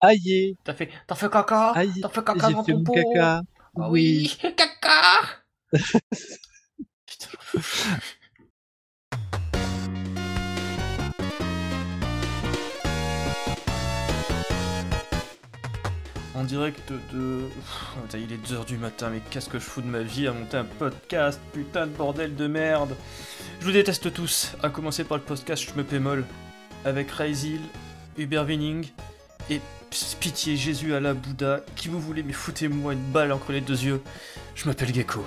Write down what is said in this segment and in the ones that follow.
Aïe T'as fait, t'as fait caca? Aïe T'as fait caca fait ton mon pot? caca. Ah oui, caca! Putain. En direct de... Pff, il est 2h du matin, mais qu'est-ce que je fous de ma vie à monter un podcast? Putain de bordel de merde. Je vous déteste tous, à commencer par le podcast Je me pémol, avec Raizil, Hubert Winning, et pitié Jésus à la Bouddha, qui vous voulez, mais foutez-moi une balle entre les deux yeux. Je m'appelle Gecko.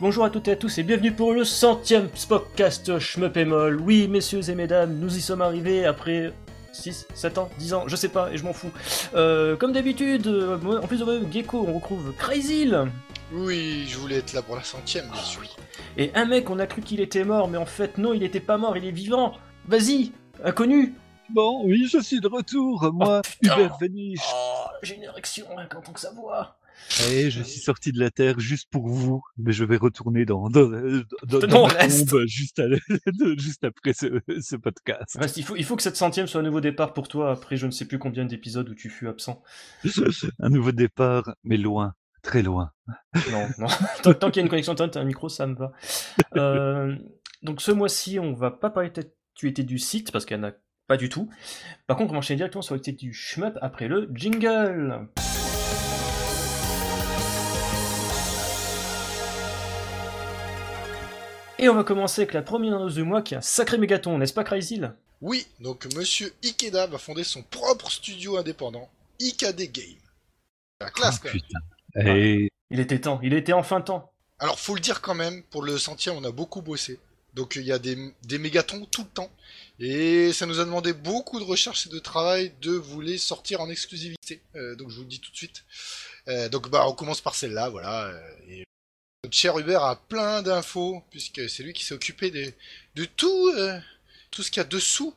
Bonjour à toutes et à tous et bienvenue pour le centième podcast Schmeppémol. Oui, messieurs et mesdames, nous y sommes arrivés après 6, 7 ans, 10 ans, je sais pas, et je m'en fous. Euh, comme d'habitude, euh, en plus de moi, Gecko, on retrouve Crazyl Oui, je voulais être là pour la centième, bien sûr. et un mec, on a cru qu'il était mort, mais en fait, non, il était pas mort, il est vivant. Vas-y, inconnu. Bon, oui, je suis de retour, moi, Oh. Hubert Vanish. Oh, j'ai une érection rien qu'en tant que sa voix. Je suis sorti de la Terre juste pour vous, mais je vais retourner dans, dans, dans, dans Non, reste. tombe juste, à- juste après ce, ce podcast. Reste, il faut, il faut que cette centième soit un nouveau départ pour toi après je ne sais plus combien d'épisodes où tu fus absent. Un nouveau départ, mais loin, très loin. Non, non. tant tant qu'il y a une connexion internet et un micro, ça me va. Euh, donc ce mois-ci, on va pas parler de l'actualité du site parce qu'il n'y en a pas du tout. Par contre, on va enchaîner directement sur l'actualité du shmup après le jingle. Et on va commencer avec la première annonce du mois qui est un sacré mégaton, n'est-ce pas Crazyl Oui, donc Monsieur Ikeda va fonder son propre studio indépendant, Ikade Game. La classe, quand même. putain. Et Il était temps, il était enfin temps. Alors, faut le dire quand même, pour le centième, on a beaucoup bossé. Donc, il y a des, des mégatons tout le temps. Et ça nous a demandé beaucoup de recherche et de travail de vous les sortir en exclusivité. Euh, donc, je vous le dis tout de suite. Euh, donc, bah, on commence par celle-là, voilà. euh, Et notre cher Hubert a plein d'infos, puisque c'est lui qui s'est occupé de, de tout, euh, tout ce qu'il y a dessous.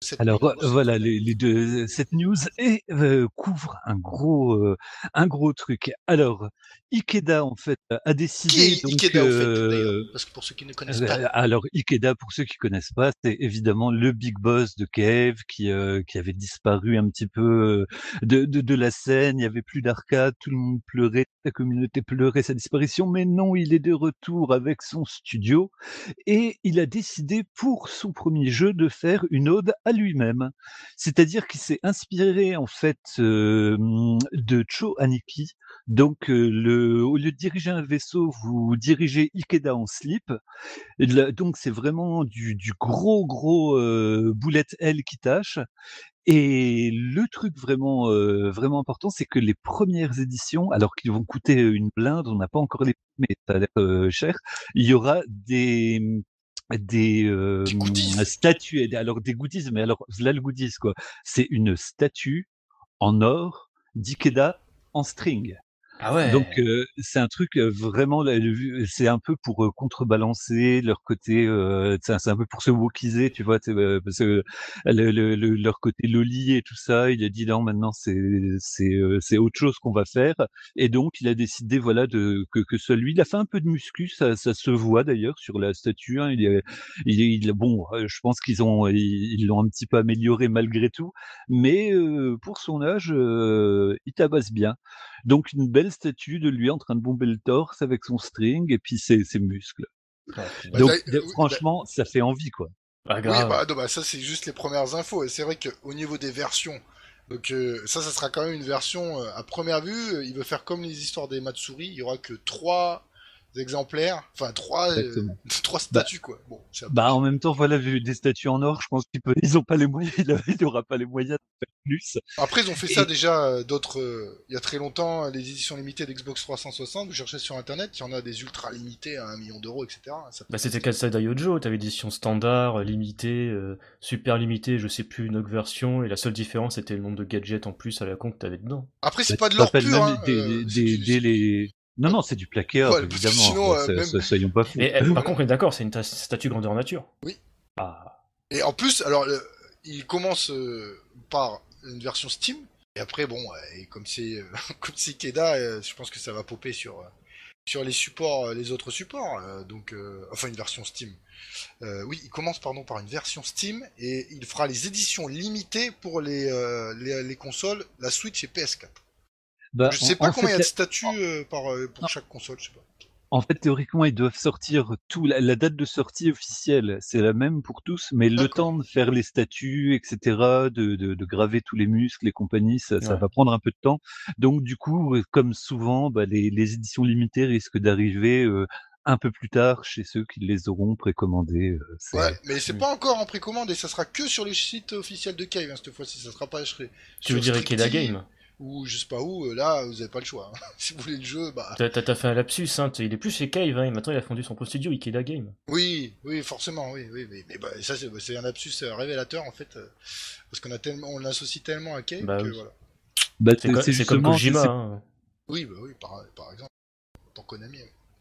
cette alors news. voilà, les, les deux, cette news et, euh, couvre un gros, euh, un gros truc. Alors, Ikeda en fait a décidé Qui est donc, Ikeda, au fait, euh, Parce que pour ceux qui ne connaissent pas. Euh, Alors Ikeda, pour ceux qui connaissent pas, c'est évidemment le big boss de Cave qui euh, qui avait disparu un petit peu euh, de, de de la scène. Il y avait plus d'arcade, tout le monde pleurait, la communauté pleurait sa disparition. Mais non, il est de retour avec son studio et il a décidé pour son premier jeu de faire une ode à lui-même. C'est-à-dire qu'il s'est inspiré en fait euh, de Cho Aniki. Donc euh, au lieu de diriger un vaisseau, vous dirigez Ikeda en slip. Et là, donc c'est vraiment du, du gros gros euh, bullet L qui tâche. Et le truc vraiment euh, vraiment important, c'est que les premières éditions, alors qu'ils vont coûter une blinde, on n'a pas encore les mais ça a l'air euh, cher. Il y aura des des, euh, statues, alors des goodies, mais alors là le goodies quoi, c'est une statue en or d'Ikeda en string. Ah ouais. Donc euh, c'est un truc euh, vraiment, c'est un peu pour euh, contrebalancer leur côté, euh, c'est un peu pour se wokiser, tu vois, euh, parce que le, le- le- leur côté loli et tout ça, il a dit non maintenant c'est c'est c'est autre chose qu'on va faire, et donc il a décidé voilà de que que celui, il a fait un peu de muscu, ça ça se voit d'ailleurs sur la statue, hein, il est il, il- bon, je pense qu'ils ont ils l'ont un petit peu amélioré malgré tout, mais pour son âge, il tabasse bien. Donc une belle statue de lui en train de bomber le torse avec son string et puis ses, ses muscles. Ouais. Bah, Donc ça- de- oui, franchement, ça fait envie quoi. Ah, Oui, grave. bah, non, bah, ça c'est juste les premières infos. Et c'est vrai qu'au niveau des versions, donc euh, ça, ça sera quand même une version euh, à première vue. euh, il veut faire comme les histoires des Matsuri. Il y aura que trois exemplaires, enfin trois, euh, trois statues quoi. Bon, Bah en même temps, voilà, vu des statues en or, je pense qu'ils peuvent, ils ont pas les moyens, il n'aura pas les moyens de faire plus. Après, ils ont fait ça déjà euh, d'autres. euh, il y a très longtemps, les éditions limitées d'Xbox 360. Vous cherchez sur internet, il y en a des ultra limités à un million d'euros, etc. Ça- Bah c'était Katsai Daiojo, t'avais édition standard, limitée, euh, super limitée, je sais plus une autre version, et la seule différence c'était le nombre de gadgets en plus à la con que t'avais dedans. Après, c'est Bah, pas de l'or pur. hein, des, euh, des, c'est- des- c'est- des- les... Non, non, c'est du plaqué, Ouais, évidemment. sinon, euh, même- soyons pas fous. Et euh, par contre on est d'accord, c'est une ta- statue grandeur nature. Oui. Ah. Et en plus, alors, le- il commence euh, par une version Steam. Et après, bon, euh, et comme c'est euh, comme c'est Keda, euh, je pense que ça va popper sur euh, sur les supports, les autres supports, euh, donc euh, enfin une version Steam. Euh, oui, il commence pardon par une version Steam et il fera les éditions limitées pour les, euh, les, les consoles, la Switch et PS4. Bah, je sais en- pas en combien il y a de statuts euh, par euh, pour Non. chaque console, je sais pas. En fait, théoriquement, ils doivent sortir tout. La, la date de sortie officielle, c'est la même pour tous, mais le temps de faire les statuts, etc., de, de, de graver tous les muscles et compagnie, ça, va prendre un peu de temps. Donc, du coup, euh, comme souvent, bah, les, les éditions limitées risquent d'arriver euh, un peu plus tard chez ceux qui les auront précommandées. euh, Ouais, mais c'est Mm. pas encore en précommande et ça sera que sur le site officiel de Cave hein, cette fois-ci, ça sera pas sur Tu veux dire Ikeda Game ou je sais pas où, euh, là vous avez pas le choix. hein. si vous voulez le jeu, bah T'as fait un lapsus, hein. t'es- il est plus chez Cave, hein. et maintenant il a fondu son studio Ikeda Game. oui, oui, forcément, oui, oui, mais bah, ça c'est un lapsus euh, révélateur en fait, euh, parce qu'on a tellement, on l'associe tellement à Cave Bah que oui. voilà. bah, C'est co- c'est comme Kojima, hein. Oui, bah oui, par, par exemple, tant Konami.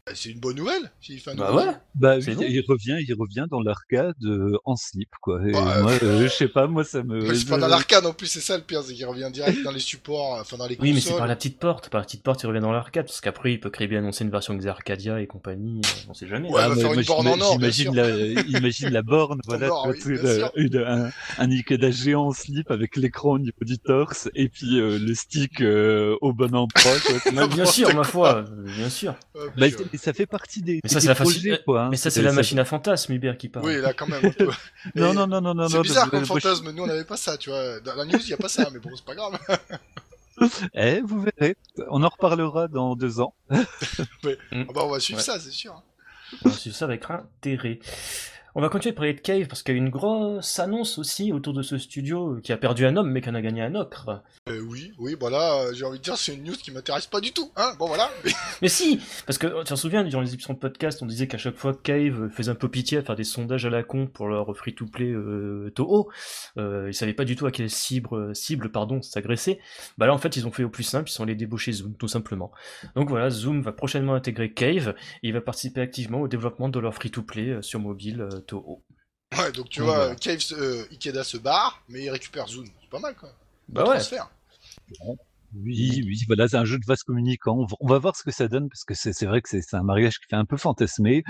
Bah, c'est une bonne nouvelle s'il fait un Bah ouais. Bah oui, bon. il revient, il revient dans l'arcade euh, en slip, quoi. Et Bah, moi, euh, je sais pas, moi ça me. Mais c'est pas dans l'arcade en plus, c'est ça le pire, c'est qu'il revient direct dans les supports, enfin dans les Oui, consoles. mais c'est par la petite porte. Par la petite porte, il revient dans l'arcade. Parce qu'après, il peut très bien annoncer une version Xarcadia et compagnie. euh, on sait jamais. Ouais, Ah, va faire une borne en or, la, imagine la borne, voilà, or, oui, le- une- un, un Ikeda géant en slip avec l'écran au niveau du torse et puis euh, le stick euh, au bon endroit. Bah, bien sûr, ma foi, bien sûr. Bah, mais ça fait partie des, Mais ça, c'est la projets, facile- quoi. hein. Mais ça, c'est la machine à fantasme, Hubert, qui parle. Oui, là quand même. un peu. Non, Et non, non, non, non. C'est bizarre comme fantasme, nous on n'avait pas ça, tu vois. Dans la news, il n'y a pas ça, mais bon, c'est pas grave. Eh, vous verrez. On en reparlera dans deux ans. Ah bah, on va suivre Ouais. ça, c'est sûr. On va suivre ça avec intérêt. On va continuer de parler de Cave parce qu'il y a une grosse annonce aussi autour de ce studio qui a perdu un homme mais qui en a gagné un autre. Euh, oui, oui, bah là, euh, j'ai envie de dire, c'est une news qui m'intéresse pas du tout. Hein bon, voilà. Mais- Mais si Parce que tu te souviens, durant les émissions de podcast, on disait qu'à chaque fois Cave faisait un peu pitié à faire des sondages à la con pour leur free-to-play euh, Toho, euh, ils savaient pas du tout à quelle cible, cible pardon, s'agresser. Bah là, en fait, ils ont fait au plus simple, ils sont allés débaucher Zoom, tout simplement. Donc voilà, Zoom va prochainement intégrer Cave et il va participer activement au développement de leur free-to-play euh, sur mobile euh, Toho. Ouais, donc tu Donc, vois, se- euh, Ikeda se barre, mais il récupère Zoom. C'est pas mal, quoi. Bah ouais Transfert. Oui, oui, voilà, c'est un jeu de vase communicant. On va, voir ce que ça donne parce que c'est c'est vrai que c'est c'est un mariage qui fait un peu fantasmer.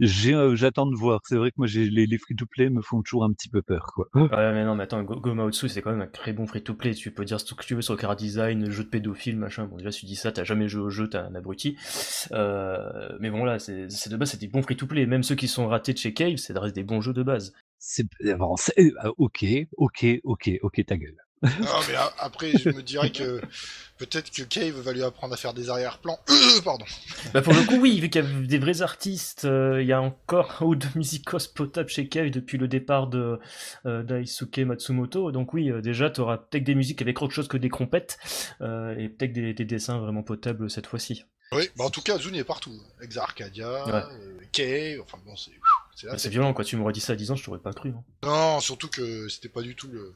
J'ai, euh, J'attends de voir. C'est vrai que moi, j'ai les, les free-to-play me font toujours un petit peu peur, quoi. Ouais, mais non, mais attends, Go- Gomaotsu, c'est quand même un très bon free-to-play. Tu peux dire ce que tu veux sur le car design, jeu de pédophile, machin. Bon, déjà, si tu dis ça, t'as jamais joué au jeu, t'es un abruti. Euh, mais bon, là, c'est c'est de base, c'est des bons free-to-play. Même ceux qui sont ratés de chez Cave, c'est des bons jeux de base. C'est bon, c'est- euh, ok, ok, ok, ok, ta gueule. Non, mais a- après, je me dirais que peut-être que Cave va lui apprendre à faire des arrière-plans. Euh, pardon. Bah, pour le coup, oui, vu qu'il y a des vrais artistes, euh, il y a encore un ou deux musicos potables chez Cave depuis le départ de euh, Daisuke Matsumoto. Donc oui, euh, déjà, t'auras peut-être des musiques avec autre chose que des crompettes, euh, et peut-être des, des dessins vraiment potables cette fois-ci. Oui, bah en tout cas, Zoom est partout. Exa Arcadia, Ouais. Cave, enfin bon, c'est. C'est là, Bah, c'est c'est violent, quoi. Tu m'aurais dit ça à 10 ans, je t'aurais pas cru. hein. Non, surtout que c'était pas du tout le.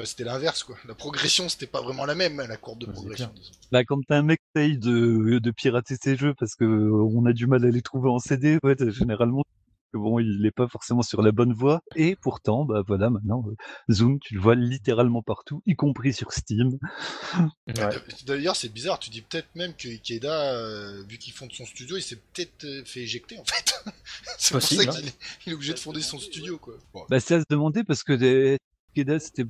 Euh, C'était l'inverse, quoi. La progression, c'était pas vraiment la même, la courbe de progression. disons. Bah, quand t'as un mec qui essaye de, de pirater ses jeux parce que euh, on a du mal à les trouver en CD, ouais, généralement, bon, il est pas forcément sur la bonne voie. Et pourtant, bah voilà, maintenant, euh, Zoom, tu le vois littéralement partout, y compris sur Steam. Ouais. D'ailleurs, c'est bizarre, tu dis peut-être même que Ikeda, euh, vu qu'il fonde son studio, il s'est peut-être fait éjecter en fait. c'est pour ça hein. qu'il est, il est obligé de fonder son studio, quoi. Bon. Bah, c'est à se demander parce que des... Ikeda, c'était,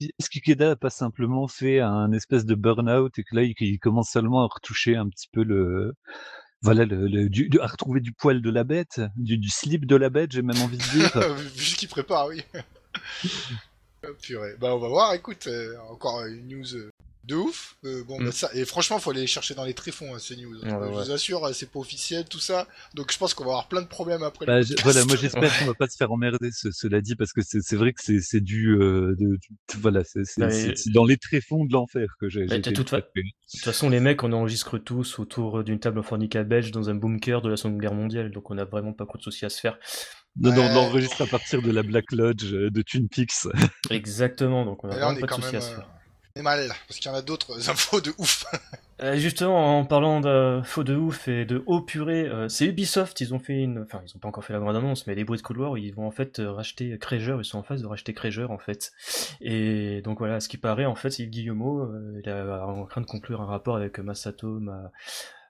est-ce qu'Ikeda a pas simplement fait un espèce de burn-out et que là, il, commence seulement à retoucher un petit peu le, voilà, le, du, à retrouver du poil de la bête, du, slip de la bête, j'ai même envie de dire. vu qu'il prépare, oui. Oh, Purée. Bah, on va voir, écoute, euh, encore une news euh, de ouf. Euh, bon, Mm. bah, ça, et franchement, faut aller chercher dans les tréfonds, hein, ces news. Ouais, ouais. Je vous assure, euh, c'est pas officiel, tout ça. Donc, je pense qu'on va avoir plein de problèmes après. Bah, je- voilà, moi j'espère qu'on va pas se faire emmerder, ce- cela dit, parce que c'est vrai que c'est c'est du, euh, de, du- voilà, c'est Bah, dans les tréfonds de l'enfer que j'ai. Bah, toute fa-. De toute façon, les mecs, on enregistre tous autour d'une table en fornica belge dans un bunker de la Seconde Guerre mondiale, donc on a vraiment pas trop de soucis à se faire. Non, non, Ouais. on enregistre à partir de la Black Lodge de Twin Peaks. Exactement, donc on a là, vraiment pas de soucis même. à se faire. Est mal, parce qu'il y en a d'autres infos de ouf. Euh, justement, en parlant de faux de ouf et de haut purée, euh, c'est Ubisoft, ils ont fait une... Enfin, ils ont pas encore fait la grande annonce, mais les bruits de couloir, ils vont en fait euh, racheter Crager, ils sont en phase de racheter Crager, en fait. Et donc voilà, ce qui paraît, en fait, c'est Guillemot, euh, il est en train de conclure un rapport avec Masato Ma-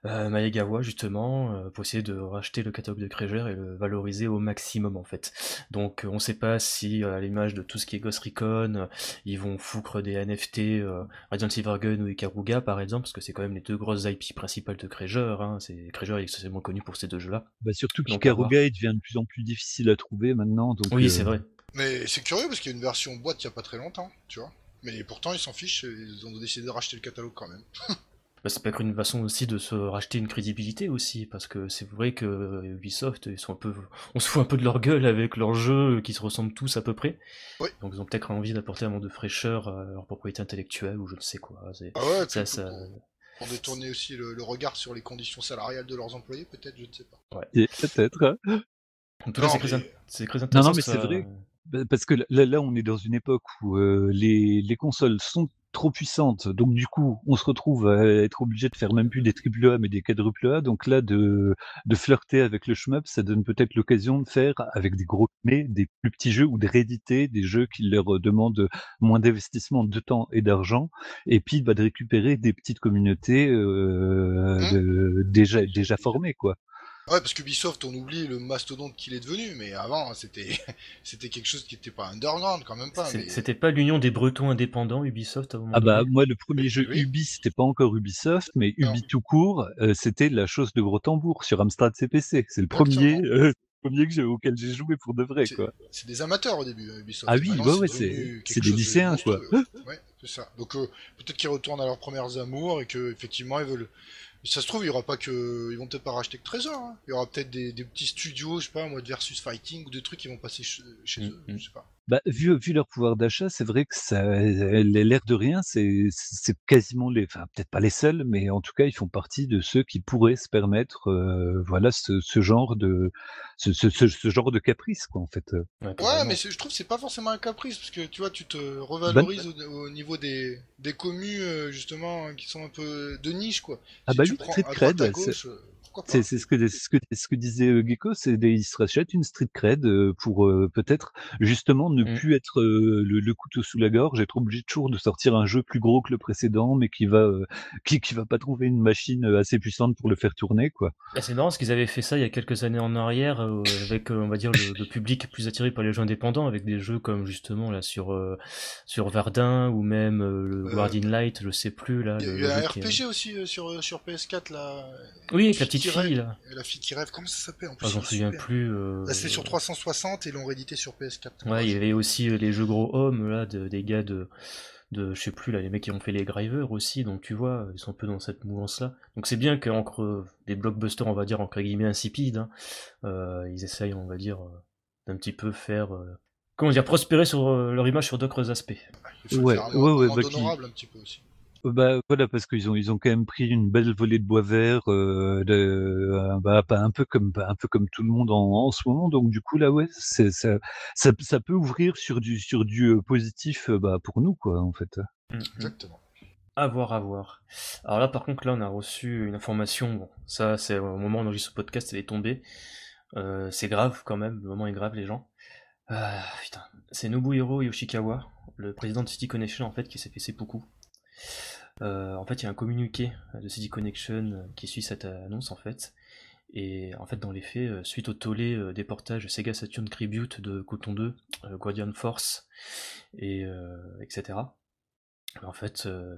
euh, Maegawa justement euh, pour essayer de racheter le catalogue de Kreger et le valoriser au maximum en fait. Donc on sait pas si à l'image de tout ce qui est Ghost Recon, ils vont foutre des NFT Radiant Silvergun ou Ikaruga par exemple parce que c'est quand même les deux grosses IP principales de Kreger. Hein. C'est Kreger est extrêmement connu pour ces deux jeux-là. Bah surtout qu'Ikaruga il devient de plus en plus difficile à trouver maintenant. Donc, oui c'est vrai. Mais c'est curieux parce qu'il y a une version boîte il y a pas très longtemps, tu vois. Mais pourtant ils s'en fichent, ils ont décidé de racheter le catalogue quand même. Bah, c'est pas une façon aussi de se racheter une crédibilité aussi, parce que c'est vrai que Ubisoft, ils sont un peu, on se fout un peu de leur gueule avec leurs jeux qui se ressemblent tous à peu près. Donc ils ont peut-être envie d'apporter un moment de fraîcheur à leur propriété intellectuelle ou je ne sais quoi. Ah ouais, ça, ça... Pour, détourner aussi le, regard sur les conditions salariales de leurs employés, peut-être, je ne sais pas. Ouais. Peut-être. En tout cas, c'est très, intéressant. Non, non, mais c'est vrai. Bah, parce que là, là, on est dans une époque où euh, les, les consoles sont trop puissante. Donc du coup, on se retrouve à être obligé de faire même plus des triple A mais des quadruple A. Donc là, de, de flirter avec le shmup, ça donne peut-être l'occasion de faire avec des gros mais des plus petits jeux ou de rééditer des jeux qui leur demandent moins d'investissement de temps et d'argent. Et puis bah, de récupérer des petites communautés euh, mmh. déjà déjà formées quoi. Ouais, parce qu'Ubisoft, on oublie le mastodonte qu'il est devenu, mais avant, c'était c'était quelque chose qui n'était pas underground, quand même pas. C'était pas l'union des Bretons indépendants, Ubisoft, à Ah bah, moi, le premier jeu Ubi, c'était pas encore Ubisoft, mais Ubi tout court, euh, c'était la chose de gros tambour sur Amstrad CPC. C'est le premier, euh, premier que auquel j'ai joué pour de vrai, quoi. C'est des amateurs au début, Ubisoft. Ah oui, ouais, ouais, c'est des lycéens, quoi. ouais, c'est ça. Donc, euh, peut-être qu'ils retournent à leurs premières amours et que effectivement ils veulent ça se trouve, il y aura pas que. Ils vont peut-être pas racheter que Trésor. Hein. Il y aura peut-être des, petits studios, je sais pas, moi, de versus fighting ou des trucs qui vont passer chez, mm, eux. Mm. Je sais pas. Bah, vu, vu leur pouvoir d'achat, c'est vrai que ça, l'air de rien, c'est, c'est quasiment les, enfin peut-être pas les seuls, mais en tout cas, ils font partie de ceux qui pourraient se permettre, euh, voilà, ce, ce, genre de, ce, ce, ce, genre de caprice, quoi, en fait. Ouais, mais je trouve que c'est pas forcément un caprice, parce que tu vois, tu te revalorises au, niveau des, des communes, euh, justement, qui sont un peu de niche, quoi. Ah bah oui, très cred. C'est ce que, ce, que, ce que disait euh, Gecko, c'est il se rachète une street cred euh, pour euh, peut-être justement ne mmh. plus être le, couteau sous la gorge, être obligé toujours de sortir un jeu plus gros que le précédent, mais qui va qui, qui va pas trouver une machine assez puissante pour le faire tourner, quoi. Bah, c'est marrant parce qu'ils avaient fait ça il y a quelques années en arrière avec on va dire le, public plus attiré par les jeux indépendants, avec des jeux comme justement là sur sur Verdun ou même le Guardian Light, je sais plus là. Il y a, un RPG aussi sur sur PS4 là. Oui, avec la petite la fille qui rêve, comment ça s'appelle en plus ah, J'en souviens plus. Euh... c'est sur 360 et l'ont réédité sur PS4. Ouais, il y avait aussi euh, les jeux gros hommes, là, de, des gars de, de, je sais plus, là, les mecs qui ont fait les Grivers aussi, donc tu vois, ils sont un peu dans cette mouvance-là. Donc c'est bien qu'entre des blockbusters, on va dire, entre guillemets, insipides, hein, euh, ils essayent, on va dire, euh, d'un petit peu faire comment dire, prospérer sur leur image sur d'autres aspects. ouais, ouais, ouais, bah, un petit peu aussi. Bah voilà, parce qu'ils ont ils ont quand même pris une belle volée de bois vert, euh, de, euh, bah, un peu comme un peu comme tout le monde en, en ce moment. Donc du coup là ouais, ça, ça, ça peut ouvrir sur du sur du euh, positif euh, bah, pour nous quoi en fait. Mmh, mmh. Exactement. À voir, à voir. Alors là, par contre, là, on a reçu une information. Bon, ça, c'est au moment où on enregistre ce podcast, elle est tombée. Euh, c'est grave quand même. Le moment est grave, les gens. Euh, putain, c'est Nobuhiro Yoshikawa, le président de City Connection en fait, qui s'est fait ses. Euh, en fait, il y a un communiqué de City Connection euh, qui suit cette annonce en fait. Et en fait, dans les faits, euh, suite au tollé des portages Sega Saturn Tribute de Coton 2, Guardian Force, et etc. En fait, euh,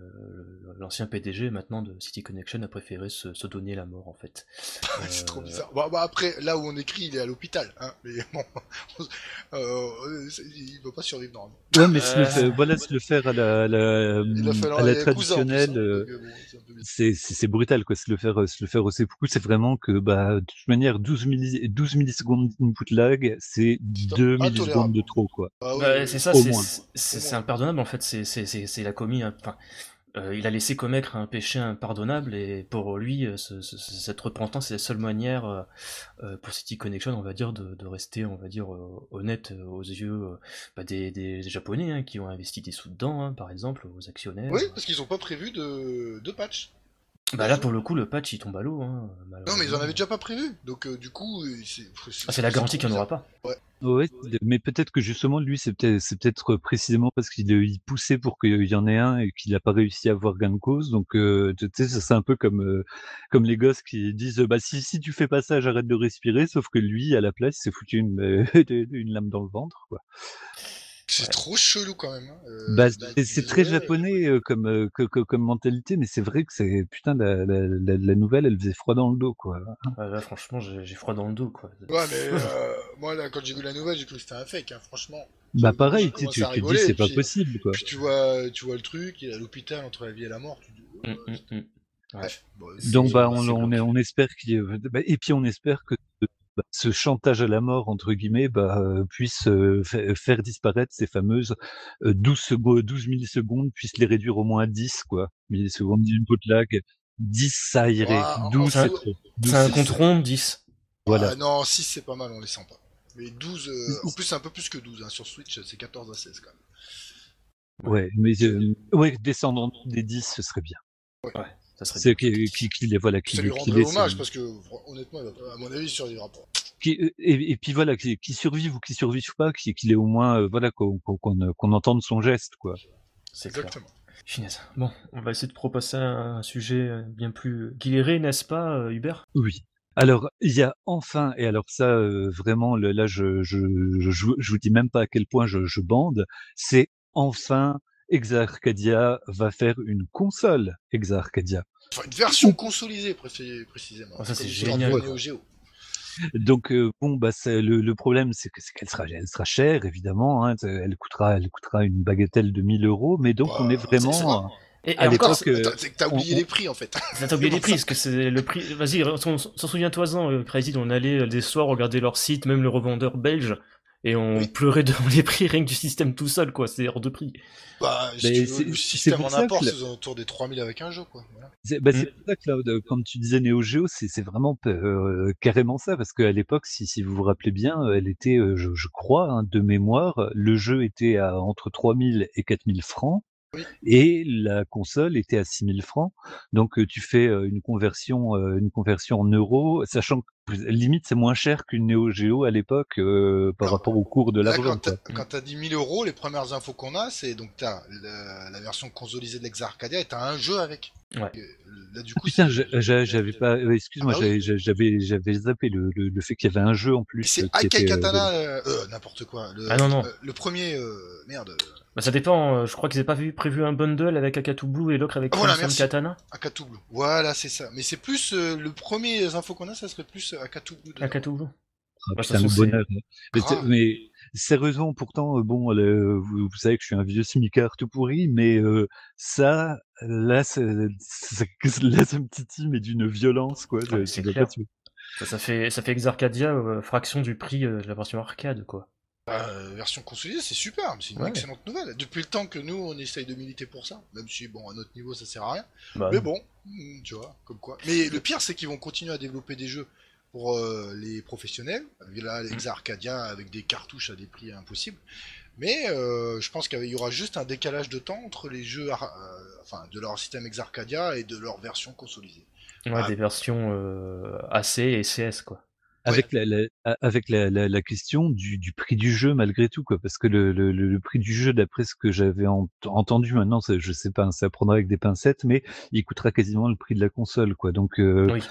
l'ancien PDG maintenant de City Connection a préféré se, donner la mort en fait. c'est trop bizarre. Bon, bah, après, là où on écrit, il est à l'hôpital, hein, mais bon, euh, il va pas survivre normalement. Ouais, mais le faire, voilà, se le faire à la, la, à la traditionnelle, euh, c'est brut quoi. Se le faire, se le faire aussi beaucoup, c'est vraiment que, bah, de toute manière, 12, millis, 12 millisecondes d'input lag, c'est 2 millisecondes de trop, quoi. Ah, bah, c'est ça, c'est impardonnable en fait. C'est la Euh, il a laissé commettre un péché impardonnable et pour lui, euh, cette repentance est la seule manière euh, pour City Connection, on va dire, de, rester, on va dire, honnête aux yeux bah, des, Japonais hein, qui ont investi des sous dedans, hein, par exemple, aux actionnaires. Oui, parce qu'ils n'ont pas prévu de patch. Bah là, pour le coup, le patch il tombe à l'eau. Hein, Non, mais ils en avaient déjà pas prévu. Donc, euh, du coup, euh, c'est. Ah, c'est la garantie qu'il n'y en aura pas. Ouais, mais peut-être que justement lui c'est peut-être c'est peut-être précisément parce qu'il il poussait pour qu'il y en ait un et qu'il n'a pas réussi à avoir gain de cause. Donc euh, tu sais ça, c'est un peu comme euh, comme les gosses qui disent bah si si tu fais pas ça j'arrête de respirer sauf que lui à la place il s'est foutu une une lame dans le ventre quoi. C'est Ouais. trop chelou quand même. hein. Euh, Bah, bah, c'est c'est très japonais euh, comme, euh, que- que- comme mentalité, mais c'est vrai que c'est putain la, la, la, la nouvelle, elle faisait froid dans le dos quoi. Ouais, là, franchement, j'ai j'ai froid dans le dos, quoi. Ouais, mais euh, moi, là, quand j'ai vu la nouvelle, j'ai cru que c'était un fake, hein, franchement. Bah pareil, tu, tu te dis rigoler, c'est pas possible quoi. Puis tu vois, tu vois le truc, il est à l'hôpital entre la vie et la mort. Tu dis, Hum, hum, hum. Bref. Bon, Donc bah on, espère qu'il bah, et puis on espère que bah, ce chantage à la mort entre guillemets bah, euh, puisse euh, fa- faire disparaître ces fameuses euh, 12 secondes 12 millisecondes puisse les réduire au moins à 10 quoi. Millisecondes d'input lag 10 ça irait. Ouais, 12 c'est un- c'est trop. 12, C'est un c'est- compte rond, 10. Voilà. Ah, non, 6 c'est pas mal, on les sent pas. Mais 12, euh, en plus c'est un peu plus que 12, hein. sur Switch c'est 14 à 16 quand même. Ouais, mais euh, ouais, descendre en dessous des 10 ce serait bien. Ça serait qui qui qui les voilà qui Ça lui qui rendrait les- hommage parce que honnêtement, à mon avis, il survivra pas. qui, et, et puis voilà, qui, qui survive ou qui survive pas, qui- qu'il ait au moins, euh, voilà, qu'on qu'on qu'on- qu'on entende son geste, quoi. C'est clair. Exactement. Finesse. Bon, on va essayer de propasser un sujet euh, bien plus guilleré, n'est-ce pas, euh, Hubert? Oui. Alors, il y a enfin, et alors ça, euh, vraiment, le- là, je, je, je, je, vous- je vous dis même pas à quel point je, je bande, c'est enfin, Exarcadia va faire une console Exarcadia. Enfin, une version consolidée pré- précisément. Ah, ça, c'est génial. Donc euh, bon bah le, le problème c'est que c'est qu'elle sera elle sera chère évidemment hein, elle coûtera elle coûtera une bagatelle de 1000 euros mais donc on est Bah, vraiment. Et, et À encore, c'est euh, t'as- c'est que t'as oublié on- les prix en fait. t'as oublié les prix, parce que c'est le prix. Vas-y, s'en souviens-toi-en, euh, Crazy, on allait des soirs regarder leur site, même le revendeur belge, et on Oui. pleurait devant les prix rien que du système tout seul, quoi. C'est hors de prix. Bah, si tu veux, c'est- le système en import, c'est autour des 3000 avec un jeu quoi. Voilà. C'est bah, Mm. c'est pour ça que là, comme tu disais Neo Geo, c'est c'est vraiment euh, carrément ça, parce qu'à l'époque, si, si vous vous rappelez bien, euh, elle était, euh, je, je crois, hein, de mémoire, le jeu était à entre 3000 et 4000 francs, Oui. et la console était à 6000 francs. Donc euh, tu fais euh, une conversion, euh, une conversion en euros, sachant que limite c'est moins cher qu'une Neo Geo à l'époque euh, par Non. rapport au cours de Là, l'argent. quand quoi. quand t'as dit 1000 euros, les premières infos qu'on a, c'est donc t'as la, la version consolisée de l'Ex Arcadia et t'as un jeu avec. Ouais. Là, du coup, j'a- j'avais pas. Excuse-moi, Ah oui. j'avais- j'avais zappé le, le, le fait qu'il y avait un jeu en plus. C'est euh, Katana, euh, euh, n'importe quoi. Le, Ah non, non. le premier, merde, Bah, ça dépend, euh, je crois qu'ils n'avaient pas vu, prévu un bundle avec Akatu Blue et l'autre avec Ah, voilà, merci. Katana. Akatu Blue. Voilà, c'est ça. Mais c'est plus euh, le premier info qu'on a, ça serait plus euh, Akatu Blue. dedans. Akatu Blue. Ah, Bah, de putain, le bonheur. Mais, c'est- mais sérieusement, pourtant, euh, bon, le- vous, vous savez que je suis un vieux smicard tout pourri, mais euh, ça, là, c'est- c'est- là, ça me titille, mais d'une violence, quoi. Ah, te- Ça, ça fait, ça fait Exarcadia, euh, fraction du prix euh, de la version arcade, quoi. Euh, version consolidée, c'est super, c'est une Ouais. excellente nouvelle. Depuis le temps que nous, on essaye de militer pour ça, même si, bon, à notre niveau, ça sert à rien. Bah, Mais bon, hmm, tu vois, comme quoi. Mais le pire, c'est qu'ils vont continuer à développer des jeux pour euh, les professionnels. Là, Arcadia avec des cartouches à des prix impossibles. Mais euh, je pense qu'il y aura juste un décalage de temps entre les jeux, euh, enfin, de leur système Exa Arcadia et de leur version consolisée. ouais, ah. des versions euh, AC et CS, quoi. Avec, la, la- avec la, la, la question du, du prix du jeu malgré tout quoi parce que le, le, le prix du jeu d'après ce que j'avais ent- entendu maintenant je sais pas ça prendra avec des pincettes mais il coûtera quasiment le prix de la console quoi donc euh, Oui.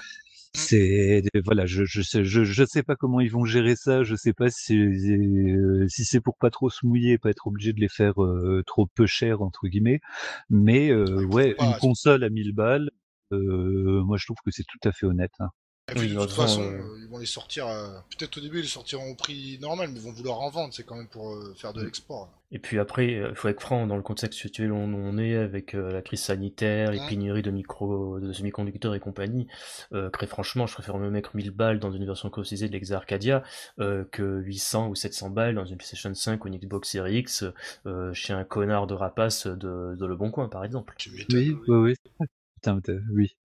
c'est voilà je je sais je, je sais pas comment ils vont gérer ça je sais pas si euh, si c'est pour pas trop se mouiller pas être obligé de les faire euh, trop peu cher entre guillemets mais euh, Ouais, une console à 1000 balles euh, moi je trouve que c'est tout à fait honnête hein. Et puis, Oui, de toute façon, euh, ils vont les sortir. euh, Peut-être au début, ils les sortiront au prix normal, mais ils vont vouloir en vendre. C'est quand même pour euh, faire de Mm. l'export. Et puis après, il faut être franc dans le contexte actuel où on est avec euh, la crise sanitaire, les Ouais. pénuries de micro, de semi-conducteurs et compagnie. Euh, très franchement, je préfère me mettre 1000 balles dans une version customisée de l'Exa Arcadia euh, que 800 ou 700 balles dans une PlayStation 5 ou une Xbox Series X euh, chez un connard de rapace de, de Le Bon Coin, par exemple. Oui, oui, putain, oui.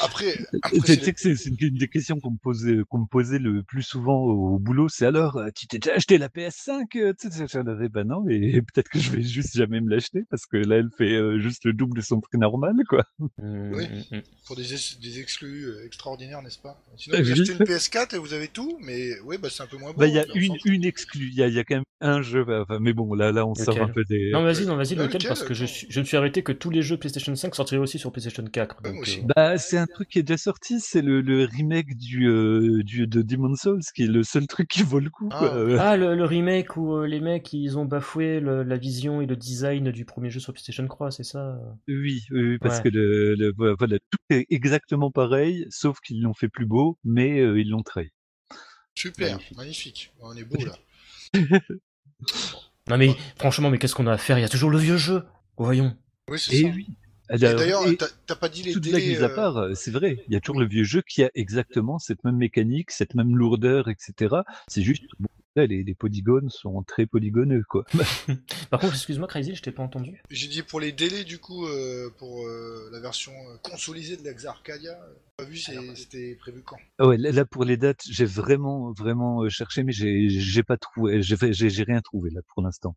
Après, après, Tu c'est sais que c'est c'est une des questions qu'on me posait, qu'on me posait le plus souvent au, boulot. C'est alors, euh, tu t'es déjà acheté la PS5 euh, Tu sais, j'en avais, bah non, et peut-être que je vais juste jamais me l'acheter parce que là, elle fait euh, juste le double de son prix normal, quoi. Mm, Oui. mm, mm. pour des, ex- des exclus euh, extraordinaires, n'est-ce pas? Sinon, Ah, vous oui. achetez une PS4 et vous avez tout, mais oui, bah c'est un peu moins bon. Bah, il y a hein, une, une exclue. Il y a, il y a quand même un jeu, bah, enfin, mais bon, là, là, on sort un peu des. Non, vas-y, non, vas-y, Ah, lequel? lequel, Parce que je, je me suis arrêté que tous les jeux PlayStation 5 sortiraient aussi sur PlayStation 4. Ouais, donc, moi aussi. euh, Bah, c'est un truc qui est déjà sorti, c'est le, le remake du, euh, du de Demon's Souls, qui est le seul truc qui vaut le coup. Ah, quoi. Euh, Ah, le, le remake où euh, les mecs ils ont bafoué le- la vision et le design du premier jeu sur PlayStation 3, c'est ça Oui, oui, oui, parce Ouais. que le, le- voilà, tout est exactement pareil, sauf qu'ils l'ont fait plus beau, mais euh, ils l'ont trahi. Super, Magnifique. magnifique. On est beau là. Non mais franchement, mais qu'est-ce qu'on a à faire? Il y a toujours le vieux jeu. Voyons. Oui, c'est ça. oui. Et Alors, D'ailleurs, t'as pas dit les toute blague délais. à euh, part, euh, c'est vrai, il y a toujours le vieux jeu qui a exactement cette même mécanique, cette même lourdeur, etc. C'est juste, bon, là, les, les polygones sont très polygoneux, quoi. Par contre, excuse-moi, Crazy, je t'ai pas entendu. J'ai dit pour les délais du coup euh, pour euh, la version consolisée de l'Exa Arcadia. Pas vu, c'était prévu quand? Ah ouais, là, là, pour les dates, j'ai vraiment, vraiment euh, cherché, mais j'ai, j'ai pas trouvé, j'ai rien trouvé là pour l'instant.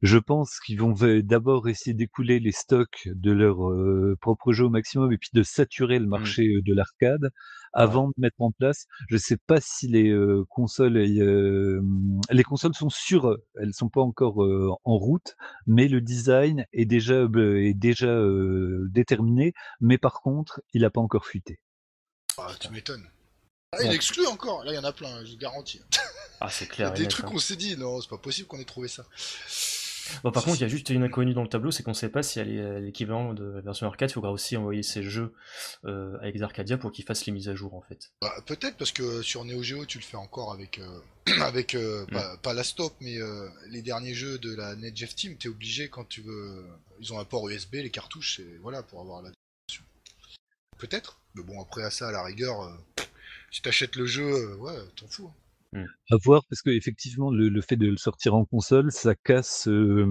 Je pense qu'ils vont d'abord essayer d'écouler les stocks de leur euh, propre jeu au maximum et puis de saturer le marché euh, de l'arcade avant de mettre en place. Je sais pas si les euh, consoles, euh, les consoles sont sûres, elles sont pas encore euh, en route, mais le design est déjà euh, est déjà euh, déterminé. Mais par contre, il a pas encore fuité. Ah, tu m'étonnes. Ah, il Ouais. exclut encore. Là, il y en a plein, je garantis. Ah, c'est Il y clair. a et des trucs qu'on s'est dit, non, c'est pas possible qu'on ait trouvé ça. Bon, par Si, contre, il y a juste une inconnue dans le tableau, c'est qu'on sait pas si elle est l'équivalent de la version arcade. Il faudra aussi envoyer ces jeux euh, avec Arcadia pour qu'ils fassent les mises à jour en fait. Bah, Peut-être parce que sur Neo Geo, tu le fais encore avec, euh, avec euh, pas, pas la stop, mais euh, les derniers jeux de la NetJeff Team, t'es obligé quand tu veux. Ils ont un port USB, les cartouches, et voilà, pour avoir la. Peut-être, mais bon, après à ça, à la rigueur, si t'achètes le jeu, ouais, t'en fous. hein. À voir, parce que effectivement, le, le fait de le sortir en console, ça casse euh,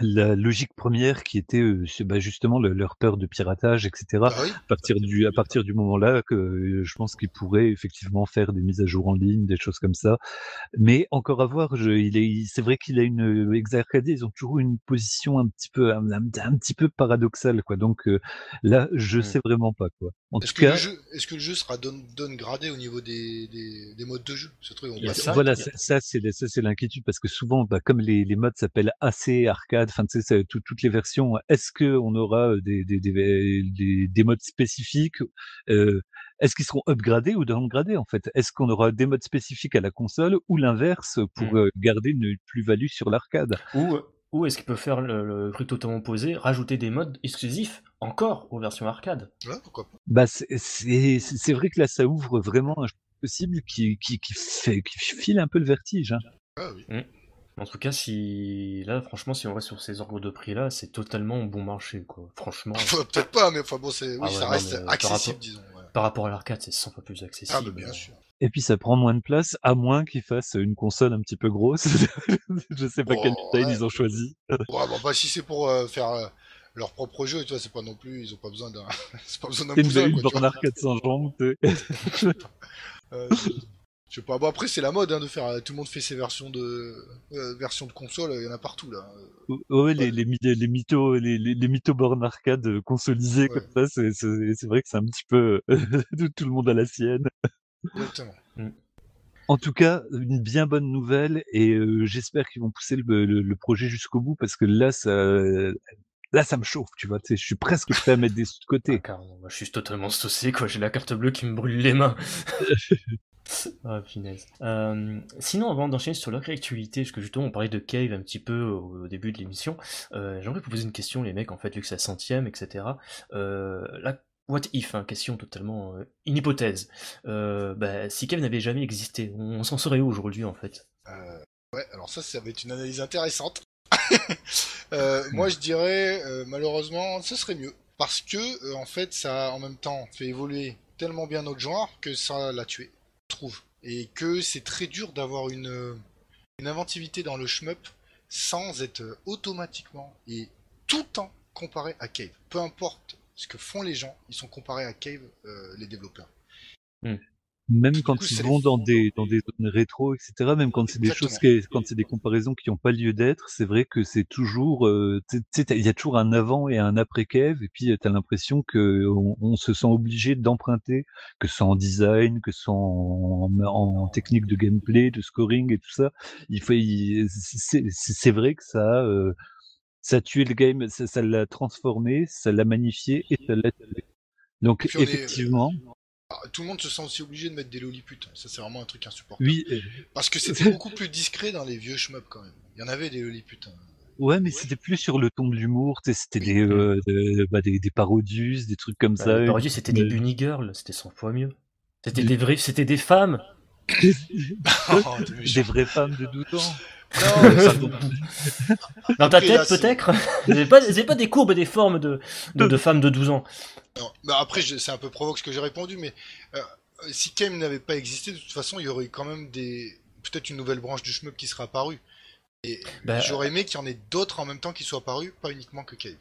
la logique première qui était euh, bah, justement le- leur peur de piratage, etc. Bah oui, À partir du, à partir du moment-là, que euh, je pense qu'ils pourraient effectivement faire des mises à jour en ligne, des choses comme ça. Mais encore à voir, je, il est, il- c'est vrai qu'il a une ils ont toujours une position un petit peu, un, un- un petit peu paradoxale, quoi. Donc euh, là, je Mm. sais vraiment pas, quoi. En Est-ce tout que, cas, le jeu, est-ce que le jeu sera down, downgradé au niveau des, des, des modes de jeu Ce truc, on ça, voilà, ça, ça, c'est ça, c'est l'inquiétude parce que souvent, bah, comme les, les modes s'appellent AC, arcade, enfin, tu sais, c'est tout- toutes les versions. Est-ce que on aura des, des, des, des, des modes spécifiques euh, Est-ce qu'ils seront upgradés ou downgradés en fait? Est-ce qu'on aura des modes spécifiques à la console ou l'inverse pour Mm. euh, garder une plus-value sur l'arcade? Ou, ou est-ce qu'il peut faire le, le truc totalement opposé, rajouter des modes exclusifs encore aux versions arcade? Ouais, pourquoi pas. Bah, c'est vrai que là, ça ouvre vraiment un champ possible qui, qui, qui, fait, qui file un peu le vertige. Hein. Ah oui. En tout cas, si là, franchement, si on reste sur ces ordres de prix là, c'est totalement bon marché quoi. Franchement, Peut-être pas, mais enfin bon, c'est, oui, Ah ouais, ça non, reste euh, accessible, disons. ouais. Par rapport à l'arcade, c'est 100 fois plus accessible. Ah, bah, bien sûr. Et puis ça prend moins de place, à moins qu'ils fassent une console un petit peu grosse. je sais pas Oh, quelle taille ouais. ils ont choisi. Ouais, bon, bah, si c'est pour euh, faire euh, leur propre jeu, tu vois, c'est pas non plus, ils ont pas besoin d'un, c'est pas besoin d'un Une, cousin, une quoi, borne arcade sans jambes. Euh, je- sais pas, bon après c'est la mode hein, de faire, euh, tout le monde fait ses versions de, euh, versions de console, il y en a partout là. ouais, les, les, les mythos, les, les, les mythos bornes arcade euh, consolisées Ouais. comme ça, c'est, c'est, c'est vrai que c'est un petit peu tout le monde a la sienne. Exactement. En tout cas, une bien bonne nouvelle et euh, j'espère qu'ils vont pousser le, le, le projet jusqu'au bout parce que là, ça, là, ça me chauffe, tu vois. Je suis presque prêt à mettre des sous de Ah, côté. carrément, moi, je suis totalement saucé quoi. J'ai la carte bleue qui me brûle les mains. Ah, punaise. Euh, sinon, avant d'enchaîner sur l'autre actualité, parce que justement on parlait de Cave un petit peu au, au début de l'émission, euh, j'aimerais vous poser une question, les mecs, en fait, vu que c'est la centième, etc. Euh, la what if, hein, question totalement euh, une hypothèse. Bah, si Cave n'avait jamais existé, on, on s'en serait où aujourd'hui, en fait? Ouais, alors ça, ça va être une analyse intéressante. Euh, moi, je dirais, malheureusement, ce serait mieux. Parce que, en fait, ça a en même temps fait évoluer tellement bien notre genre que ça l'a tué, trouve. Et que c'est très dur d'avoir une, inventivité dans le shmup sans être automatiquement et tout le temps comparé à Cave. Peu importe ce que font les gens, ils sont comparés à Cave, euh, les développeurs. Même quand coup, ils vont dans des dans des zones rétro, etc. Même quand c'est des choses qui, quand c'est des comparaisons qui n'ont pas lieu d'être, c'est vrai que c'est toujours, euh, il y a toujours un avant et un après Kev, et puis tu as l'impression que on, on se sent obligé d'emprunter, que ce soit en design, que ce soit en, en technique de gameplay, de scoring et tout ça. Il faut, il- c'est vrai que ça, a, euh, ça a tué le game, ça ça l'a transformé, ça l'a magnifié et ça l'a tué. Donc est- effectivement, tout le monde se sent aussi obligé de mettre des loliputes. Ça, c'est vraiment un truc insupportable. oui. euh, Parce que c'était beaucoup plus discret dans les vieux shmups quand même. Il y en avait des loliputes. hein. Ouais, mais c'était plus sur le ton de l'humour, c'était des, euh, de- bah, des, des parodius, des trucs comme Bah, ça. les parodies, c'était des bunny girls, c'était 100 fois mieux. C'était Des- des vrais, c'était des femmes. Oh, t'es méchant. des vraies femmes de 12 ans. Non, mais ça- Dans ta tête, c'est- peut-être Vous n'avez pas, pas des courbes et des formes de, de, de femmes de 12 ans. non. Bah, après, c'est un peu provoque ce que j'ai répondu, mais euh, si Cave n'avait pas existé, de toute façon, il y aurait eu quand même des peut-être une nouvelle branche du shmup qui serait apparue. Et Bah, j'aurais aimé qu'il y en ait d'autres en même temps qui soient apparus, pas uniquement que Cave.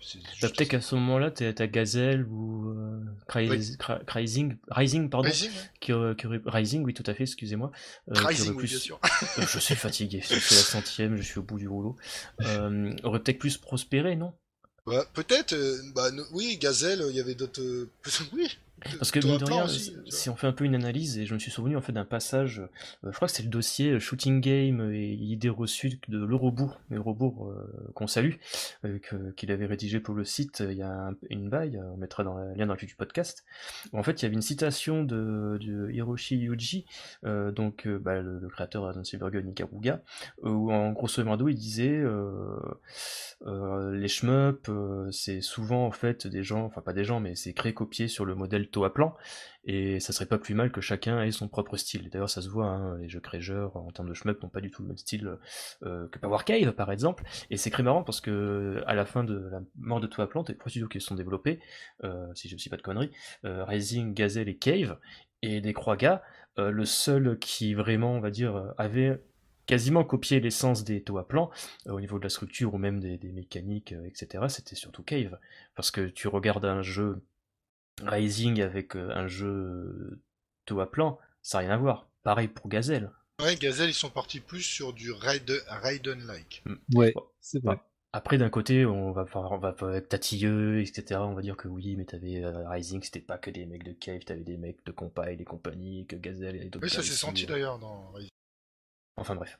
Bah, peut-être qu'à ce moment-là, t'as Gazelle ou euh, Cry- Oui. Cry- Rising, Rising, pardon, Rising, qui aurait- qui Rising, oui, tout à fait, excusez-moi. euh, Rising, aurait oui, plus- bien sûr. Euh, je suis fatigué, c'est la centième, je suis au bout du rouleau. Euh, aurait peut-être plus prospéré, non? Ouais, peut-être, euh, bah, no- oui, Gazelle, il y avait d'autres. euh, oui. Parce que mine de rien, aussi, si- on fait un peu une analyse, et je me suis souvenu en fait d'un passage, euh, je crois que c'est le dossier euh, Shooting Game et idées reçues de l'Eurobourg, l'Eurobourg euh, qu'on salue, euh, qu'il avait rédigé pour le site euh, il y a un- une baille, euh, on mettra dans le lien dans le du podcast. où en fait, il y avait une citation de, de Hiroshi Yuji, euh, donc euh, bah, le, le créateur de Silvergun Ikaruga, euh, où en grosso modo il disait euh, euh, les shmups, euh, c'est souvent en fait des gens, enfin pas des gens, mais c'est créé copié sur le modèle Toa Plan, et ça serait pas plus mal que chacun ait son propre style. D'ailleurs, ça se voit, hein, les jeux Crégeur en termes de shmup n'ont pas du tout le même style euh, que Power Cave par exemple, et c'est très marrant parce que à la fin de la mort de Toa Plan, t'as les trois qui sont développés, euh, si je ne dis pas de conneries, euh, Rising, Gazelle et Cave, et des Croaga, euh, le seul qui vraiment, on va dire, avait quasiment copié l'essence des Toa Plan euh, au niveau de la structure ou même des, mécaniques, etc. C'était surtout Cave. Parce que tu regardes un jeu Rising avec euh, un jeu euh, Toa Plan, ça n'a rien à voir. Pareil pour Gazelle. Ouais, Gazelle, ils sont partis plus sur du Raiden- Raiden-like. Ouais, Bon. c'est vrai. Après, d'un côté, on va, on va être tatilleux, etc. On va dire que oui, mais t'avais euh, Rising, c'était pas que des mecs de Cave, t'avais des mecs de Compile et compagnie, que Gazelle et d'autres Oui, ça s'est senti euh. d'ailleurs dans Rising. Enfin bref.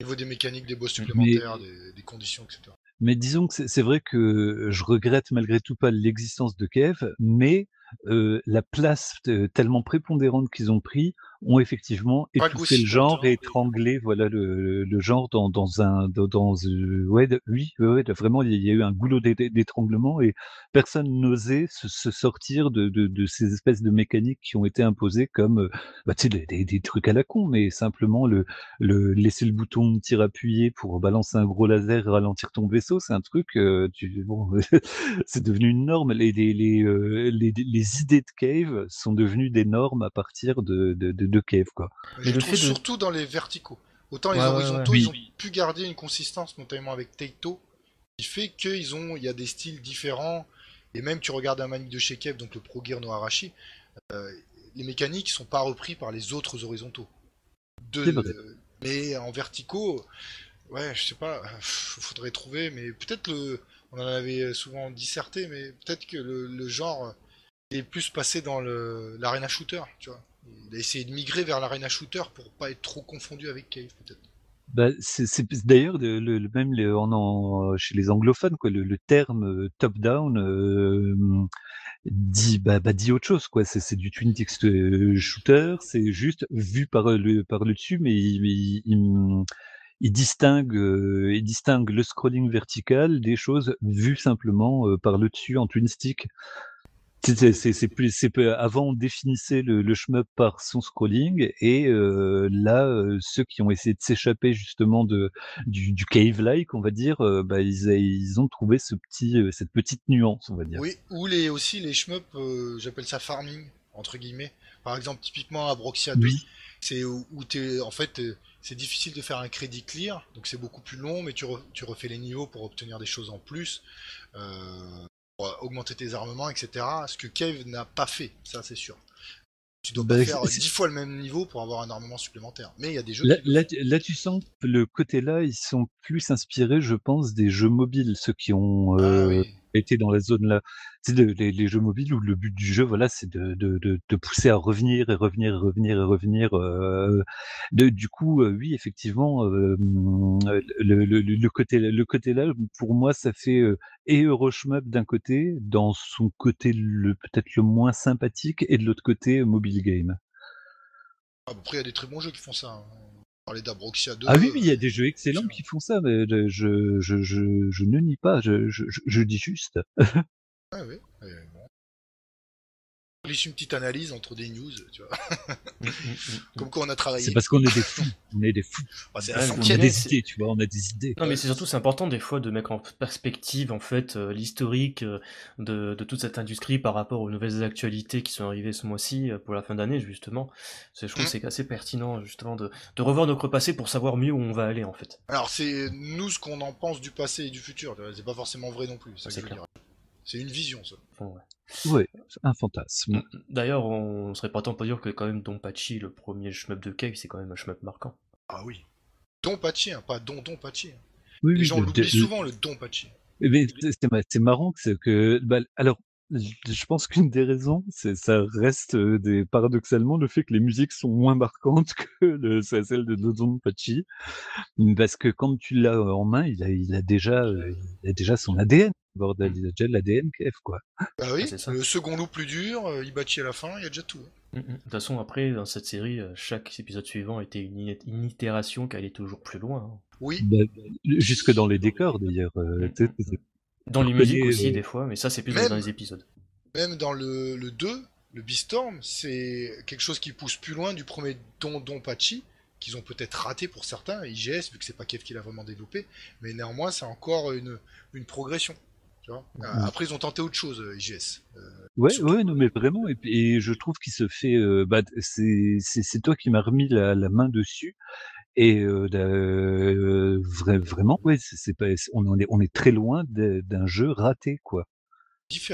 Au niveau des mécaniques, des boss supplémentaires, des, des conditions, etc. Mais disons que c'est vrai que je regrette malgré tout pas l'existence de Kev, mais la place euh, tellement prépondérante qu'ils ont pris ont effectivement étouffé le genre et étranglé voilà le, le genre dans, dans un dans, dans, euh, ouais oui ouais, vraiment il y a eu un goulot d'é- d'étranglement et personne n'osait se, se sortir de, de, de ces espèces de mécaniques qui ont été imposées comme euh, bah, tu sais des, des, des trucs à la con mais simplement le le laisser le bouton tir appuyé pour balancer un gros laser et ralentir ton vaisseau, c'est un truc, euh, tu, bon, c'est devenu une norme. Les, les, les, euh, les, les idées de Cave sont devenues des normes à partir de, de, de, de Cave, quoi. Mais je le trouve fait de- surtout dans les verticaux. Autant les Ouais, ouais, horizontaux, ouais. ils Oui. ont pu garder une consistance, notamment avec Taito, qui fait qu'ils ont, il y a des styles différents. Et même tu regardes un manique de chez Kev, donc le Pro Gear no Arashi, euh, les mécaniques sont pas repris par les autres horizontaux. De- euh, mais en verticaux, ouais, je sais pas, faudrait trouver, mais peut-être le, on en avait souvent disserté, mais peut-être que le, le genre est plus passé dans le l'arena shooter, tu vois. Essayé de migrer vers l'arena shooter pour pas être trop confondu avec Cave, peut-être. Bah, c'est d'ailleurs le, le, le- même chez les anglophones quoi, le, terme euh, top-down euh, dit bah, bah, dit autre chose quoi. C'est du twin text euh, shooter, c'est juste vu par le par le dessus, mais il, distingue il distingue le scrolling vertical des choses vues simplement par le dessus en twin stick. C'est- C'est c'est- c'est plus avant on définissait le, le shmup par son scrolling et euh, là euh, ceux qui ont essayé de s'échapper justement de du, du cave like on va dire euh, bah, ils, ils ont trouvé ce petit euh, cette petite nuance on va dire. Oui, ou les aussi les shmups, euh, j'appelle ça farming entre guillemets. Par exemple, typiquement à Broxia 2, Oui. c'est où, où t'es en fait c'est difficile de faire un crédit clear, donc c'est beaucoup plus long, mais tu, re- tu refais les niveaux pour obtenir des choses en plus. Euh, augmenter tes armements, etc. Ce que Cave n'a pas fait, ça c'est sûr. Tu dois Bah, faire c'est- 10 fois le même niveau pour avoir un armement supplémentaire. Mais il y a des jeux Là, qui là, là, tu sens le côté-là, ils sont plus inspirés, je pense, des jeux mobiles, ceux qui ont Ah euh, oui. Été dans la zone là. C'est de- les, jeux mobiles où le but du jeu, voilà, c'est de, de, de, pousser à revenir et revenir et revenir et revenir. euh, du coup, euh, oui, effectivement, euh, le, le, côté, le côté là, pour moi, ça fait et Euroshmup d'un côté, dans son côté le peut-être le moins sympathique, et de l'autre côté, mobile game. Après, il y a des très bons jeux qui font ça. hein. On parlait d'Abroxia 2. Ah oui, oui, il y a euh, des jeux excellents excellent. qui font ça, mais je, je, je, ne nie pas, je, je, dis juste. Bon. Glisse une petite analyse entre des news, tu vois. Mm, mm, mm. Comme quoi on a travaillé. C'est parce qu'on est des fous, on est des fous, Ah, Ouais, on a des idées, tu vois, on a des idées. Non mais c'est surtout c'est important des fois de mettre en perspective en fait euh, l'historique euh, de, de toute cette industrie par rapport aux nouvelles actualités qui sont arrivées ce mois-ci euh, pour la fin d'année justement. C'est- Je trouve que c'est assez pertinent justement de, de revoir notre passé pour savoir mieux où on va aller en fait. Alors, c'est nous ce qu'on en pense du passé et du futur. C'est pas forcément vrai non plus. C'est une vision, ça. Bon, ouais. C'est un fantasme. D'ailleurs on serait pas temps pour dire que quand même Don Pachi, le premier shmup de Cave, c'est quand même un shmup marquant. Ah oui. Don Pachi, hein, pas Don Don Pachi. hein. Oui, Les oui, gens l'oublient souvent, le Don Pachi. Mais c'est c'est ma- c'est marrant que c'est que bah, alors je pense qu'une des raisons c'est ça reste euh, des paradoxalement le fait que les musiques sont moins marquantes que le, celle de Dodon Pachi parce que quand tu l'as en main il a il a déjà euh, il a déjà son ADN bordel il a déjà l'ADN KF quoi. Bah oui, Ah, le second loup plus dur, euh, Ibachi à la fin, il y a déjà tout. hein. Mm, mm. De toute façon après dans cette série, euh, chaque épisode suivant était une, une itération qui allait toujours plus loin. hein. Oui, Bah, jusque dans les décors d'ailleurs. Euh, Dans les musiques aussi euh, des fois, mais ça c'est plus même- dans les épisodes. même dans le, le 2, le Beastorm, c'est quelque chose qui pousse plus loin du premier Don Don Pachi, qu'ils ont peut-être raté pour certains, IGS, vu que c'est pas Kev qui l'a vraiment développé, mais néanmoins c'est encore une, une progression. Tu vois Mhm. Après ils ont tenté autre chose, euh, IGS. Euh, Ouais, Surtout- ouais, non, mais vraiment, et, je trouve qu'il se fait, euh, bah, c'est, c'est, c'est toi qui m'as remis la, la main dessus, et euh, vra- vraiment, ouais, c'est, pas, on en est, on est très loin d'un jeu raté, quoi.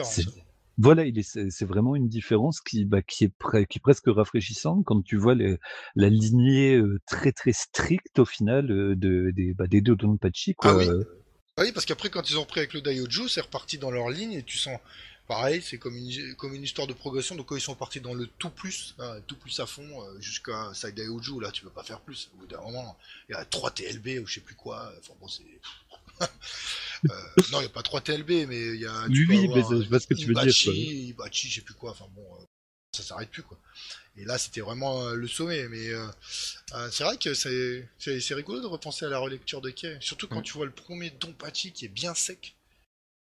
ça. Voilà, il est, c'est, vraiment une différence qui, bah, qui est pre- qui est presque rafraîchissante quand tu vois les, la lignée très très stricte au final de, des, bah, des deux Donpachi, quoi. Ah oui. Ah oui, parce qu'après, quand ils ont pris avec le Daioju, c'est reparti dans leur ligne et tu sens. Pareil, c'est comme une, comme une histoire de progression. Donc, quand ils sont partis dans le tout plus, hein, tout plus à fond, euh, jusqu'à Side Daioju, là, tu peux pas faire plus. Au bout d'un moment, il y a 3 TLB ou je sais plus quoi. Enfin, bon, c'est. Euh, non, il n'y a pas 3 TLB, mais il y a. Oui, oui, mais je vois ce que tu veux dire, Ibachi, quoi. Ibachi, je sais plus quoi. Enfin, bon, euh, ça s'arrête plus, quoi. Et là, c'était vraiment euh, le sommet. Mais euh, c'est vrai que c'est rigolo de repenser à la relecture de Kay. Surtout quand tu vois le premier Don Pachi qui est bien sec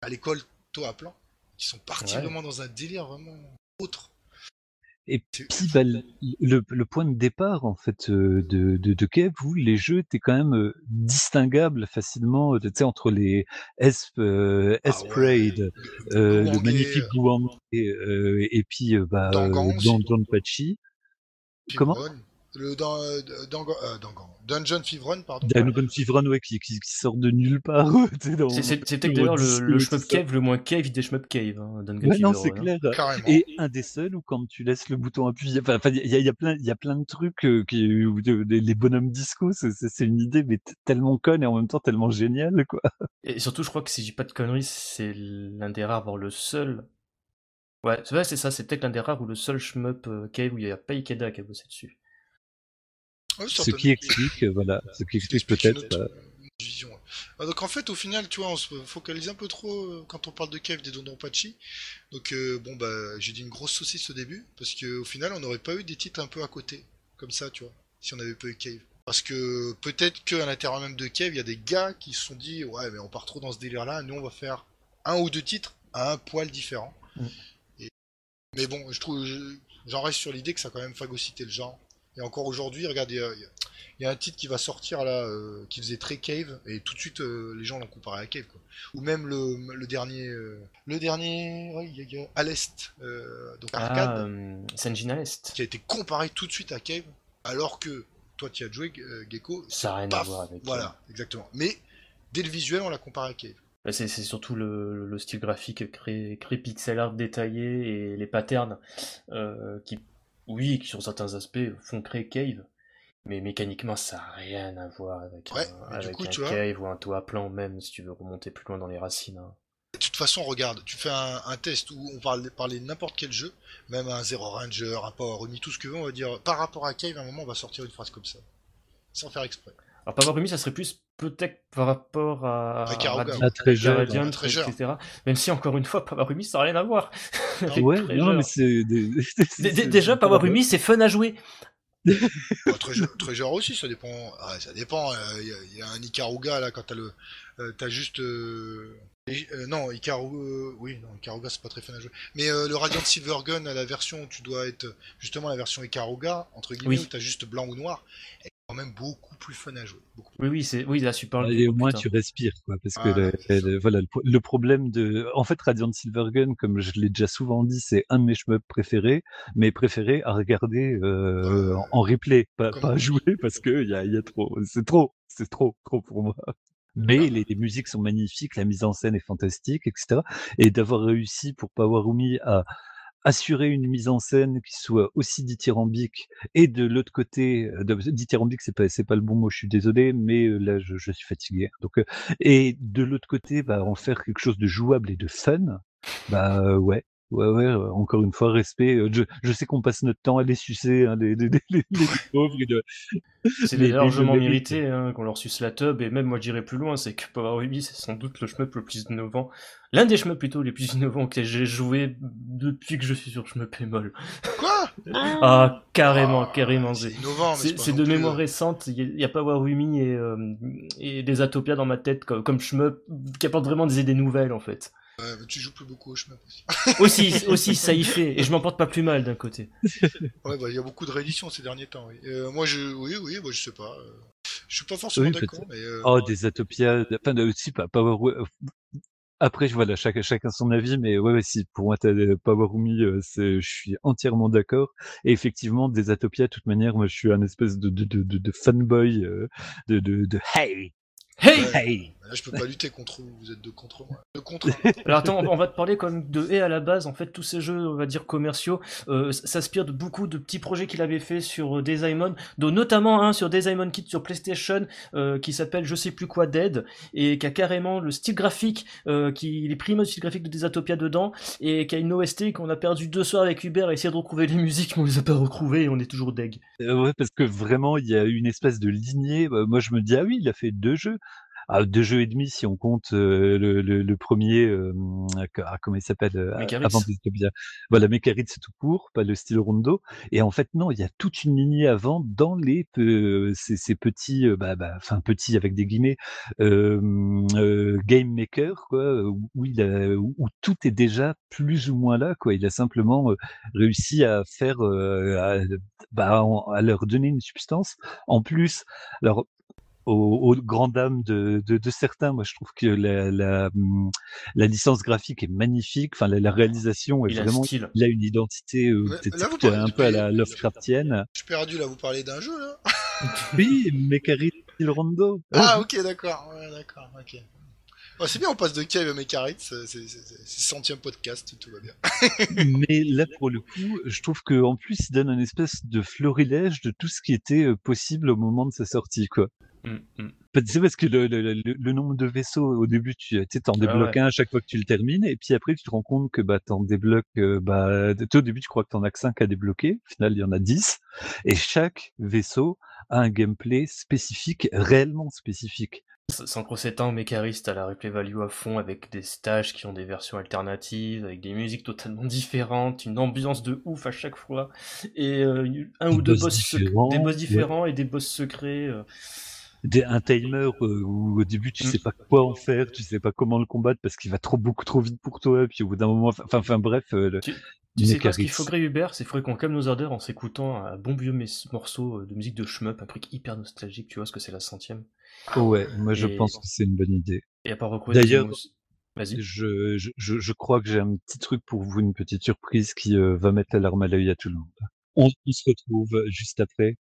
à l'école tôt à plan. Ils sont partis Ouais. vraiment dans un délire vraiment autre. Et puis bah, le, le, le point de départ en fait euh, de, de, de Kev où les jeux étaient quand même euh, distinguables facilement euh, tu sais entre les S euh, Ah ouais. euh, le magnifique et, euh, et puis bah, Dangan aussi. Dan- Danpachi, comment? Le Dan- euh, euh. Dungeon Fivron, pardon. Dragon Fever ouais, qui, qui, qui sort de nulle part dans- C'est- C'est c'est peut-être dans d'ailleurs le, le shmup cave le moins cave des shmup cave. Hein, Dungeon Ouais, non Fever, c'est hein. clair. Et un des seuls où quand tu laisses le bouton appuyé, enfin, il y, a- il y a plein, il y a plein de trucs euh, qui, où de- de- les bonhommes disco, c'est- une idée mais tellement conne et en même temps tellement géniale, quoi. Et surtout, je crois que si je dis pas de conneries, c'est l'un des rares, voire le seul. Ouais, c'est vrai, c'est ça, c'est peut-être l'un des rares ou le seul shmup euh, cave où il y a pas Ikeda qui a bossé dessus. Ouais, Ce qui explique, euh, voilà, ce qui explique peut-être. euh, euh, une vision. ouais. Ah, donc en fait, au final, tu vois, on se focalise un peu trop euh, quand on parle de Cave des Dondon Pachi. Donc euh, bon, bah, j'ai dit une grosse saucisse au début, parce que au final, on n'aurait pas eu des titres un peu à côté, comme ça, tu vois, si on n'avait pas eu Cave. Parce que peut-être qu'à l'intérieur même de Cave, il y a des gars qui se sont dit, ouais, mais on part trop dans ce délire-là, nous on va faire un ou deux titres à un poil différent. Mm. Et- Mais bon, je trouve, je- j'en reste sur l'idée que ça a quand même phagocyté le genre. Et encore aujourd'hui, regarde, il y a- un titre qui va sortir là, euh, qui faisait très cave, et tout de suite euh, les gens l'ont comparé à cave. Quoi. Ou même le, le dernier, euh, le dernier, ouais, il y a- il y a- à l'est, euh, donc arcade, Ah, euh, Senjin à l'Est. qui a été comparé tout de suite à cave, alors que toi tu as joué euh, Gecko, Ça n'a rien à voir avec. voilà, exactement. Mais dès le visuel, on l'a comparé à cave. Bah, c'est surtout le, le, style graphique très, très pixel art détaillé et les patterns euh, qui, oui, qui sur certains aspects font créer Cave. Mais mécaniquement, ça n'a rien à voir avec, un, avec un cave ou un toit plan, même si tu veux remonter plus loin dans les racines. Hein. De toute façon, regarde, tu fais un, test où on va parler de n'importe quel jeu, même un Zero Ranger, un Power Rumi, tout ce que veut, on va dire par rapport à Cave, à un moment, on va sortir une phrase comme ça, sans faire exprès. Alors Power Rumi, ça serait plus peut-être par rapport à, à, à Treasure, etc. Même si encore une fois, Power Rumi, ça n'a rien à voir. ouais, non, mais c'est déjà Power Rumi, c'est fun à jouer. Treasure, aussi, ça dépend. Ah, ça dépend. Il euh, y, a un Ikaruga là quand t'as le, euh, t'as juste. Euh, non, Ikaruga, oui, non, Ikaruga c'est pas très fun à jouer. Mais le Radiant Silvergun, la version où tu dois être justement la version Ikaruga entre guillemets, où t'as juste blanc ou noir, même beaucoup plus fun à jouer. Oui, oui, c'est oui, là, super. Et au moins, tu respires, quoi, parce que le, voilà, le, problème de, en fait, Radiant Silvergun, comme je l'ai déjà souvent dit, c'est un de mes shmups préférés, mais préférés à regarder euh, en, replay, pas, pas à jouer, parce que il y a, y a trop, c'est trop, c'est trop, trop pour moi. Mais les, les, musiques sont magnifiques, la mise en scène est fantastique, etc. Et d'avoir réussi pour Powerumi à assurer une mise en scène qui soit aussi dithyrambique et de l'autre côté, euh, dithyrambique c'est pas c'est pas le bon mot, je suis désolé, mais euh, là je, suis fatigué. Donc euh, et de l'autre côté, bah en faire quelque chose de jouable et de fun, bah ouais, Ouais, ouais, encore une fois, respect. Je, je sais qu'on passe notre temps à les sucer, hein, les, les, les, les pauvres. C'est largement mérité hein, qu'on leur suce la tub, et même moi j'irais plus loin, c'est que Power Ruby, c'est sans doute le shmup le plus innovant. L'un des shmups plutôt les plus innovants que j'ai joué depuis que je suis sur shmup Moll. Quoi? Ah, carrément, ah, carrément. C'est de mémoire récente, il y, a Power Ruby et, euh, et des Atopia dans ma tête comme, comme shmup qui apportent vraiment des idées nouvelles en fait. Ouais, mais tu joues plus beaucoup au chemin aussi. aussi, aussi, ça y fait. Et je m'en porte pas plus mal d'un côté. ouais, bah, il y a beaucoup de rééditions ces derniers temps. Oui. Euh, moi, je, oui, oui, moi, je sais pas. Euh, je suis pas forcément d'accord, mais. Euh, oh, des Atopia, enfin, aussi, pas Power. Après, voilà, chacun, chacun son avis, mais ouais, ouais si pour moi, Power Rumi, c'est, je suis entièrement d'accord. Et effectivement, des Atopia, de toute manière, moi, je suis un espèce de, de, de, de, fanboy, de, de, de, hey, Hey, hey Là, je peux pas lutter contre vous, vous êtes de contre moi. De contre. Alors attends, on va te parler comme de et à la base. En fait, tous ces jeux, on va dire commerciaux, euh, s'inspirent de beaucoup de petits projets qu'il avait fait sur euh, Desaimon, dont notamment un sur Desaimon Kit sur PlayStation euh, qui s'appelle je sais plus quoi Dead et qui a carrément le style graphique, euh, qui les primes du style graphique de Desatopia dedans et qui a une OST qu'on a perdu deux soirs avec Hubert à essayer de retrouver les musiques, mais on les a pas retrouvées et on est toujours deg. Euh, ouais, parce que vraiment, il y a une espèce de lignée. Moi, je me dis ah oui, il a fait deux jeux à deux jeux et demi si on compte euh, le, le, le, premier, euh, ah, comment il s'appelle euh, avant. Voilà, Mécaritz c'est tout court, pas le style Rondo. Et en fait non, il y a toute une lignée avant dans les ces, ces, petits, bah, bah, enfin petits avec des guillemets, game maker quoi, où, il a, où, tout est déjà plus ou moins là quoi. Il a simplement réussi à faire, à, bah, à leur donner une substance. En plus, alors aux, grandes dames de, de, de, certains. Moi, je trouve que la, la, hum, la licence graphique est magnifique. Enfin, la, réalisation est il vraiment. A il a une identité euh, un peu à la Lovecraftienne. Je suis perdu là. Vous parlez d'un jeu là Oui, Mekari Rondo. Ah, ok, d'accord. Ouais, d'accord. Ok. c'est bien, on passe de Cave à Mekarit, c'est centième podcast, tout va bien. Mais là, pour le coup, je trouve qu'en plus, il donne un espèce de florilège de tout ce qui était euh, possible au moment de sa sortie, quoi. Mmh, mmh. C'est parce que le, le, le, nombre de vaisseaux, au début, tu en ah débloques un à chaque fois que tu le termines, et puis après, tu te rends compte que bah, en débloques, euh, bah, au début, tu crois que tu en as que 5 à débloquer, au final, il y en a 10, et chaque vaisseau a un gameplay spécifique, réellement spécifique. Sans gros s'étendre, Mécariste à la replay value à fond avec des stages qui ont des versions alternatives, avec des musiques totalement différentes, une ambiance de ouf à chaque fois, et euh, un ou deux boss, des boss différents et des boss secrets. Euh un timer euh, où au début tu sais pas quoi en faire, tu sais pas comment le combattre parce qu'il va trop beaucoup trop vite pour toi, et puis au bout d'un moment, enfin, enfin bref. Euh, tu, sais quoi, ce qu'il faudrait Hubert, c'est faudrait qu'on calme nos ardeurs en s'écoutant un bon vieux morceau euh, de musique de shmup, un truc hyper nostalgique, tu vois, ce que c'est la centième. Oh ouais, moi je pense que c'est une bonne idée. Et à part D'ailleurs, Vas-y. Je, je, je, crois que j'ai un petit truc pour vous, une petite surprise qui va mettre la larme à l'œil à tout le monde. on se retrouve juste après.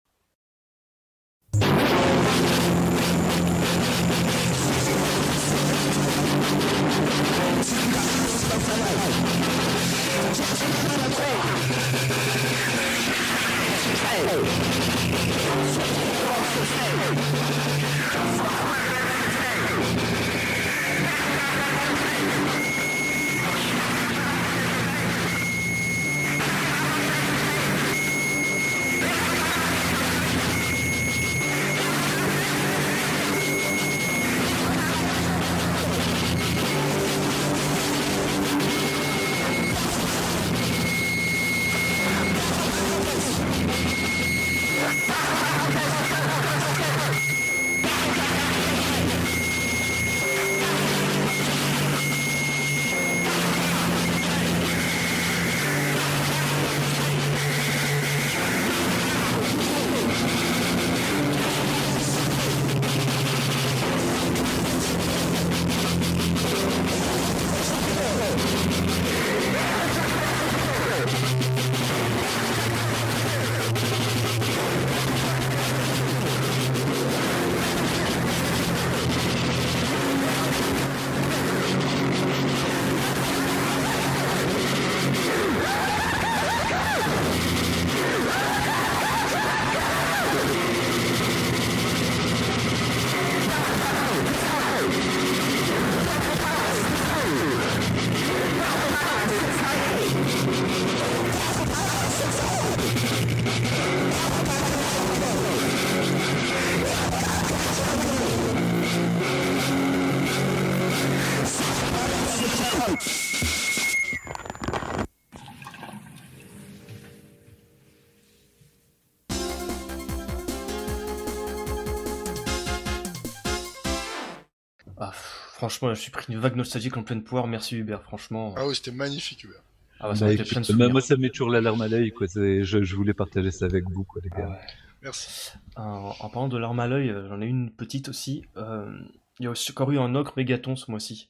Je suis pris une vague nostalgique en pleine poire. Merci Hubert, franchement. Ah ouais, c'était magnifique, Hubert. Ah bah, ça plein de moi, ça met toujours l'alarme à l'œil, quoi. C'est- Je, je voulais partager ça avec vous, quoi, les Ah gars. ouais. Merci. En, en parlant de l'arme à l'œil, euh, j'en ai une petite aussi. Euh, il y a aussi encore eu un ogre mégaton ce mois-ci.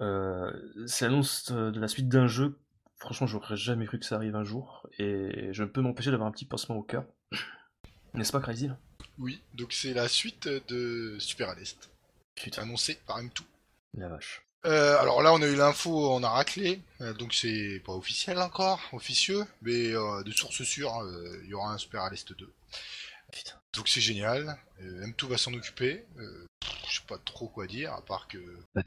Euh, c'est l'annonce de la suite d'un jeu. Franchement, j'aurais jamais cru que ça arrive un jour. Et je ne peux m'empêcher d'avoir un petit pincement au cœur. N'est-ce pas, Crazy? Là Oui, donc c'est la suite de Super à l'Est, Putain, annoncée par M2. La vache. Euh, alors là, on a eu l'info, on a raclé, euh, donc c'est pas officiel encore, officieux, mais euh, de source sûre, euh, il y aura un Super à l'Est 2. Donc c'est génial, euh, M2 va s'en occuper, euh, je sais pas trop quoi dire, à part que... Bah,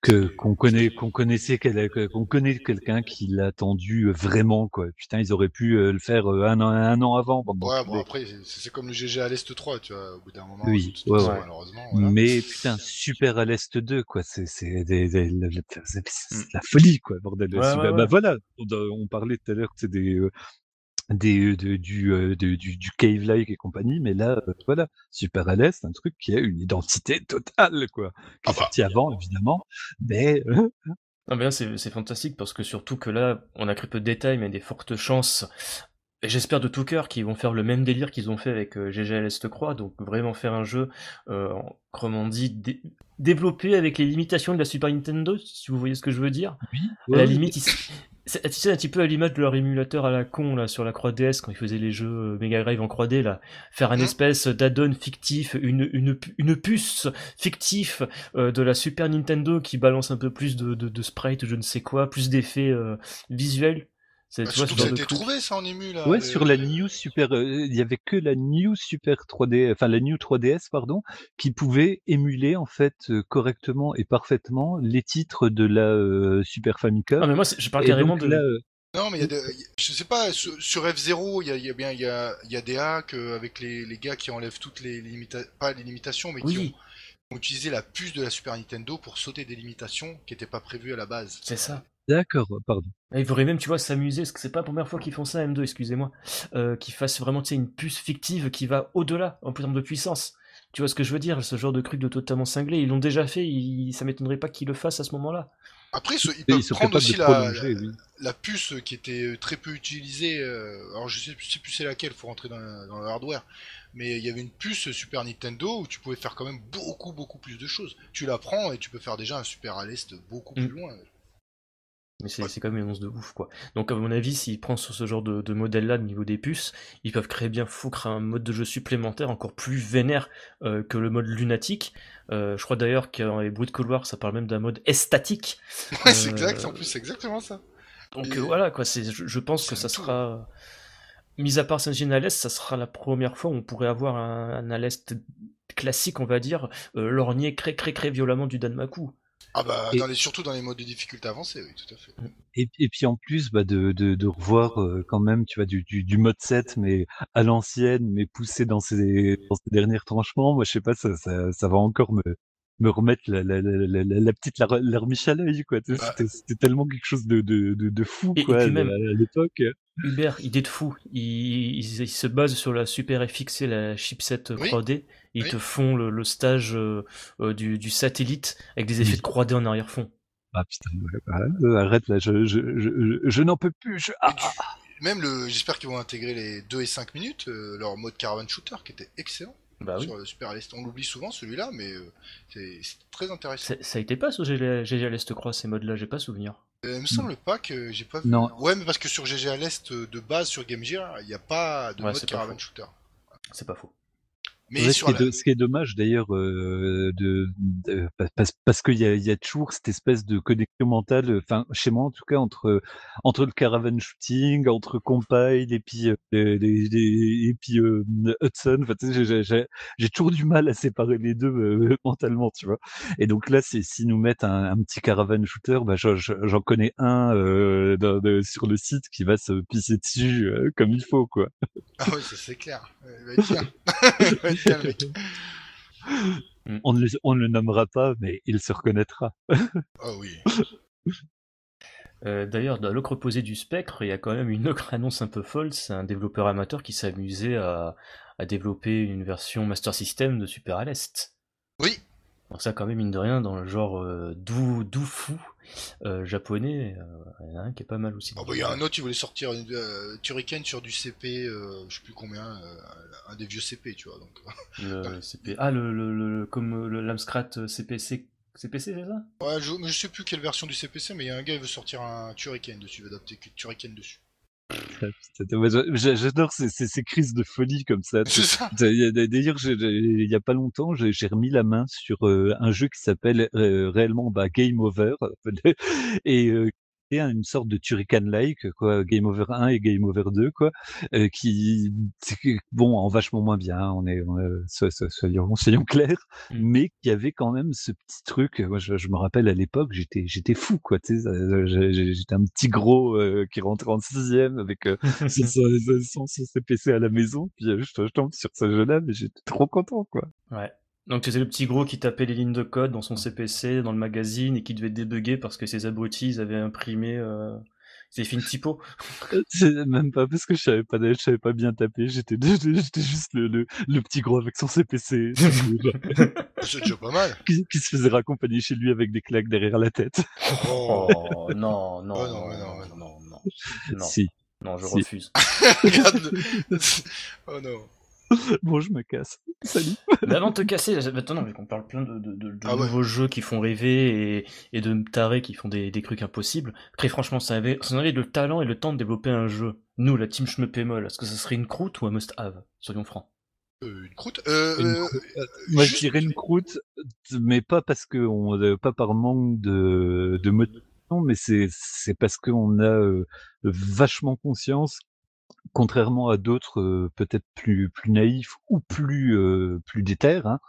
que qu'on connaît qu'on connaissait qu'on connaît quelqu'un qui l'a attendu euh, vraiment quoi putain ils auraient pu le faire un an un an avant Ouais, bon après, c'est comme le GG à l'Est 3, tu vois, au bout d'un moment, Oui, de toute ouais, façon, ouais. malheureusement, voilà. mais putain super à l'est 2 quoi c'est c'est Mm. la folie quoi bordel Ouais, Super- ouais, bah ouais. voilà on, on parlait tout à l'heure que c'est des euh, des de- du, euh, de- du du cave like et compagnie mais là euh, voilà super l'est c'est un truc qui a une identité totale quoi qui Ah est bah. sorti avant évidemment mais euh, Non, mais là, c'est c'est fantastique parce que surtout que là, on a très peu de détails, mais des fortes chances. Et j'espère de tout cœur qu'ils vont faire le même délire qu'ils ont fait avec euh, GGL Est Croix, donc vraiment faire un jeu, euh, en- comment on dit, dé- développé avec les limitations de la Super Nintendo, si vous voyez ce que je veux dire. oui À la limite, ils s- c'est tu sais, un petit peu à l'image de leur émulateur à la con là sur la 3DS quand ils faisaient les jeux euh, Mega Drive en 3D là, faire un Mhm. espèce d'add-on fictif, une, une, une puce fictif euh, de la Super Nintendo qui balance un peu plus de, de, de sprite, je ne sais quoi, plus d'effets euh, visuels. C'est Bah, tu vois, surtout ce que ça genre a été trouvé, ça, en ému, là. Ouais, les- sur la New Super, euh, il y avait que la New Super 3D, enfin la New 3DS, pardon, qui pouvait émuler en fait euh, correctement et parfaitement les titres de la euh, Super Famicom. Ah mais moi je parle carrément de. là, euh, Non, mais il y a des... Je sais pas, sur, sur F0, il y a, il y a bien il y a, il y a des hacks euh, avec les, les gars qui enlèvent toutes les limitations... Pas les limitations, mais qui ont, ont utilisé la puce de la Super Nintendo pour sauter des limitations qui n'étaient pas prévues à la base. c'est ça. D'accord, pardon. Et Ils pourraient même, tu vois, s'amuser, parce que c'est pas la première fois qu'ils font ça, M2, excusez-moi, euh, qu'ils fassent vraiment, tu sais, une puce fictive qui va au-delà, en termes de puissance. Tu vois ce que je veux dire Ce genre de truc de totalement cinglé, ils l'ont déjà fait, ils- ça m'étonnerait pas qu'ils le fassent à ce moment-là. Après, ce- ils peuvent ils sont prendre capables aussi de la, prolonger, oui. la puce qui était très peu utilisée. euh, alors, je sais, je sais plus c'est laquelle, faut rentrer dans, la- dans le hardware. Mais il y avait une puce Super Nintendo où tu pouvais faire quand même beaucoup, beaucoup plus de choses. Tu la prends et tu peux faire déjà un Super à l'Est beaucoup Mm. plus loin. Mais c'est Ouais. c'est quand même une annonce de ouf, quoi. Donc, à mon avis, s'ils prennent sur ce genre de, de modèle-là, au niveau des puces, ils peuvent créer bien foutre un mode de jeu supplémentaire encore plus vénère euh, que le mode lunatique. Euh, je crois d'ailleurs que dans les bruits de couloir, ça parle même d'un mode estatique. Ouais, c'est Euh, exact, en plus, c'est exactement ça. Donc Et- euh, voilà, quoi, c'est, je, je pense que ça tout. sera. Mis à part l'Est, ça sera la première fois où on pourrait avoir un, un l'Est classique, on va dire, euh, lorgner très très très violemment du Danmaku. Ah bah, Et- dans les, surtout dans les modes de difficulté avancés, oui, tout à fait. Et, et puis en plus bah, de, de, de revoir euh, quand même tu vois du, du, du mode 7 mais à l'ancienne mais poussé dans ses, dans ses derniers tranchements moi je sais pas ça, ça, ça va encore me, me remettre la, la, la, la, petite lar- larmiche à l'œil quoi Bah. c'était c'était tellement quelque chose de, de, de, de fou Et- et quoi puis même- à l'époque Hubert, idée de fou. Ils, ils- ils se basent sur la Super FX et la chipset Oui. 3D. Ils Oui. te font le, le stage euh, euh, du, du satellite avec des effets Oui. de 3D en arrière-fond. ah putain ouais, bah, euh, arrête là je, je, je, je, je n'en peux plus je... ah, Et du- Même le, j'espère qu'ils vont intégrer les 2 et 5 minutes, euh, leur mode caravan shooter qui était excellent Bah oui. sur le Super Aleste. On l'oublie souvent celui-là, mais euh, c'est c'est très intéressant. Ça, ça a été pas sur GG à l'Est Croix ces modes-là, j'ai pas souvenir. Euh, il me semble pas que j'ai pas vu. Non. Ouais, mais parce que sur GG à l'Est de base sur Game Gear, il n'y a pas de Ouais, mode caravan shooter. C'est pas faux. Mais Ouais, ce, qui la... est, do- ce qui est dommage d'ailleurs, euh, de, de- pa- parce, parce qu'il y a, il y a toujours cette espèce de connexion mentale, enfin chez moi en tout cas entre entre le caravan shooting, entre Compile et puis euh, les, les- les- et puis euh, Hudson. Enfin, j'ai- toujours du mal à séparer les deux euh, mentalement, tu vois. Et donc là, c'est s'ils nous mettent un, un petit caravan shooter, bah, je- je- j'en connais un euh, de- sur le site qui va se pisser dessus euh, comme il faut, quoi. Ah oui, c'est clair. Il va être bien. On ne, le, on ne le nommera pas, mais il se reconnaîtra. Ah oui. Euh, D'ailleurs, dans l'autre opposé du spectre, il y a quand même une autre annonce un peu folle. C'est un développeur amateur qui amusé à, à développer une version Master System de Super à l'Est. Oui. Donc ça, quand même, mine de rien, dans le genre euh, doux, doux fou euh, japonais, euh, il y en a un qui est pas mal aussi. Oh, bah, il y a un autre qui voulait sortir euh, Turrican sur du CP, euh, je sais plus combien, un des vieux CP, tu vois. Donc. Le CP... Ah, le, le, le- comme le CPC, CPC, c'est ça? Ouais, je, je sais plus quelle version du CPC, mais il y a un gars qui veut sortir un Turrican dessus, il veut adapter Turrican dessus. J'adore ces, ces, ces crises de folie comme ça. D'ailleurs, il y a pas longtemps, j'ai j'ai remis la main sur euh, un jeu qui s'appelle euh, réellement bah, Game Over et euh, est une sorte de Turrican-like, quoi, Game Over 1 et Game Over 2, quoi, euh, qui, bon, en vachement moins bien, hein, on est, on est- so- so- soyons, soyons clairs, Mm. mais qui avait quand même ce petit truc. Moi, je, je me rappelle à l'époque, j'étais, j'étais fou, quoi, j'étais un petit gros euh, qui rentrait en sixième avec euh, son, son, son- son CPC à la maison, puis euh, je, je tombe sur ce jeu-là, mais j'étais trop content, quoi. Ouais. Donc c'était le petit gros qui tapait les lignes de code dans son CPC, dans le magazine, et qui devait débugger parce que ses abrutis ils avaient imprimé... Euh... Avaient fait une typo. C'est même pas parce que je savais pas, je savais pas bien taper, j'étais, j'étais juste le, le, le petit gros avec son CPC C'est déjà pas mal. qui, qui se faisait raccompagner chez lui avec des claques derrière la tête. Oh. Oh non, non, Oh, non, non, non, non, non, non, non, Si. non, je Si. refuse. Oh non. Bon, je me casse. Salut. Mais avant de te casser, maintenant, vu qu'on parle plein de, de, de- de Ah ouais. nouveaux jeux qui font rêver et, et de tarés qui font des, des trucs impossibles, très franchement, ça avait, ça avait le talent et le temps de développer un jeu. Nous, la team Schmeppémol, est-ce que ça serait une croûte ou un must-have Soyons francs. Euh, une croûte? Euh, Une euh. Moi, je dirais une croûte, mais pas parce que on, pas par manque de, de motivation, mais c'est, c'est parce qu'on a euh, vachement conscience, contrairement à d'autres euh, peut-être plus plus naïfs ou plus euh, plus déter, hein,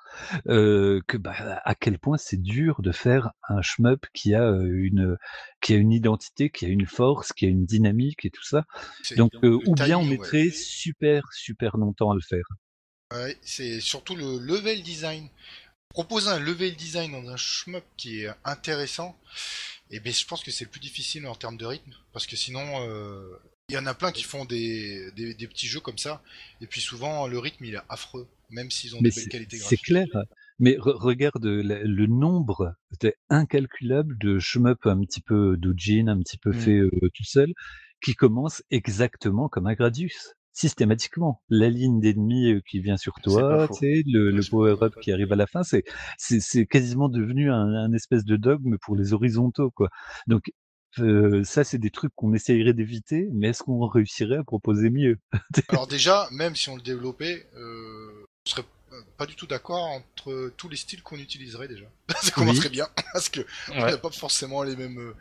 euh, que bah, à quel point c'est dur de faire un shmup qui a euh, une qui a une identité, qui a une force, qui a une dynamique et tout ça. Donc, ou bien on ouais. mettrait super super longtemps à le faire. Ouais, c'est surtout le level design. Proposer un level design dans un shmup qui est intéressant, et ben je pense que c'est le plus difficile en termes de rythme, parce que sinon, il y en a plein qui font des, des, des petits jeux comme ça, et puis souvent le rythme il est affreux, même s'ils ont Mais des belles c'est qualités c'est graphiques. clair. Mais re- regarde le nombre, c'était incalculable de shmup un petit peu doujin, un petit peu Mm. fait euh, tout seul, qui commencent exactement comme un Gradius, systématiquement. La ligne d'ennemis euh, qui vient sur toi, faux. tu sais, le, le c'est power-up qui arrive à la fin, c'est c'est c'est quasiment devenu un, un espèce de dogme pour les horizontaux, quoi. Donc euh, ça, c'est des trucs qu'on essayerait d'éviter, mais est-ce qu'on réussirait à proposer mieux? Alors déjà, même si on le développait, euh, on serait pas du tout d'accord entre tous les styles qu'on utiliserait déjà. ça commencerait bien, parce que on n'a pas forcément les mêmes. euh,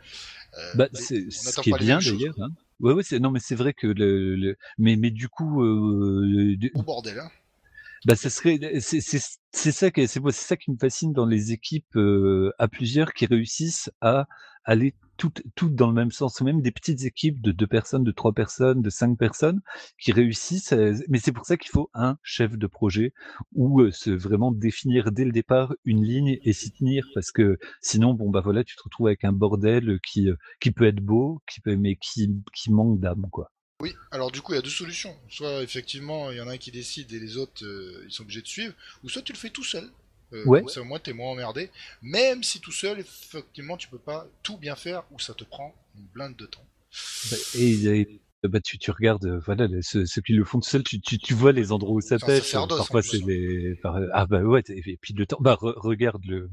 Bah, c'est on ce qui est pas les bien d'ailleurs. Hein. Ouais, ouais, c'est non, mais c'est vrai que le, le- mais mais du coup, euh, du- Au bordel, hein. Bah, ce serait c'est ça qui c'est c'est ça qui me fascine dans les équipes, à plusieurs qui réussissent à aller toutes dans le même sens, même des petites équipes de 2 personnes, de 3 personnes, de 5 personnes qui réussissent, heu, mais c'est pour ça qu'il faut un chef de projet ou, heu, se vraiment définir dès le départ une ligne et s'y tenir parce que sinon, bon, bah, voilà, tu te retrouves avec un bordel, qui, heu, qui peut être beau, qui peut mais qui qui manque d'âme, quoi. Oui, alors du coup, il y a deux solutions. Soit effectivement, il y en a un qui décide et les autres, euh, ils sont obligés de suivre, ou soit tu le fais tout seul. Euh, Ouais. comme ça, au moins, t'es moins emmerdé. Même si tout seul, effectivement, tu peux pas tout bien faire, ou ça te prend une blinde de temps. Bah, et et bah, tu tu regardes, heu, voilà, ceux ceux qui le font tout seuls, tu tu tu vois les endroits où ça C'est un pêche, heu, sacerdoce, en parfois c'est hein. les par ah bah, ouais, et puis le temps bah, re regarde le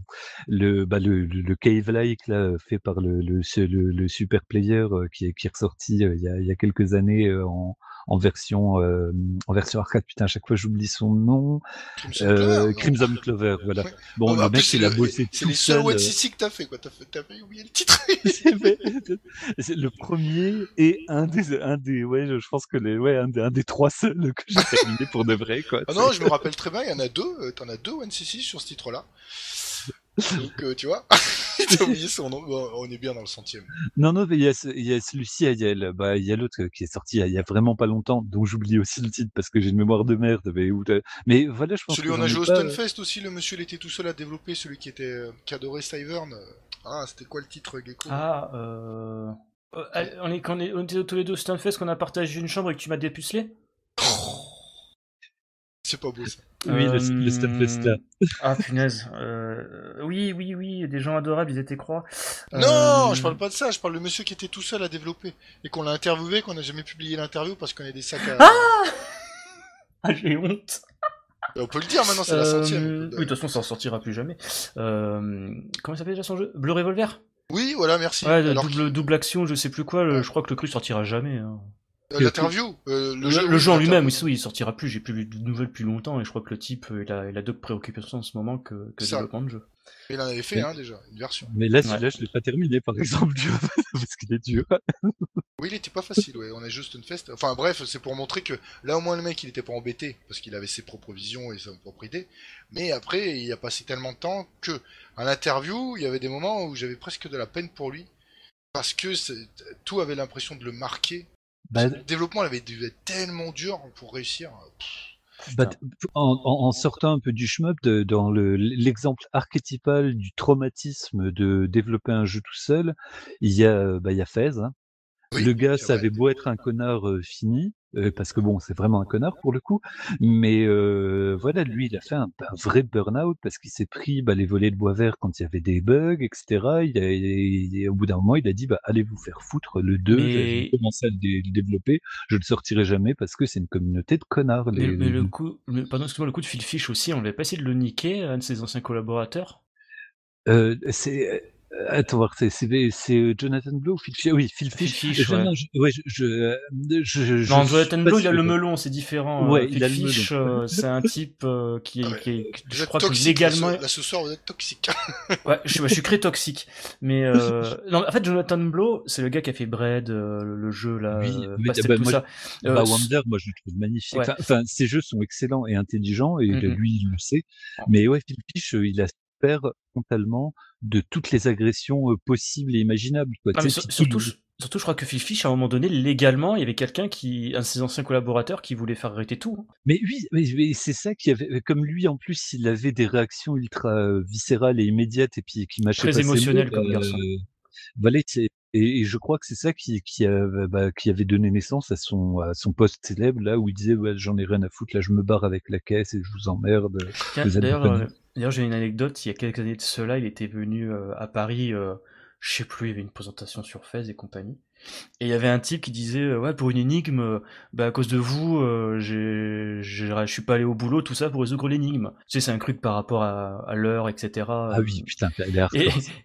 le bah, le le le cave like là, fait par le le le super player, qui est qui est ressorti, il y a il y a quelques années, en en version, hem, en version arcade. Putain, à chaque fois j'oublie son nom. Crimson Clover, Heu, non Crimson Clover, voilà. Ouais. Bon, le mec, c'est il a bossé C'est tout les seuls seul, One que t'as fait, quoi. T'as fait oublier le titre. c'est le premier et un des, un des, ouais, je je pense que les, ouais, un des, un des trois seuls que j'ai terminé pour de vrai, quoi. Ah non, je me rappelle très bien, il y en a deux. euh, T'en as deux One sur ce titre-là. Donc, euh, tu vois, t'as oublié son nom. Bon, on est bien dans le centième. Non, non, mais il y a, ce- il y a celui-ci, il y a, le- bah, il y a l'autre qui est sorti il y a, vraiment pas longtemps, dont j'oublie aussi le titre parce que j'ai une mémoire de merde. Mais, voilà, je pense Celui que où on a joué au Stunfest aussi, le monsieur il était tout seul à développer, celui qui était euh, qui adorait Stivern. Ah, c'était quoi le titre, Gecko? Ah, euh... euh, allez, on, est, quand on, est, on était tous les deux au Stunfest, qu'on a partagé une chambre et que tu m'as dépucelé? C'est pas beau ça. Oui, le, le Euh, Stunfest là. Ah, punaise. Euh, oui, oui, oui, des gens adorables, ils étaient croix. Non, Euh, je parle pas de ça, je parle du monsieur qui était tout seul à développer et qu'on l'a interviewé, qu'on n'a jamais publié l'interview parce qu'on a des sacs à. Ah, j'ai honte. on peut le dire maintenant, c'est la centième. Oui, de toute façon, ça en sortira plus jamais. Euh, comment il s'appelle déjà son jeu? Bleu Revolver? Oui, voilà, merci. Ouais, de Alors, double, double action, je sais plus quoi. le- Ouais. je crois que le cru sortira jamais. hein. Euh, l'interview, euh, le, Le, jeu, le oui, jeu en lui-même, oui, oui, il sortira plus. J'ai plus vu de nouvelles depuis longtemps et je crois que le type, euh, il a, il a d'autres préoccupations en ce moment que, que développement de jeu. Il en avait fait, hein, déjà, une version. Mais là, celui-là, je l'ai pas terminé, par exemple, parce qu'il est dur. Oui, il était pas facile, ouais. On a juste une fest. Enfin bref, c'est pour montrer que là au moins le mec il était pas embêté parce qu'il avait ses propres visions et sa propre idée. Mais après, il a passé tellement de temps que à l'interview, il y avait des moments où j'avais presque de la peine pour lui parce que tout avait l'impression de le marquer. Bah, Le développement il avait dû être tellement dur pour réussir. Bah, en, en- en sortant un peu du shmup, de- dans le- l'exemple archétypal du traumatisme de développer un jeu tout seul, il y a, bah, il y a Fez. hein. Oui, le gars, ça avait beau être un connard euh, fini, euh, parce que bon, c'est vraiment un connard pour le coup, mais euh, voilà, lui, il a fait un, un vrai burn-out parce qu'il s'est pris bah, les volets de bois vert quand il y avait des bugs, etc. Il a, il- au bout d'un moment, il a dit, bah, allez vous faire foutre le 2, Mais- j'ai commencé à le, dé- le développer, je le sortirai jamais parce que c'est une communauté de connards. Mais, les- mais le les- coup, le, pardon, excuse-moi, le coup de Phil Fish aussi, on avait pas essayé de le niquer, un de ses anciens collaborateurs? Euh, c'est euh, attends voir, c'est euh, Jonathan Blow ou Phil Fish? Oui, Phil Phil Fish. Fish, Je- ouais. non, je, ouais, je, je, euh, je, Non, Jonathan Blow, il a le melon, c'est différent. Ouais, Euh, il Phil a Fish, euh, c'est un type euh, qui, Ah est, ouais, qui est- Vous je êtes crois que toxique, légalement, Là, ce, soir, vous êtes toxique. Ouais, je, suis- ouais, je suis très toxique. Mais euh, non, en fait, Jonathan Blow, c'est le gars qui a fait Bread, euh, le, jeu là, Oui, euh, oui, Pastel, bah, tout moi, ça. Euh, bah, Wonder, moi je le trouve magnifique. Ouais. Enfin, ces jeux sont excellents et intelligents et Mhm. lui il le sait. Mais ouais, Phil Fish, euh, il a souffert frontalement de toutes les agressions possibles et imaginables. Quoi. Mais sur- surtout, tout- je- surtout, je crois que Phil Fish, à un moment donné, légalement, il y avait quelqu'un qui, un de ses anciens collaborateurs, qui voulait faire arrêter tout. hein. Mais oui, mais, mais c'est ça qui avait, comme lui en plus, il avait des réactions ultra viscérales et immédiates et puis qui mâchait Très mots, émotionnel comme garçon. Voilà, et, et je crois que c'est ça qui, qui, a, bah, qui avait donné naissance à son, à son post célèbre là où il disait ouais, j'en ai rien à foutre, là je me barre avec la caisse et je vous emmerde. D'ailleurs. D'ailleurs, j'ai une anecdote. Il y a quelques années de cela, il était venu euh, à Paris. euh, je sais plus, il y avait une présentation sur Fez et compagnie. Et il y avait un type qui disait euh, ouais pour une énigme, euh, bah à cause de vous, euh, je suis pas allé au boulot, tout ça pour résoudre l'énigme. Tu sais, c'est un truc par rapport à, à l'heure, etc. Ah oui, putain, il est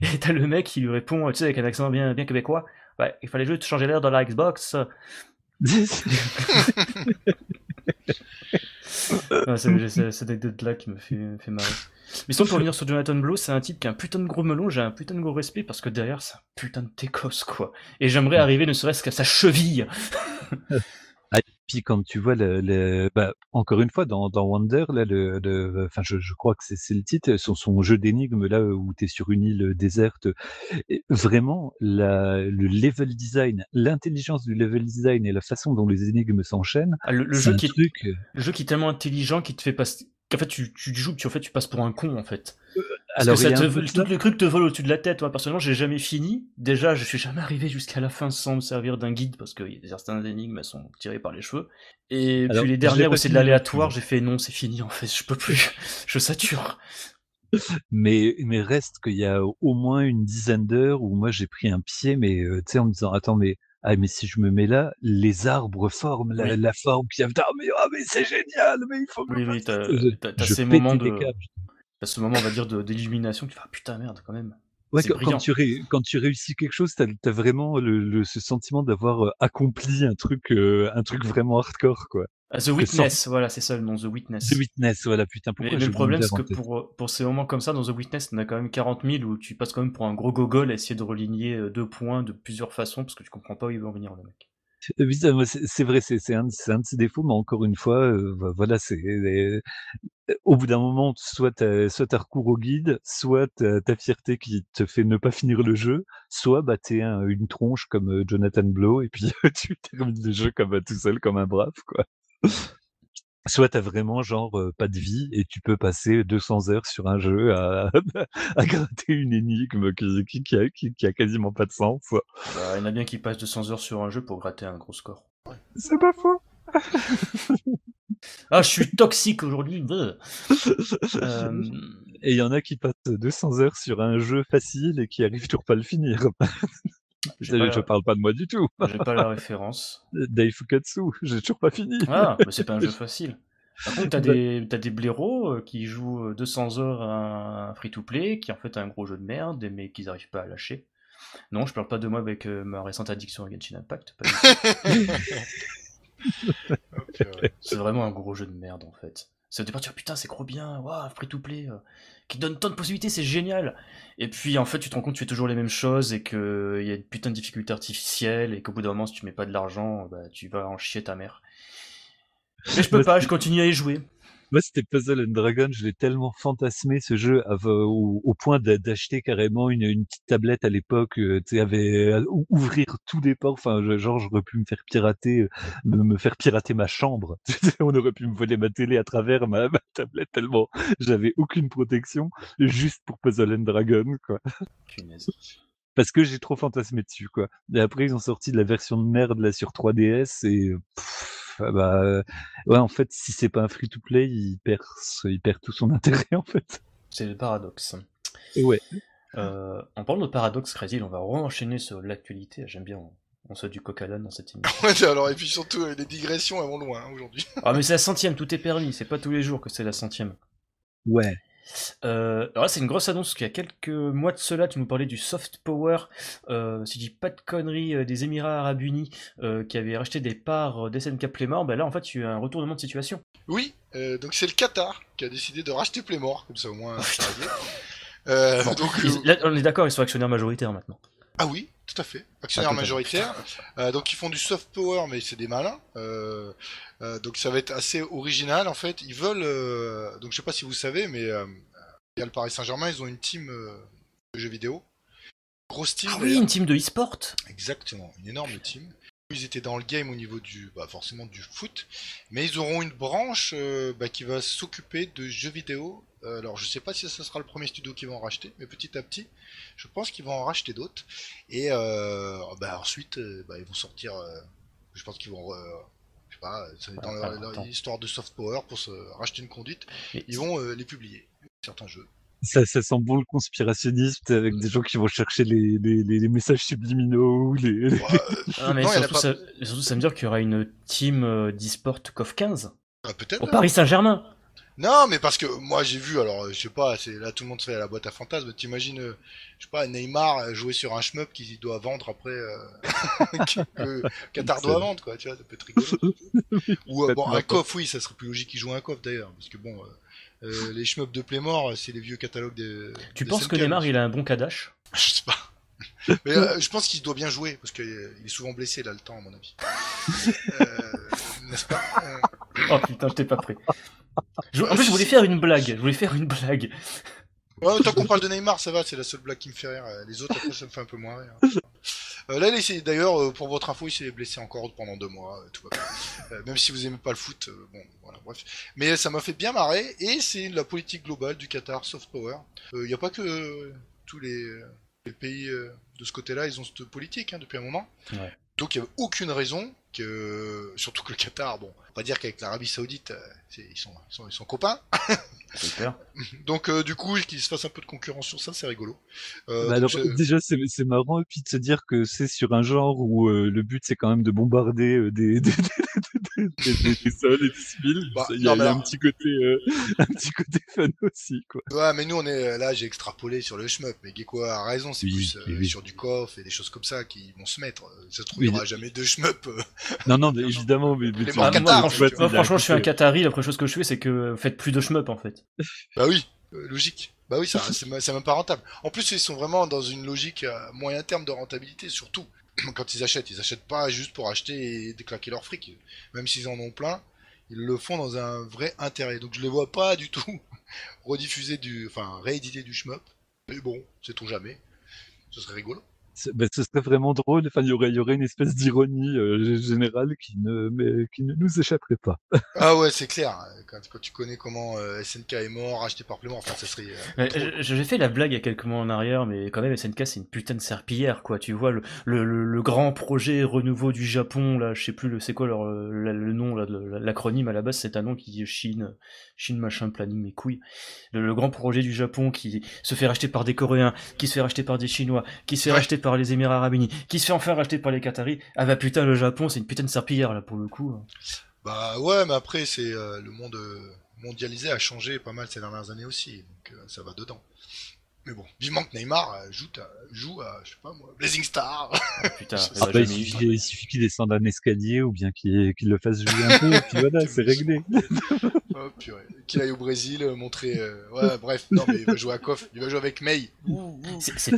Et t'as le mec qui lui répond, tu sais, avec un accent bien, bien québécois. Ouais, il fallait juste changer l'air dans la Xbox. Ouais, c'est cette anecdote-là qui me fait, me fait marrer. Mais sinon, pour revenir sur Jonathan Blow, c'est un type qui a un putain de gros melon, j'ai un putain de gros respect parce que derrière, c'est un putain de técos, quoi. Et j'aimerais arriver ne serait-ce qu'à sa cheville. puis quand tu vois le, le bah, encore une fois dans, dans Wonder là le, le enfin je, je crois que c'est c'est le titre son, son jeu d'énigmes là où tu es sur une île déserte et vraiment la, le level design l'intelligence du level design et la façon dont les énigmes s'enchaînent Ah, le, jeu qui est, truc le jeu qui est tellement intelligent qui te fait passer. En fait, tu, tu joues, puis en fait, tu passes pour un con, en fait. Parce alors que ça te, tout le truc te vole au-dessus de la tête. Moi, personnellement, j'ai jamais fini. Déjà, je suis jamais arrivé jusqu'à la fin sans me servir d'un guide parce que y a certaines énigmes, elles sont tirées par les cheveux. Et Alors, puis les dernières où c'est de l'aléatoire, j'ai fait non, c'est fini, en fait, je peux plus. je sature. Mais, mais reste qu'il y a au moins une dizaine d'heures où moi j'ai pris un pied, mais euh, tu sais, en me disant, attends, mais, ah, mais si je me mets là, les arbres forment la, Oui. la forme qui a. Ah, mais, ah, mais c'est génial, mais il faut que Oui, je oui, t'as ces moments de. T'as ce moment, on va dire, de- d'illumination. Tu fais, ah putain, merde, quand même. Ouais, quand, tu ré- quand tu réussis quelque chose, t'as as vraiment le, le- ce sentiment d'avoir accompli un truc, euh, un truc vraiment hardcore, quoi. Ah, The sans Witness, voilà, c'est ça le nom, The The Witness. Witness, voilà, putain, Mais, pourquoi mais j'ai le problème, c'est que pour, pour ces moments comme ça, dans The Witness, t'en as quand même 40 000 où tu passes quand même pour un gros gogol à essayer de religner deux points de plusieurs façons parce que tu comprends pas où il veut en venir, le mec. Euh, c'est vrai, c'est un, de- ses défauts, mais encore une fois, euh, vo- voilà, c'est euh, au bout d'un moment, soit t'as soit t'as recours au guide, soit ta fierté qui te fait ne pas finir le jeu, soit bah t'es un- une tronche comme Jonathan Blow et puis tu termines le jeu comme euh, tout seul comme un brave, quoi. Soit t'as vraiment genre euh, pas de vie et tu peux passer 200 heures sur un jeu à, à gratter une énigme qui, qui, qui, a, qui, qui a quasiment pas de sens. Bah, il y en a bien qui passent 200 heures sur un jeu pour gratter un gros score. C'est pas faux. Ah, je suis toxique aujourd'hui. Euh, Et il y en a qui passent 200 heures sur un jeu facile et qui arrivent toujours pas à le finir. j'ai je, pas, je la- parle pas de moi du tout. j'ai pas la référence. Daifukatsu, j'ai toujours pas fini. Ah, mais c'est pas un jeu facile. Par contre, t'as Bah- des, t'as des blaireaux euh, qui jouent euh, 200 heures à un free-to-play, qui en fait est un gros jeu de merde, mais qu'ils arrivent pas à lâcher. Non, je parle pas de moi avec euh, ma récente addiction à Genshin Impact. pas du tout. Ouais. C'est vraiment un gros jeu de merde en fait. C'est au départ, tu putain, c'est trop bien, waouh, free to play, euh, qui donne tant de possibilités, c'est génial. Et puis en fait, tu te rends compte que tu fais toujours les mêmes choses et qu'il y a une putain de difficulté artificielle et qu'au bout d'un moment, si tu mets pas de l'argent, bah, tu vas en chier ta mère. Mais je peux pas, je continue à y jouer. Moi, c'était Puzzle and Dragon, je l'ai tellement fantasmé ce jeu au, point d'a- d'acheter carrément une, petite tablette à l'époque, euh, tu sais, euh, ou- ouvrir tous les ports. Enfin, genre, j'aurais pu me faire pirater, euh, me, faire pirater ma chambre. On aurait pu me voler ma télé à travers ma, tablette tellement j'avais aucune protection, juste pour Puzzle and Dragon, quoi. Parce que j'ai trop fantasmé dessus, quoi. Et après, ils ont sorti de la version de merde là sur 3DS et pff, bah euh, ouais, en fait, si c'est pas un free-to-play, il perd, il perd tout son intérêt en fait. C'est le paradoxe. Et ouais. Euh, en parlant de paradoxe, Crazy, on va re-enchaîner sur l'actualité. J'aime bien, on, on se du coq à l'âne dans cette émission. Ouais, alors, et puis surtout, euh, les digressions, elles vont loin hein, aujourd'hui. ah, mais c'est la centième, tout est permis. C'est pas tous les jours que c'est la centième. Ouais. Euh, alors là, c'est une grosse annonce, parce qu'il y a quelques mois de cela, tu nous parlais du soft power, euh, si je dis pas de conneries, euh, des Émirats Arabes Unis, euh, qui avaient racheté des parts d'SNK Playmore, ben là, en fait, tu as un retournement de situation. Oui, donc c'est le Qatar qui a décidé de racheter Playmore, comme ça au moins c'est réglé. Bon, donc, ils- là, on est d'accord, ils sont actionnaires majoritaires maintenant. Ah oui, à fait. Actionnaire Ah, totalement. majoritaire. Euh, donc ils font du soft power, mais c'est des malins. Euh, euh, donc ça va être assez original en fait. Ils veulent. donc je sais pas si vous savez, mais il y a le Paris Saint-Germain, ils ont une team de jeux vidéo. Grosse team. Ah oui, une team de e-sport Exactement, une énorme team. Ils étaient dans le game au niveau du, bah, forcément du foot, mais ils auront une branche euh, bah, qui va s'occuper de jeux vidéo. Euh, alors je sais pas si ce sera le premier studio qu'ils vont en racheter, mais petit à petit, je pense qu'ils vont en racheter d'autres. Et euh, bah, ensuite, bah, ils vont sortir. je pense qu'ils vont, je sais pas, c'est dans Ah, leur, attends. leur histoire de soft power pour se racheter une conduite. Ils vont les publier certains jeux. Ça, ça sent bon le conspirationniste avec des gens qui vont chercher les, les, les, les messages subliminaux, les... Ouais, Ah, mais Non, surtout, pas- ça, surtout, ça veut dire qu'il y aura une team euh, d'e-sport COF 15 euh, peut-être. au Paris Saint-Germain. Non, mais parce que moi j'ai vu, alors euh, je sais pas, c'est là tout le monde se fait à la boîte à fantasmes. T'imagines, euh, je sais pas, Neymar euh, jouer sur un shmup qui doit vendre après, euh, Qatar doit vendre, quoi, tu vois, ça peut être rigolo. Ou euh, bon, un n'importe. coff, oui, ça serait plus logique qu'il joue un coff d'ailleurs, parce que bon, euh, les shmups de Playmore, c'est les vieux catalogues des. Tu des penses que Neymar, il a un bon Kadash? Je sais pas. Mais euh, je pense qu'il doit bien jouer, parce qu'il est souvent blessé là le temps, à mon avis. Euh, N'est-ce pas? Oh putain, je t'ai pas pris. Je- En plus, je voulais faire une blague. Je voulais faire une blague. Ouais, tant qu'on parle de Neymar, ça va, c'est la seule blague qui me fait rire. Les autres, après, ça me fait un peu moins rire. Euh, là, d'ailleurs, euh, pour votre info, il s'est blessé encore pendant deux mois. euh, tout va bien. Euh, même si vous aimez pas le foot, bon, voilà, bref. Mais ça m'a fait bien marrer, et c'est la politique globale du Qatar, soft power. Il n'y a pas que tous les, les pays de ce côté-là, ils ont cette politique hein, depuis un moment. Ouais. Donc il n'y avait aucune raison que, surtout que le Qatar, bon, va dire qu'avec l'Arabie Saoudite, euh, ils, sont, ils, sont, ils sont copains. Donc euh, du coup, qu'il se fasse un peu de concurrence sur ça, c'est rigolo. Euh, Bah donc, alors, je- déjà, c'est c'est marrant, et puis de se dire que c'est sur un genre où euh, le but, c'est quand même de bombarder euh, des, des, des, des, des- des sols et des civils. Bah, Il y a, non, il y a mais un petit côté, euh, un petit côté fun aussi, quoi. Ouais, mais nous, on est là, j'ai extrapolé sur le shmup, mais Gecko a raison, c'est Oui, plus euh, oui, oui. sur du coff et des choses comme ça qui vont se mettre. Ça se trouve, Oui, il n'y aura jamais de shmup. euh. Non, non, mais évidemment, mais, mais Les franchement, moi, franchement, je suis un. Qatari. La première chose que je fais, c'est que faites plus de shmup en fait. Bah oui, euh, logique. Bah oui, ça, c'est même pas rentable. En plus, ils sont vraiment dans une logique à moyen terme de rentabilité, surtout quand ils achètent. Ils achètent pas juste pour acheter et déclaquer leur fric. Même s'ils en ont plein, ils le font dans un vrai intérêt. Donc je les vois pas du tout rediffuser du, enfin rééditer du shmup. Mais bon, sait-on jamais. Ce serait rigolo. Bah, ce serait vraiment drôle. Enfin, il y aurait, il y aurait une espèce d'ironie euh, générale qui ne, mais, qui ne nous échapperait pas. Ah ouais, c'est clair. Quand, quand tu connais comment euh, SNK est mort, racheté par Plément, enfin, ça serait. euh, Mais, trop- je- J'ai fait la blague il y a quelques mois en arrière, mais quand même SNK c'est une putain de serpillière quoi. Tu vois le, le, le, le grand projet renouveau du Japon là, je sais plus le c'est quoi leur, euh, la- le nom l'acronyme à la base c'est un nom qui est Chine, Chine machin planning mes couilles. Le, le grand projet du Japon qui se fait racheter par des Coréens, qui se fait racheter par des Chinois, qui se fait Ouais. racheter par les Émirats Arabes Unis, qui se fait enfin racheter par les Qataris. Ah bah putain le Japon c'est une putain de serpillière là pour le coup. Bah ouais, mais après, c'est euh, le monde euh, mondialisé a changé pas mal ces dernières années aussi, donc euh, ça va dedans. Mais bon, vivement que Neymar euh, joue, à, joue à, je sais pas moi, Blazing Star. Ah, putain. Ah Ah bah, il suffit, il suffit qu'il descende un escalier ou bien qu'il le fasse jouer un peu, et puis voilà, c'est réglé. oh, purée. Qu'il aille au Brésil, euh, montrer. euh, Ouais, bref, non, mais il va jouer à KOF, il va jouer avec May. Pas,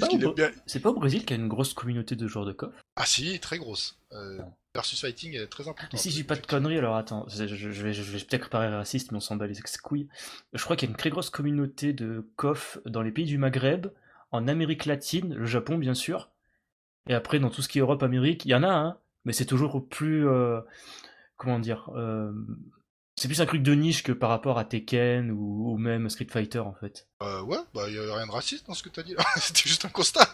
au- bien. c'est pas au Brésil qu'il y a une grosse communauté de joueurs de KOF Ah si, très grosse. Euh, versus Fighting est très important. Si je dis pas de conneries, alors attends, je, je- je vais, je vais peut-être paraître raciste, mais on s'en bat les couilles. Je crois qu'il y a une très grosse communauté de KOF dans les pays du Maghreb, en Amérique latine, le Japon bien sûr, et après dans tout ce qui est Europe, Amérique, il y en a, hein, mais c'est toujours plus, euh, comment dire, euh, c'est plus un truc de niche que par rapport à Tekken ou, ou même Street Fighter en fait. Euh, ouais, bah y a rien de raciste dans ce que t'as dit. C'était juste un constat.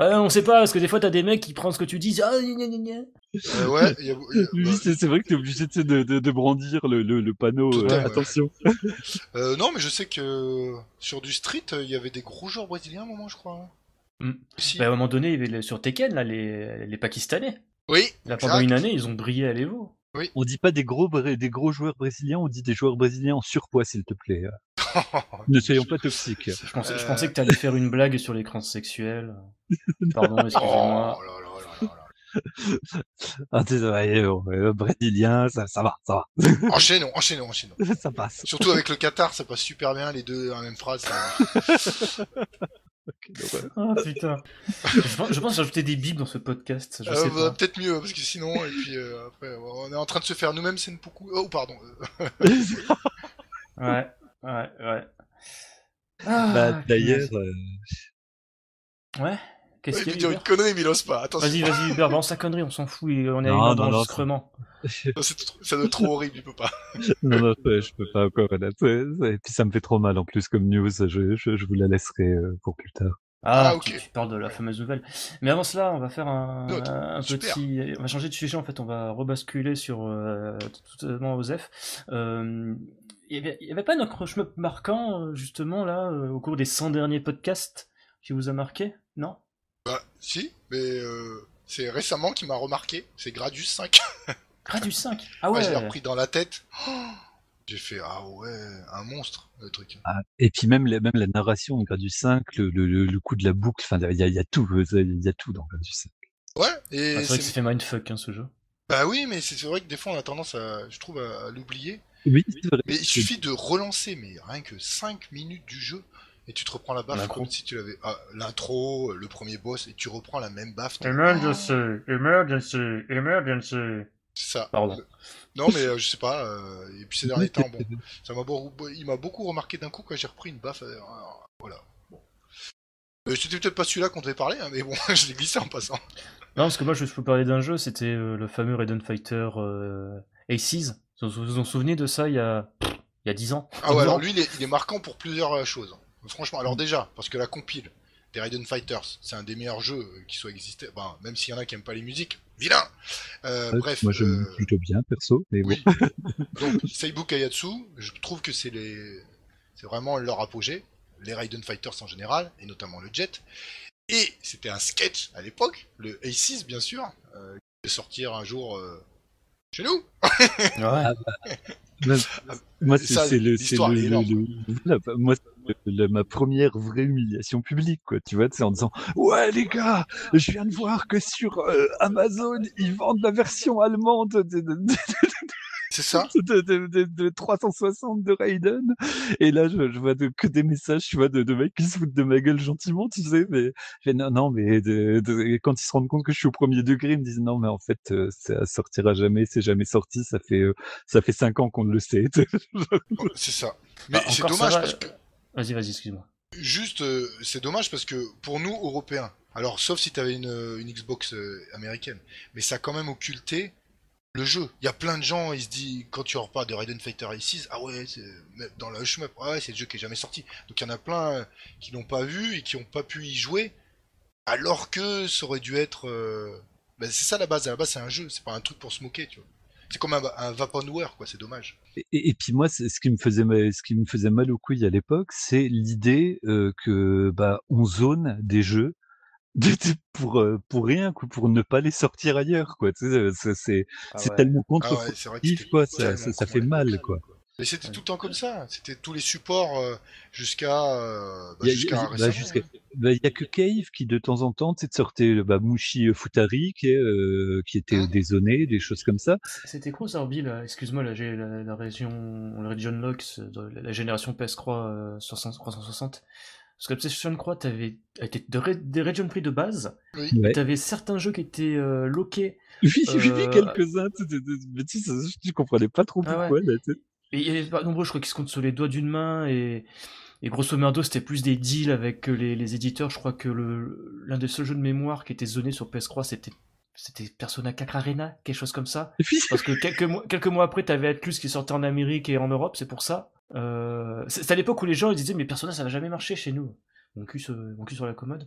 Ah, on sait pas, parce que des fois t'as des mecs qui prennent ce que tu dis, ah, gna, gna, gna. Euh, ouais, y a, y a- Oui, bah, c'est c'est vrai que t'es obligé de, de, de brandir le, le, le panneau. Euh, attention. euh, non, mais je sais que sur du street, il y avait des gros joueurs brésiliens à un moment, je crois. hein. Hmm. Si. Bah, à un moment donné, il y avait sur Tekken, là, les, les Pakistanais. Oui. Là, pendant exact. une année, ils ont brillé à l'Evo. On dit pas des gros, des gros joueurs brésiliens, on dit des joueurs brésiliens en surpoids, s'il te plaît. Ne soyons pas toxiques. Je pensais, je Euh. pensais que t'allais faire une blague sur l'écran sexuel. Pardon, excusez-moi. Oh là là là là là. Ah, désolé, euh, euh, brésilien, ça, ça va, ça Enchaînons, enchaînons, enchaînons. va, ça passe. Surtout avec le Qatar, ça passe super bien, les deux la même phrase. ça- Ah putain. Je pense, je pense rajouter des bibles dans ce podcast. Je Euh, sais bah, pas. Peut-être mieux, parce que sinon, et puis euh, après, on est en train de se faire nous-mêmes Senpuku. Oh, pardon. euh, Ouais, ouais, ouais. Ah, Bah, d'ailleurs, euh. Ouais. Qu'est-ce il qu'il y dire a une Hubert? connerie, mais il ose pas. Attention, Vas-y, vas-y, Hubert, balance ta connerie, on s'en fout, et on est Non, à une non, non, ça doit être trop horrible, il peut pas. non, non, je peux pas encore. Et puis ça me fait trop mal en plus comme news. Je, je, je vous la laisserai euh, pour plus tard. Ah, Ah, ok. tu, tu parles de la fameuse nouvelle. Mais avant cela, on va faire un, Note. un Super. petit. On va changer de sujet en fait. On va rebasculer sur euh, totalement Osef. Euh, il y avait, pas un accrochement marquant euh, justement là euh, au cours des 100 derniers podcasts qui vous a marqué Non? Bah, si, mais euh, c'est récemment qu'il m'a remarqué. C'est Gradius 5. Gradius 5 Ah Ouais, ouais, je l'ai repris dans la tête. Oh J'ai fait, ah ouais, un monstre, le truc. Ah, et puis même, la- même la narration de Gradus 5, le, le, le, le coup de la boucle, enfin, il y a, il y a tout, il y a tout dans Gradus 5. Ouais, Ah, et c'est vrai que c'est... ça fait mindfuck hein, ce jeu. Bah oui, mais c'est vrai que des fois on a tendance à, je trouve, à, à l'oublier. Oui, c'est vrai. Mais il suffit de relancer, mais rien que 5 minutes du jeu, et tu te reprends la baffe comme si tu l'avais. Ah, l'intro, le premier boss, et tu reprends la même baffe. Emergency, emergency, emergency. C'est ça. Pardon. Non, mais euh, je sais pas. euh, et puis ces derniers temps, bon, ça m'a beau- il m'a beaucoup remarqué d'un coup quand j'ai repris une baffe. euh, voilà. Bon. Euh, C'était peut-être pas celui-là qu'on devait parler, hein, mais bon, je l'ai glissé en passant. Non, parce que moi, je peux parler d'un jeu, c'était euh, le fameux Raiden Fighter euh, Aces. Vous vous en souvenez de ça il y a, il y a 10 ans? Ah ouais, 11 alors lui, il est, il est marquant pour plusieurs euh, choses. Franchement, alors déjà, parce que la compile des Raiden Fighters, c'est un des meilleurs jeux euh, qui soit existé. Ben, même s'il y en a qui aiment pas les musiques, vilain. Euh, Ouais, bref, moi j'aime euh, plutôt bien perso, mais bon. oui. Donc Seibu Kayatsu, je trouve que c'est les, c'est vraiment leur apogée, les Raiden Fighters en général, et notamment le Jet. Et c'était un sketch à l'époque, le A6 bien sûr, euh, qui devait sortir un jour euh, chez nous. Ah, Même- moi c'est le, le, bah, moi ma première vraie humiliation publique quoi. Tu vois, c'est en disant ouais les gars, je viens de voir que sur euh, Amazon ils vendent la version allemande de, de, de- C'est ça. de, de, de- de 360 de Raiden. Et là, je, je vois de- que des messages, tu vois, de, de mecs qui se foutent de ma gueule gentiment, tu sais. Mais je fais, non, non, mais de, de- et quand ils se rendent compte que je suis au premier degré, ils me disent non, mais en fait, euh, ça sortira jamais, c'est jamais sorti. Ça fait, euh, ça fait cinq ans qu'on le sait. C'est ça. Mais Bah, c'est dommage va, parce que Vas-y, vas-y, excuse-moi. Juste, euh, c'est dommage parce que pour nous, Européens, alors sauf si une, euh, une Xbox euh, américaine, mais ça a quand même occulté le jeu. Il y a plein de gens, ils se disent, quand tu reparles de Raiden Fighter A6, ah ouais, dans la shmup, ah ouais, c'est le jeu qui est jamais sorti. Donc il y en a plein euh, qui l'ont pas vu et qui ont pas pu y jouer, alors que ça aurait dû être... euh, ben, c'est ça la base, à la base c'est un jeu, c'est pas un truc pour se moquer, tu vois. C'est comme un, un quoi, c'est dommage. Et, puis moi, ce qui me faisait mal, ce qui me faisait mal aux couilles à l'époque, c'est l'idée euh, que bah on zone des jeux pour euh, pour rien, quoi, pour ne pas les sortir ailleurs, quoi. Tu sais, c'est c'est c'est tellement Ah ouais, contre c'était quoi, ça- ça- ça fait mal, quoi. Mais c'était tout le temps comme ça. C'était tous les supports euh, jusqu'à euh, bah, Il y a- jusqu'à il bah, jusqu'à- bah, il y a que Cave qui de temps en temps tu sortait le bah, Mushi Futari qui, est, euh, qui était Hein dézoné, des choses comme ça. C'était quoi là Excuse-moi, là j'ai la, la région, la region Locks, la, la génération PS3 euh, 60, 360. Parce que la PlayStation 3, t'avais ré- des region prix de base, Oui. Ouais. t'avais certains jeux qui étaient euh, loqués. Oui, j'ai vu Euh, quelques-uns, tu sais, de- mais tu sais, je comprenais pas trop Ah ouais. pourquoi. là, tu. Et il y avait pas nombreux, je crois qu'ils se comptent sur les doigts d'une main et, et grosso merdo c'était plus des deals avec les, les éditeurs. Je crois que le l'un des seuls jeux de mémoire qui était zoné sur PS3 c'était c'était Persona 4 Arena, quelque chose comme ça. Parce que quelques mois, quelques mois après, t'avais Atlus qui sortait en Amérique et en Europe, c'est pour ça. Euh, c'est à l'époque où les gens ils disaient mais Persona ça va jamais marcher chez nous. Mon cul, sur, mon cul sur la commode.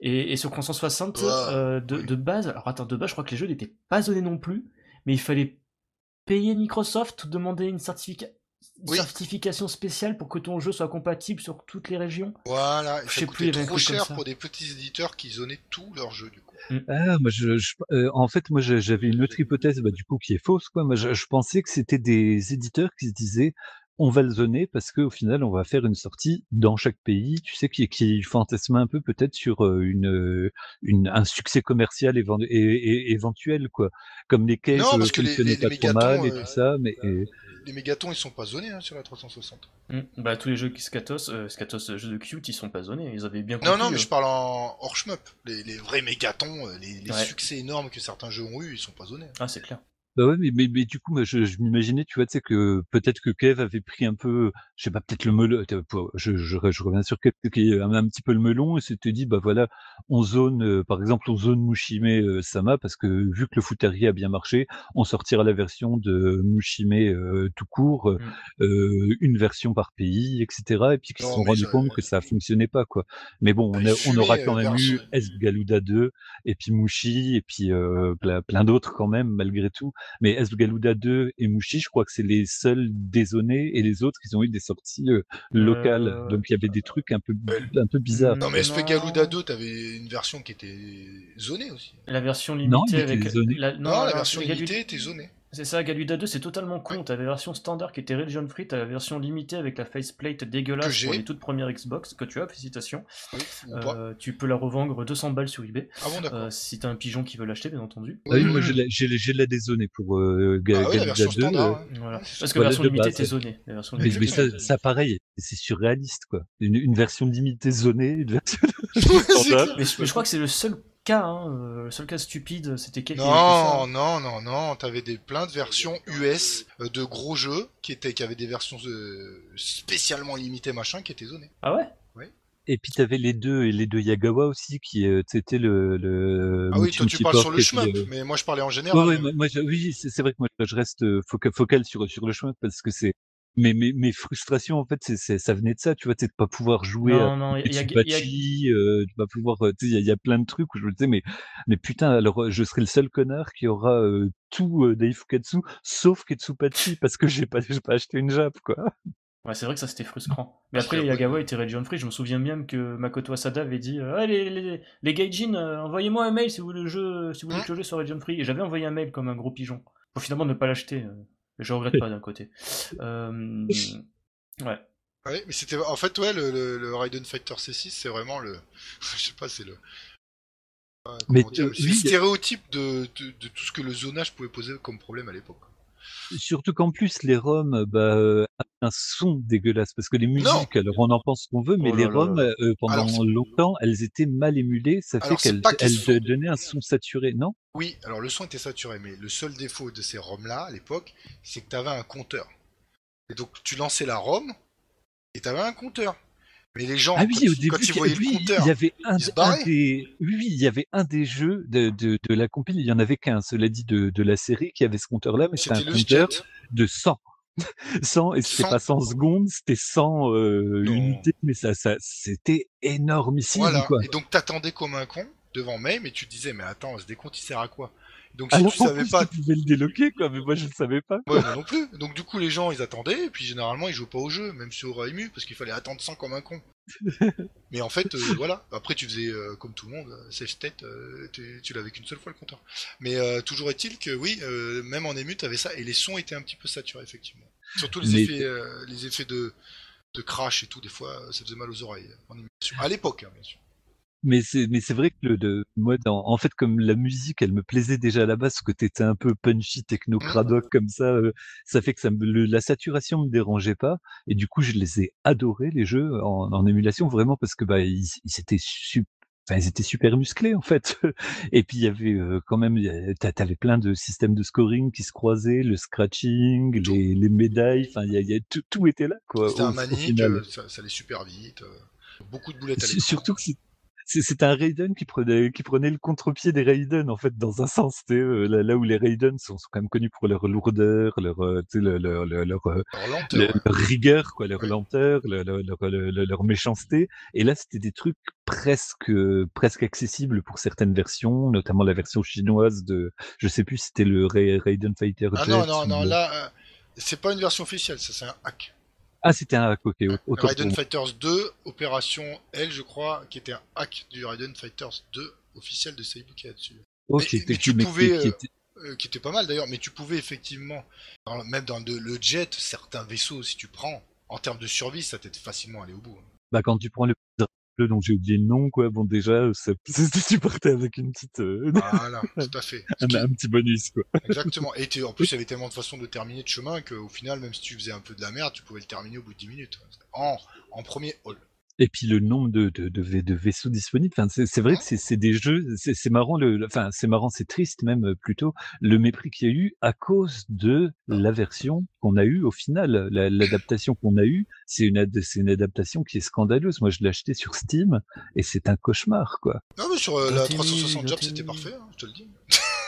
Et, et sur 360 Ouais, euh, de, de base, alors attends, de base je crois que les jeux n'étaient pas zonés non plus, mais il fallait payer Microsoft, demander une, certifica- une Oui. certification spéciale pour que ton jeu soit compatible sur toutes les régions. Voilà, et Je ça sais coûtait plus, trop cher ça. pour des petits éditeurs qui zonaient tous leurs jeux du coup. Ah, moi, je, je- euh, en fait, moi, j'avais une autre hypothèse, bah, du coup, qui est fausse, quoi. Moi, je, je pensais que c'était des éditeurs qui se disaient, on va le zoner parce qu'au final, on va faire une sortie dans chaque pays, tu sais, qui, qui fantasme un peu peut-être sur euh, une, euh, une, un succès commercial éventuel, quoi. Comme les cases Non, euh, parce que les- les- pas les trop mégatons, mal et euh, tout ça, mais et- Les mégatons ils sont pas zonés hein, sur la 360. Hmm. Bah tous les jeux qui Skatos, euh, Skatos euh, jeux de cute, ils sont pas zonés, ils avaient bien compris. Non, non, mais euh. je parle en hors shmup. Les, les vrais mégatons, euh, les, les Ouais. succès énormes que certains jeux ont eu, ils sont pas zonés. Ah c'est clair. Bah ouais, mais, mais, mais du coup, moi, je, je m'imaginais, tu vois, tu sais, que peut-être que Kev avait pris un peu, je sais pas, peut-être le melon, je, je, je reviens sur Kev, qui a un, petit peu le melon, et s'était dit, bah voilà, on zone, euh, par exemple, on zone Mushime euh, Sama, parce que vu que le Futari a bien marché, on sortira la version de Mushime euh, tout court, euh, Mm. euh, une version par pays, etc., et puis qu'ils se sont rendus compte que ça fonctionnait pas, quoi. Mais bon, on, Bah, a- on aura quand même eu S Galuda 2, et puis Mushi, et puis euh, plein, plein d'autres quand même, malgré tout. Mais S Galuda 2 et Mushi, je crois que c'est les seuls dézonés et les autres, ils ont eu des sorties euh, locales. Euh, Donc il y avait des trucs un peu, un peu bizarres. Non, mais Non. SP Galuda 2, t'avais une version qui était zonée aussi. La version Non, limitée il était avec zoné. la, Non, la non, version limitée était zonée. C'est ça, Galuda 2 c'est totalement con. T'avais la version standard qui était region free, t'as la version limitée avec la faceplate dégueulasse pour les toutes premières Xbox que tu as, félicitations. Oui. Euh, tu peux la revendre 200 balles sur eBay. Ah bon. Euh, si t'as un pigeon qui veut l'acheter, bien entendu. Ah oui, moi j'ai la, j'ai, j'ai la dézonée pour euh, Ga- Ah oui, la Galuda version 2. standard. euh, hein. Voilà. Ouais, Parce que Voilà, la version limitée ouais. zonée. La version mais, limitée mais ça, ça pareil, c'est surréaliste quoi. Une, une version limitée zonée, une version. Mais, je- mais je crois que c'est le seul cas, hein, euh, le seul cas stupide, c'était quel qui avait Non, non, non, non, t'avais des plein de versions US euh, de gros jeux qui étaient, qui avaient des versions euh, spécialement limitées machin, qui étaient zonées. Ah ouais? Et puis t'avais les deux et les deux Yagawa aussi qui c'était le le Ah oui, toi tu parles sur le shmup, euh, mais moi je parlais en Ouais, général. ouais, moi, moi, je- oui, c'est c'est vrai que moi je reste foca- focal sur sur le chemin parce que c'est mes, mes mes frustrations en fait c'est c'est ça venait de ça tu vois de pas pouvoir jouer Non, à non, il y a- Tetsubachi, euh, de pas pouvoir euh, tu il y, a- il y a plein de trucs où je me disais mais mais putain alors euh, je serai le seul connard qui aura euh, tout euh, d'Aifukatsu sauf Ketsupachi parce que j'ai pas j'ai pas acheté une Jap quoi Ouais, c'est vrai que ça c'était frustrant. Mais après, Yagawa était region free. Je me souviens bien que Makoto Asada avait dit euh, Ah, les, les, les gaijin, euh, envoyez-moi un mail si vous voulez, le jeu, si vous voulez Hein que le jeu soit region free. Et j'avais envoyé un mail comme un gros pigeon. Pour finalement ne pas l'acheter. Euh, je regrette pas d'un côté. Euh, ouais. Ouais, mais c'était en fait ouais le, le, le Raiden Fighter C6 c'est vraiment le je sais pas c'est le Ouais, Mais, dire, euh, oui, le stéréotype de, de, de tout ce que le zonage pouvait poser comme problème à l'époque. Surtout qu'en plus les ROM bah euh, avaient un son dégueulasse parce que les musiques alors on en pense ce qu'on veut mais Oh les là là ROM là. euh, pendant Alors, longtemps elles étaient mal émulées ça fait Alors, qu'elles donnaient un son saturé non? Oui, alors le son était saturé, mais le seul défaut de ces ROM là à l'époque, c'est que tu avais un compteur. Et donc tu lançais la ROM et tu avais un compteur. Mais les gens, Ah quand, oui, au ils, début, quand ils il y- voyaient oui, le compteur, il y avait un, des, oui, il y avait un des jeux de, de, de la compile, il y en avait qu'un, cela dit, de, de la série qui avait ce compteur-là, mais c'était un compteur jet. de 100. 100, et c'était 100. pas 100 secondes, c'était 100 euh, unités, mais ça, ça, c'était énormissime, Voilà. quoi. Et donc t'attendais comme un con devant May, mais tu te disais, mais attends, ce décompte il sert à quoi? Donc si Alors, tu savais plus, pas, tu pouvais le déloquer, quoi, mais moi, je ne savais pas. Ouais, moi non plus. Donc du coup, les gens, ils attendaient, et puis généralement, ils jouaient pas au jeu, même sur Emu, parce qu'il fallait attendre 100 comme un con. Mais en fait, euh, voilà. Après, tu faisais euh, comme tout le monde, euh, save state, euh, tu, tu l'avais qu'une seule fois le compteur. Mais toujours est-il que oui, même en Emu, t'avais ça, et les sons étaient un petit peu saturés, effectivement. Surtout les Mais- effets, les effets de, de crash et tout, des fois, ça faisait mal aux oreilles en. À l'époque, hein, bien sûr. Mais c'est, mais c'est vrai que le, de, moi, dans, en fait, comme la musique, elle me plaisait déjà à la base, ce côté était un peu punchy, techno, Mmh. cradoc, comme ça, euh, ça fait que ça me, le- la saturation me dérangeait pas. Et du coup, je les ai adorés, les jeux, en, en émulation, vraiment, parce que, bah, ils, ils étaient su- Enfin, ils étaient super musclés en fait. Et puis il y avait euh, quand même, il y a- t'a- t'avais plein de systèmes de scoring qui se croisaient, le scratching, Tout. les, les médailles. Enfin, il y a, il y a- tout, tout était là quoi. C'était au- un au manique, final. euh, ça, ça allait super vite. euh, beaucoup de boulettes à l'écran. Surtout que c'est- c'est un Raiden qui prenait, qui prenait le contre-pied des Raiden, en fait, dans un sens. euh, là, là où les Raiden sont, sont quand même connus pour leur lourdeur, leur, euh, tu sais, leur, leur, leur, leur, euh, lenteur, leur- ouais. leur rigueur, quoi, leur Ouais. lenteur, leur, méchanceté. Et là, c'était des trucs presque, presque accessibles pour certaines versions, notamment la version chinoise de, je sais plus si c'était le Ra- Raiden Fighter Ah Jet non, non, non, là, euh, c'est pas une version officielle, ça c'est un hack. Ah, c'était un hack, ok, Raiden. Fighters 2, Opération L, je crois, qui était un hack du Raiden Fighters 2 officiel de Seibu Katsu. Ok, mais- mais tu pouvais, qui- euh, était- Euh, qui était pas mal d'ailleurs, mais tu pouvais effectivement, dans- même dans de- le jet, certains vaisseaux, si tu prends, en termes de survie, ça t'aide facilement aller au bout. hein. bah, quand tu prends le bleu dont j'ai oublié le nom, quoi, bon, déjà, c'était supporté avec une petite, euh, Voilà, tout à fait. Un, petit bonus, quoi. Exactement. Et en plus, il y avait tellement de façons de terminer de chemin qu'au final, même si tu faisais un peu de la merde, tu pouvais le terminer au bout de 10 minutes. En, en premier haul. Et puis le nombre de, de, de, vai- de vaisseaux disponibles, enfin, c'est c'est vrai que c'est c'est des jeux, c'est c'est marrant, le, enfin c'est marrant, c'est triste même euh, plutôt, le mépris qu'il y a eu à cause de la version qu'on a eue au final, La- l'adaptation qu'on a eue, c'est une, ad- c'est une adaptation qui est scandaleuse. Moi je l'ai acheté sur Steam et c'est un cauchemar quoi. Non, mais sur euh, la Dotemu, 360 Jab, Dotemu. c'était parfait, hein, je te le dis.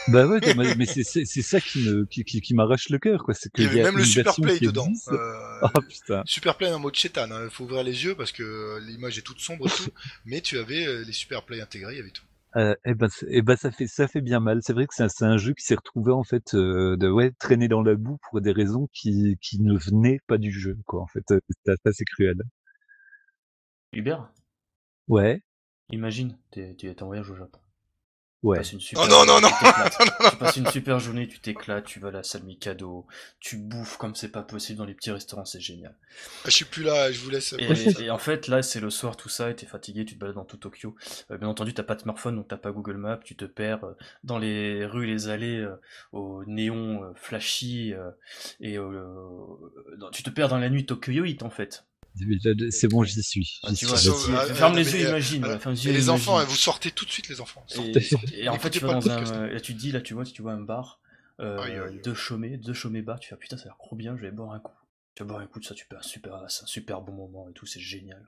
Bah ouais, mais mais c'est c'est c'est ça qui me qui, qui, qui m'arrache le cœur quoi, c'est Il y qu'il avait y a même le une Super version Play dedans. Euh, Ah putain. Super Play en mode chétan, il faut ouvrir les yeux parce que euh, l'image est toute sombre et tout, mais tu avais euh, les Super Play intégrés, il y avait tout. Euh, eh ben, c'est- eh ben, ça fait ça fait bien mal. C'est vrai que c'est un, c'est un jeu qui s'est retrouvé en fait euh, de ouais traîner dans la boue pour des raisons qui qui ne venaient pas du jeu quoi. En fait, Euh, c'est assez cruel. Hubert, Ouais, imagine, t'es t'es en voyage au Japon. Ouais. Tu passes une super Oh non, non, non, tu t'éclates. Tu passes une super journée, tu t'éclates, tu vas à la salle Mikado, tu bouffes comme c'est pas possible dans les petits restaurants, c'est génial. Ah, je suis plus là, je vous laisse. Et, et en fait, là, c'est le soir, tout ça, et t'es fatigué, tu te balades dans tout Tokyo. Euh, bien entendu, t'as pas de smartphone, donc t'as pas Google Maps, tu te perds euh, dans les rues, les allées, euh, aux néons euh, flashy, euh, et euh, dans- tu te perds dans la nuit tokyoïte, en fait. C'est bon, j'y suis. Ah, tu vois, Ah, ferme ah, les yeux, imagine. ferme les Et les imagine. enfants, vous sortez tout de suite, les enfants. Sortez, Et, sortez. et en fait, tu pas vas dans un. Là, tu te dis, là, tu vois, tu vois un bar, euh, Aïe, aïe, aïe. deux chômés, deux chômés bars, tu fais, putain, ça a l'air trop bien, je vais boire un coup. Tu vas boire un coup de ça, tu peux un super, un super bon moment et tout, c'est génial.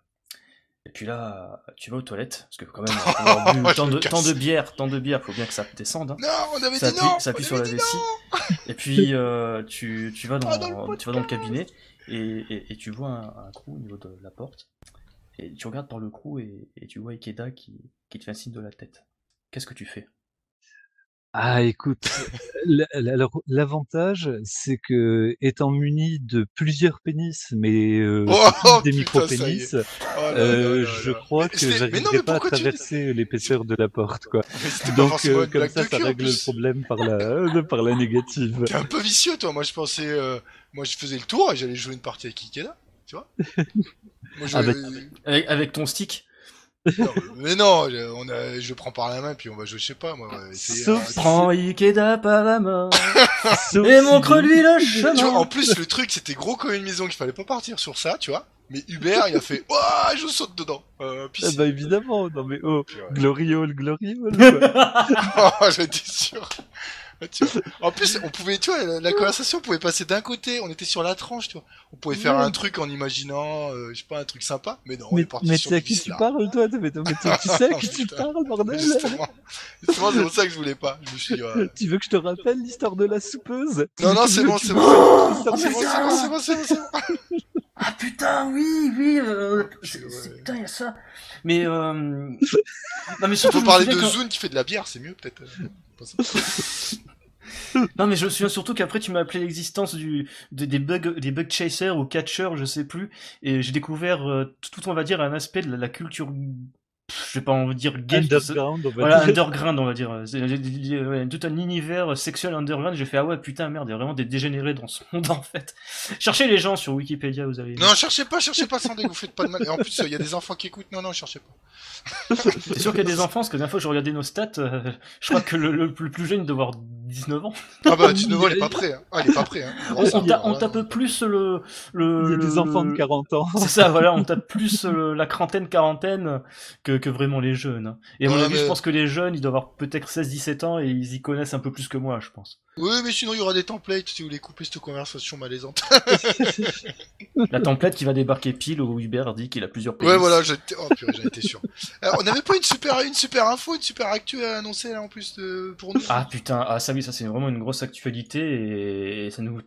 Et puis là, tu vas aux toilettes, parce que quand même, bu tant, de, casse. tant de bière, tant de bière, faut bien que ça descende. hein. Non, on avait ça dit non ça appuie on sur la vessie. Et puis euh, tu, tu, vas dans, Pas dans le tu vas dans le cabinet et, et, et tu vois un, un crew au niveau de la porte. Et tu regardes par le crew et, et tu vois Ikeda qui, qui te fait un signe de la tête. Qu'est-ce que tu fais? Ah, écoute, l'avantage, c'est que étant muni de plusieurs pénis, mais euh, Oh, plus des micro-pénis, Oh euh, je là. crois Mais que j'arriverai pas à tu- traverser l'épaisseur de la porte, quoi. Donc, euh, comme ça, ça règle le problème par la, par la négative. T'es un peu vicieux, toi. Moi, je pensais. Moi, je faisais le tour et j'allais jouer une partie avec Ikeda. Tu vois Moi, je... Ah bah, avec, avec ton stick Non, mais non, je, on a... je le prends par la main puis on va jouer, je sais pas, moi. Sauf Prends Ikeda par la main et montre-lui le Tu vois, chemin en plus, le truc, c'était gros comme une maison, qu'il fallait pas partir sur ça, tu vois. Mais Hubert, il a fait, ouah, je saute dedans. Euh, Ah bah évidemment, non mais oh, ouais. gloriole, gloriole. Oh, j'étais sûr. En plus, on pouvait, tu vois, la, la conversation pouvait passer d'un côté, on était sur la tranche, tu vois. On pouvait faire un truc en imaginant, euh, je sais pas, un truc sympa, mais non, on est mais parti mais sur tu sais à qui tu parles, toi mais, mais tu, sais à qui tu parles, bordel Justement, justement c'est pour ça que je voulais pas. Je me suis dit, ouais. Tu veux que je te rappelle l'histoire de la soupeuse? Non, non, c'est bon, c'est bon, c'est bon, c'est bon, c'est bon, c'est bon. Ah putain, oui, oui, euh, putain, il y a ça. Mais euh... non mais surtout, Faut je me parler de souviens quand- Zune qui fait de la bière, c'est mieux, peut-être. euh. Non mais je me souviens surtout qu'après tu m'as appelé l'existence du des, des bugs des bug chasers ou catchers, je sais plus, et j'ai découvert euh, tout, on va dire un aspect de la, la culture, je vais pas en dire gay, Underground, on va Voilà, dire. underground, on va dire. Ouais, tout un univers sexuel underground. J'ai fait, ah ouais, putain, merde, il y a vraiment des dégénérés dans ce monde, en fait. Cherchez les gens sur Wikipédia, vous allez. Non, cherchez pas, cherchez pas, Sandé, vous faites pas de mal. Et en plus, il y a des enfants qui écoutent. Non, non, cherchez pas. C'est sûr qu'il y a des enfants, parce que la dernière fois que je regardais nos stats, euh, je crois que le, le, le plus jeune doit avoir 19 ans. Ah bah, tu il est pas prêt. Hein. Ah, il est pas prêt. Hein. On, on, ta- on Voilà. tape plus le. le Il y a des enfants de 40 ans. C'est ça, voilà, on tape plus la quarantaine, quarantaine que, que vraiment les jeunes. hein. Et à mon Ouais, avis, mais- je pense que les jeunes, ils doivent avoir peut-être 16-17 ans et ils y connaissent un peu plus que moi, je pense. Oui, mais sinon, il y aura des templates si vous voulez couper cette conversation malaisante. La template qui va débarquer pile où Hubert dit qu'il a plusieurs pays. ouais, voilà, j'étais. Oh, purée, j'en étais sûr. Alors, on n'avait pas une super, une super info, une super actu à annoncer, là, en plus, de... pour nous. Ah putain, ah ça oui, ça c'est vraiment une grosse actualité et, et ça nous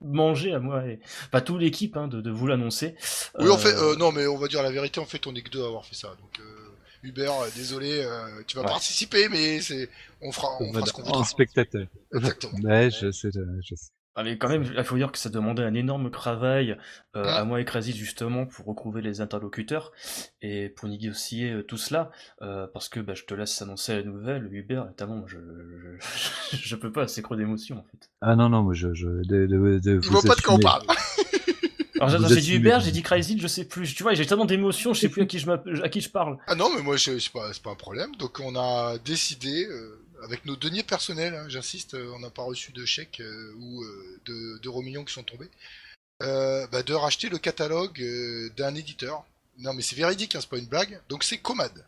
mangeait à moi et pas toute l'équipe hein, de, de vous l'annoncer. Oui, en Euh, fait, euh, non, mais on va dire la vérité, en fait, on est que deux à avoir fait ça. Donc, euh, Hubert, euh, désolé, euh, tu vas Ouais. participer, mais c'est, on fera, on fera Voilà, ce qu'on en voudra. spectateur. Exactement. Ouais, je sais, je sais. Ah, mais quand même, il faut dire que ça demandait un énorme travail euh, Ah. à moi et Krasil justement pour retrouver les interlocuteurs et pour négocier euh, tout cela euh, parce que bah, je te laisse annoncer la nouvelle, Hubert, notamment moi je, je, je peux pas, c'est trop d'émotion en fait. Ah non, non, moi je... je de, de, de, Il vous voit pas de quoi on parle. Alors j'ai dit Hubert, j'ai dit Krasil, je sais plus, tu vois, j'ai tellement d'émotions, je sais plus à qui je, m'app- à qui je parle. Ah non, mais moi, je- c'est pas, c'est pas un problème. Donc, on a décidé, euh, avec nos deniers personnels, hein, j'insiste, euh, on n'a pas reçu de chèques euh, ou euh, de- d'euros millions qui sont tombés, bah, de racheter le catalogue d'un éditeur. Non, mais c'est véridique, hein, c'est pas une blague. Donc, c'est Comad.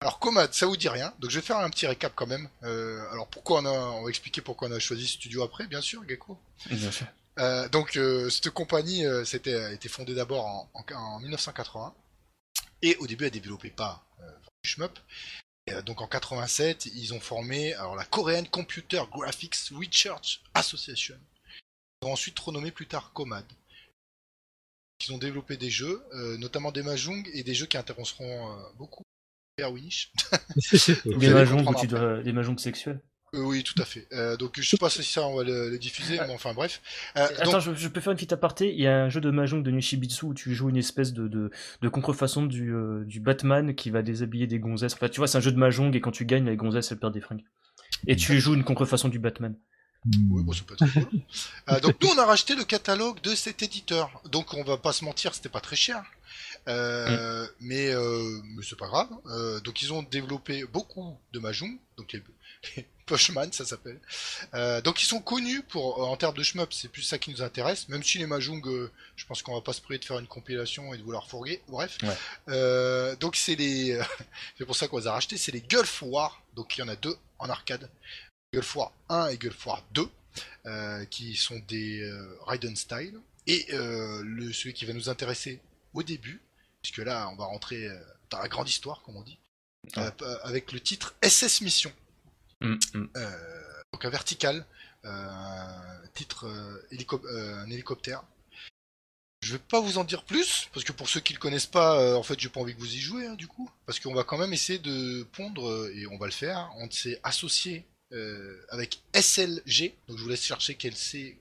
Alors, Comad, ça vous dit rien. Donc, je vais faire un petit récap quand même. Alors, pourquoi on a, on va expliquer pourquoi on a choisi ce studio après, bien sûr, Gecko. Bien sûr. Euh, donc, euh, cette compagnie euh, a été fondée d'abord en, en, en 1980 et au début elle développait pas du shmup. Et, euh, donc en 87, ils ont formé alors la Korean Computer Graphics Research Association. Ils ont ensuite renommé plus tard Comad. Ils ont développé des jeux, euh, notamment des Mahjong et des jeux qui intéresseront euh, beaucoup Des où tu dois, des mahjongs sexuels. Euh, oui, tout à fait. Euh, donc je sais pas si ça on va le, le diffuser, mais enfin bref. Euh, Attends, donc, je, je peux faire une petite aparté. Il y a un jeu de mahjong de Nishibitsu où tu joues une espèce de, de, de contrefaçon du, du Batman qui va déshabiller des gonzesses. Enfin, tu vois, c'est un jeu de mahjong et quand tu gagnes, les gonzesses elles perdent des fringues. Et tu joues une contrefaçon du Batman. Oui, bon, ça peut être. Euh, donc nous, on a racheté le catalogue de cet éditeur. Donc on va pas se mentir, c'était pas très cher. Euh, mais, euh, mais c'est pas grave. Euh, donc ils ont développé beaucoup de Mahjong, donc les Pushman ça s'appelle. Euh, donc ils sont connus pour en termes de shmup, c'est plus ça qui nous intéresse. Même si les Mahjong, euh, je pense qu'on va pas se priver de faire une compilation et de vouloir fourguer. Bref. Ouais. Euh, donc c'est les, c'est pour ça qu'on les a rachetés. C'est les Gulf War. Donc il y en a deux en arcade. Gulf War 1 et Gulf War 2, euh, qui sont des euh, Raiden style. Et euh, le, celui qui va nous intéresser au début, puisque là on va rentrer euh, dans la grande histoire, comme on dit, Ouais. euh, avec le titre SS Mission. Hum, hum. Euh, donc un vertical, euh, titre euh, un hélicoptère. Je vais pas vous en dire plus, parce que pour ceux qui le connaissent pas, en fait j'ai pas envie que vous y jouez hein, du coup, parce qu'on va quand même essayer de pondre, et on va le faire, on s'est associé avec SLG, donc je vous laisse chercher quel c'est,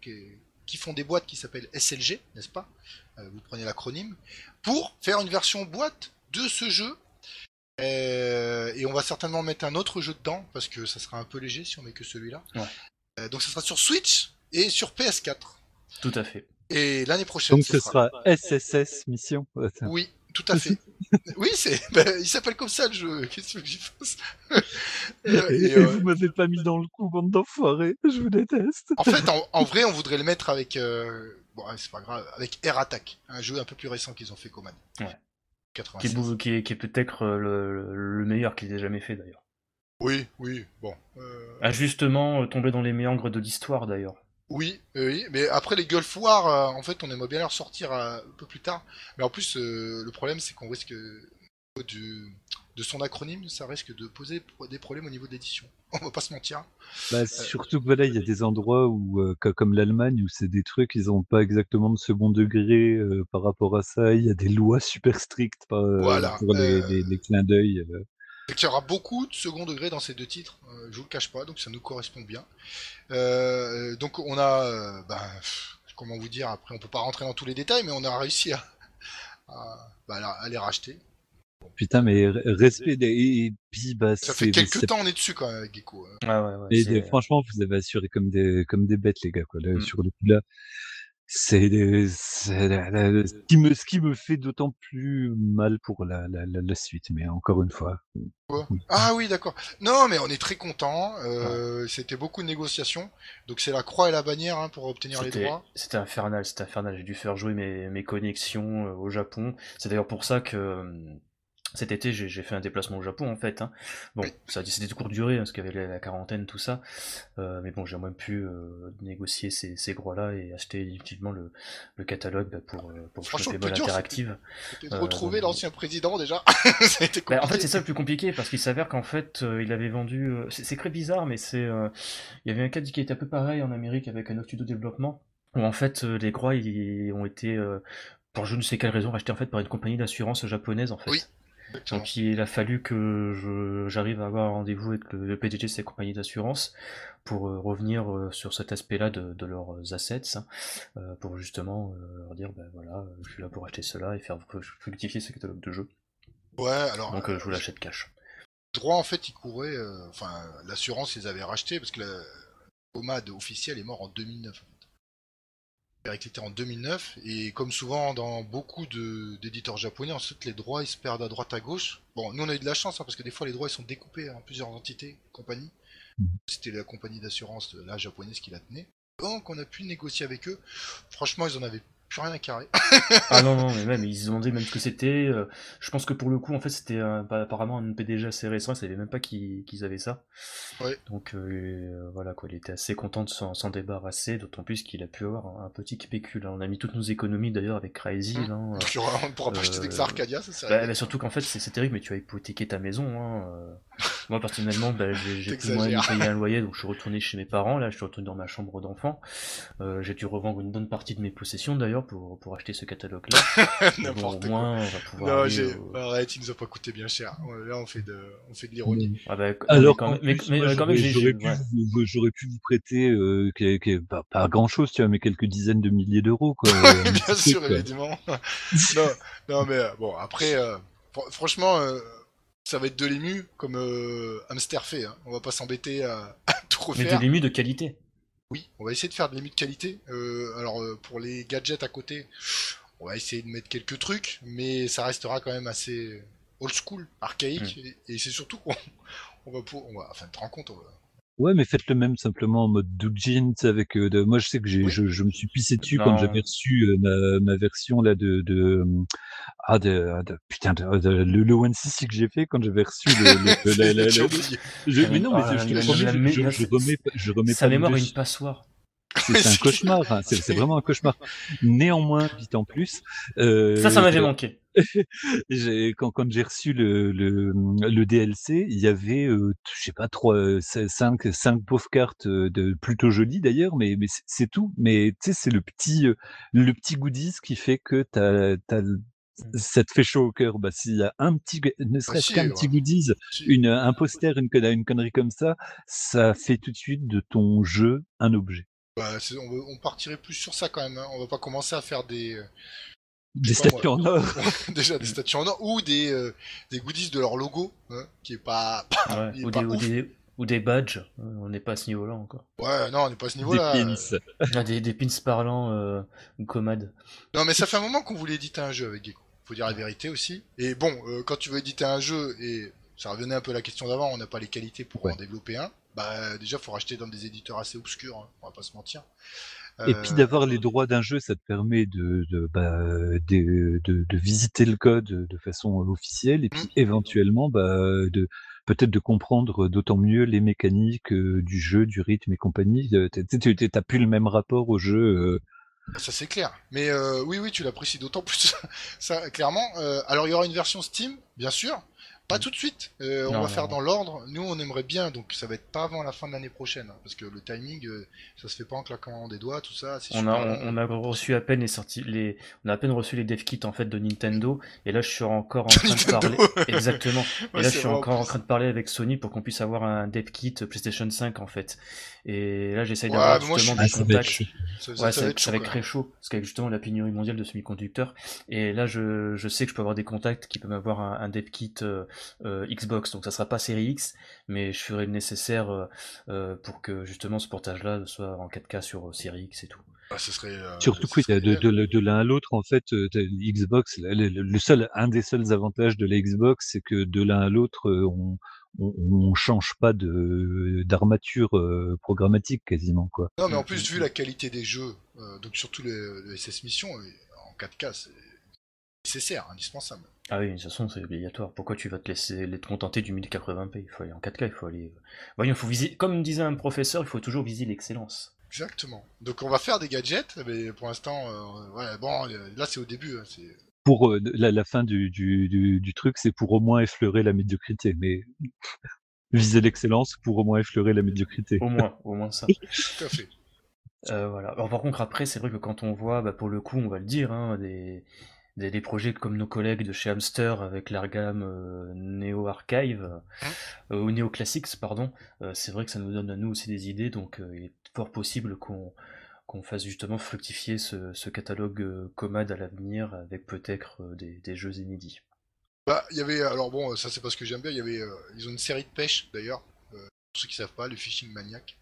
qui font des boîtes qui s'appellent SLG, n'est-ce pas? Vous prenez l'acronyme, pour faire une version boîte de ce jeu et on va certainement mettre un autre jeu dedans parce que ça sera un peu léger si on met que celui-là. Ouais. Euh, donc ça sera sur Switch et sur PS4. Tout à fait. Et l'année prochaine, Donc ce sera SSS Mission. Oui, tout à fait. oui, c'est. ben, il s'appelle comme ça le jeu. Qu'est-ce que j'y fasse et, euh, Et, euh, vous m'avez pas mis dans le coup, bande d'enfoirés. Je vous déteste. En fait, en, en vrai, on voudrait le mettre avec. euh, Bon, c'est pas grave. Avec Air Attack, un jeu un peu plus récent qu'ils ont fait Coman. Ouais. Qui est, 86. beau- qui est, qui est peut-être euh, le, le meilleur qu'ils aient jamais fait d'ailleurs. Oui, oui, bon. euh, A justement euh, tombé dans les méandres de l'histoire d'ailleurs. Oui, euh, oui, mais après les Gulf War, en fait, on aimerait bien les ressortir un peu plus tard. Mais en plus, le problème, c'est qu'on risque du, de son acronyme, ça risque de poser des problèmes au niveau d'édition. On va pas se mentir. Bah, surtout que voilà, il y a des endroits où, euh, co- comme l'Allemagne, où c'est des trucs, ils ont pas exactement de second degré euh, par rapport à ça. Il y a des lois super strictes par- euh, Voilà, pour les, euh, les- les clins d'œil. euh. Qu'il y aura beaucoup de second degré dans ces deux titres, euh, je vous le cache pas, donc ça nous correspond bien. Euh, donc on a, euh, ben, comment vous dire, après on peut pas rentrer dans tous les détails, mais on a réussi à, à, bah, à- à les racheter. Putain, mais respect. des- Et, puis, bah, Ça fait quelques temps on est dessus quand même avec Gecko. hein. Ah ouais, ouais, Et des- franchement, vous avez assuré comme des, comme des bêtes, les gars, quoi. Là, Mm. Sur le coup là, c'est, des- c'est la- la- ce qui me, ce qui me fait d'autant plus mal pour la, la, la, la suite. Mais encore une fois, Quoi Ah oui, d'accord. Non, mais on est très content. Euh, C'était beaucoup de négociations. Donc c'est la croix et la bannière hein, pour obtenir les droits. c'était infernal, c'était infernal. J'ai dû faire jouer mes, mes connexions euh, au Japon. C'est d'ailleurs pour ça que euh, cet été j'ai fait un déplacement au Japon en fait. hein. Bon, ça c'était de courte durée hein, parce qu'il y avait la, quarantaine, tout ça. Euh, mais bon, j'ai même pu euh, négocier ces, ces droits-là et acheter effectivement le, le catalogue bah, pour, euh, pour Franchement, le dur, Interactive. C'était de retrouver l'ancien président déjà. ça a été Bah, en fait, c'est ça le plus compliqué parce qu'il s'avère qu'en fait, il avait vendu. c'est très bizarre, mais c'est. il y avait un cas qui était un peu pareil en Amérique avec un autre studio de développement où en fait les droits ils ont été pour je ne sais quelle raison rachetés en fait par une compagnie d'assurance japonaise en fait. Oui. Donc il a fallu que j'arrive à avoir un rendez-vous avec le, le PDG de ces compagnies d'assurance pour euh, revenir euh, sur cet aspect-là de, de leurs assets, hein, euh, pour justement leur dire ben voilà, je suis là pour acheter cela et faire fructifier ce catalogue de jeux. Ouais, alors. Donc je vous l'achète cash. Les droits, en fait, ils couraient. Enfin, l'assurance, ils avaient racheté parce que la Omad officiel est mort en 2009. Était en 2009 et comme souvent dans beaucoup d'éditeurs japonais, ensuite les droits ils se perdent à droite à gauche. Bon, nous on a eu de la chance hein, parce que des fois les droits ils sont découpés en plusieurs entités, compagnies. C'était la compagnie d'assurance euh, la japonaise qui la tenait. Donc on a pu négocier avec eux. Franchement, ils en avaient plus rien à carrer. Ah non, non, mais même, ils se demandaient même ce que c'était. euh, je pense que pour le coup, en fait, c'était euh, apparemment un PDG assez récent, ils savaient même pas qu'ils avaient ça. Ouais. Donc euh, voilà, quoi, il était assez content de s'en débarrasser, d'autant plus qu'il a pu avoir un, petit pécule. hein. On a mis toutes nos économies d'ailleurs avec Crazy. Mm. euh, y aura- on ne pourra pas acheter Euh, d'Exa Arcadia, ça bah, bah, surtout qu'en fait, c'est terrible, mais tu as hypothéqué ta maison. Hein. euh. Moi, personnellement, bah, j'ai plus moyen de payer un loyer, donc je suis retourné chez mes parents. Là, je suis retourné dans ma chambre d'enfant. Euh, j'ai dû revendre une bonne partie de mes possessions d'ailleurs pour, pour acheter ce catalogue-là. Mais bon, N'importe quoi. moins, on va pouvoir. Non, j'ai... au- arrête, il nous a pas coûté bien cher. Là, on fait de, on fait de l'ironie. Ah bah, Alors, mais quand même, mais, mais, euh, quand j'aurais- pu, ouais. vous- j'aurais pu vous prêter, euh, que- que- pas, pas grand chose, tu vois, mais quelques dizaines de milliers d'euros, quoi. Un bien sûr, quoi. évidemment. non, non, mais euh, bon, après, euh, fr- franchement, euh, ça va être de l'ému comme euh, Hamster fait. Hein. On va pas s'embêter à, à tout Mais refaire. de l'ému de qualité. Oui, on va essayer de faire de l'ému de qualité. Euh, alors, euh, pour les gadgets à côté, on va essayer de mettre quelques trucs, mais ça restera quand même assez old school, archaïque, Mm. et, et c'est surtout qu'on on va, pour, on va, enfin, te rends compte, on va- Ouais, mais faites le même simplement en mode Doujin, avec euh, de... moi je sais que j'ai, Oui. je, je me suis pissé dessus Non. quand j'avais reçu euh, ma, ma version là de, de ah de, ah, de- putain le, le One CC que j'ai fait quand j'avais reçu le, le- la- la- J'ai la- oublié. je- mais non mais Ah, je te promets, je, remets je remets Sa pas mémoire est une passoire. C'est un cauchemar, hein, c'est vraiment un cauchemar. Néanmoins, vite en plus. euh, Ça, ça m'avait manqué. j'ai- quand, quand j'ai reçu le, le, le DLC, il y avait, euh, je sais pas, trois, euh, cinq, cinq pauvres cartes euh, de plutôt jolies d'ailleurs, mais, mais c'est- tout. Mais tu sais, c'est le petit, euh, le petit goodies qui fait que t'as, t'as, le- ça te fait chaud au cœur. Bah, s'il y a un petit, ne serait-ce qu'un petit goodies, une, un poster, une, connerie- une connerie comme ça, ça fait tout de suite de ton jeu un objet. Bah, on, partirait plus sur ça quand même. hein. On va pas commencer à faire des euh, Des statues en or. déjà des statues en or ou des euh, des goodies de leur logo, hein, qui est pas. Ouais, il est Ou, pas des, ou, ouf. des, ou des badges. Euh, On n'est pas à ce niveau-là encore. Ouais, non, on n'est pas à ce Des niveau-là. pins. Ah, des, des pins parlants euh, ou commades. Non, mais ça fait un moment qu'on voulait éditer un jeu avec Gecko. Faut dire la vérité aussi. Et bon, euh, quand tu veux éditer un jeu, et ça revenait un peu à la question d'avant, on n'a pas les qualités pour Ouais. en développer un, bah déjà, faut racheter dans des éditeurs assez obscurs, hein, on va pas se mentir. Et Euh, puis d'avoir les droits d'un jeu, ça te permet de, de, bah, de, de, de visiter le code de façon officielle et puis Mm. éventuellement bah, de peut-être de comprendre d'autant mieux les mécaniques euh, du jeu, du rythme et compagnie. Euh, t'as- plus le même rapport au jeu. euh, Ça c'est clair. Mais euh, oui, oui, tu l'apprécies d'autant plus. ça, clairement. Euh, alors il y aura une version Steam, bien sûr. Pas tout de suite. Euh, on Non, va non, faire non. dans l'ordre. Nous, on aimerait bien, donc ça va être pas avant la fin de l'année prochaine, hein, parce que le timing, euh, ça se fait pas en claquant des doigts, tout ça. c'est On a, on, on a reçu à peine les sorties, les, on a à peine reçu les dev kits en fait de Nintendo, et là je suis encore en train de Nintendo. parler. Exactement. Ouais, et là je suis encore en train de parler avec Sony pour qu'on puisse avoir un dev kit PlayStation 5 en fait. Et là j'essaye Ouais, d'avoir mais moi, je justement suis- des ah, ça va être contacts. chaud. Ça, ça- Ouais, ça va être ça chaud, va être quand très chaud, parce qu'avec justement la pénurie mondiale de semi-conducteurs, et là je, je sais que je peux avoir des contacts qui peuvent avoir un, un dev kit euh, Xbox, donc ça sera pas série X, mais je ferai le nécessaire euh, euh, pour que justement ce portage-là soit en 4K sur euh, série X et tout. Ah, ce serait, euh, Surtout que serait de, de, de l'un à l'autre, en fait, euh, Xbox, le, le- le seul, un des seuls avantages de la Xbox, c'est que de l'un à l'autre, euh, on, on, on change pas de d'armature euh, programmatique quasiment quoi. Non, mais en plus, vu la qualité des jeux, euh, donc surtout le, le SS Mission, euh, en 4K, c'est nécessaire, indispensable. Ah oui, de toute façon c'est obligatoire. Pourquoi tu vas te laisser te contenter du 1080p Il faut aller en 4K, il faut aller. Voyons, il faut viser. Comme disait un professeur, il faut toujours viser l'excellence. Exactement. Donc on va faire des gadgets, mais pour l'instant, euh, ouais, bon, euh, là c'est au début. hein, c'est... Pour euh, la, la fin du, du, du, du truc, c'est pour au moins effleurer la médiocrité, mais viser l'excellence pour au moins effleurer la médiocrité. Au moins, au moins ça. Tout à fait. Euh, voilà. Alors, par contre, après, c'est vrai que quand on voit, bah, pour le coup, on va le dire, hein, des, des, des projets comme nos collègues de chez Hamster avec leur gamme euh, Neo Archive, euh, ou Neo Classics, pardon, euh, c'est vrai que ça nous donne à nous aussi des idées, donc euh, il est fort possible qu'on qu'on fasse justement fructifier ce, ce catalogue euh, Comad à l'avenir avec peut-être euh, des, des jeux inédits. Bah, il y avait, alors bon, ça c'est pas ce que j'aime bien, il y avait, euh, ils ont une série de pêche d'ailleurs, pour ceux qui savent pas, le Fishing Maniac.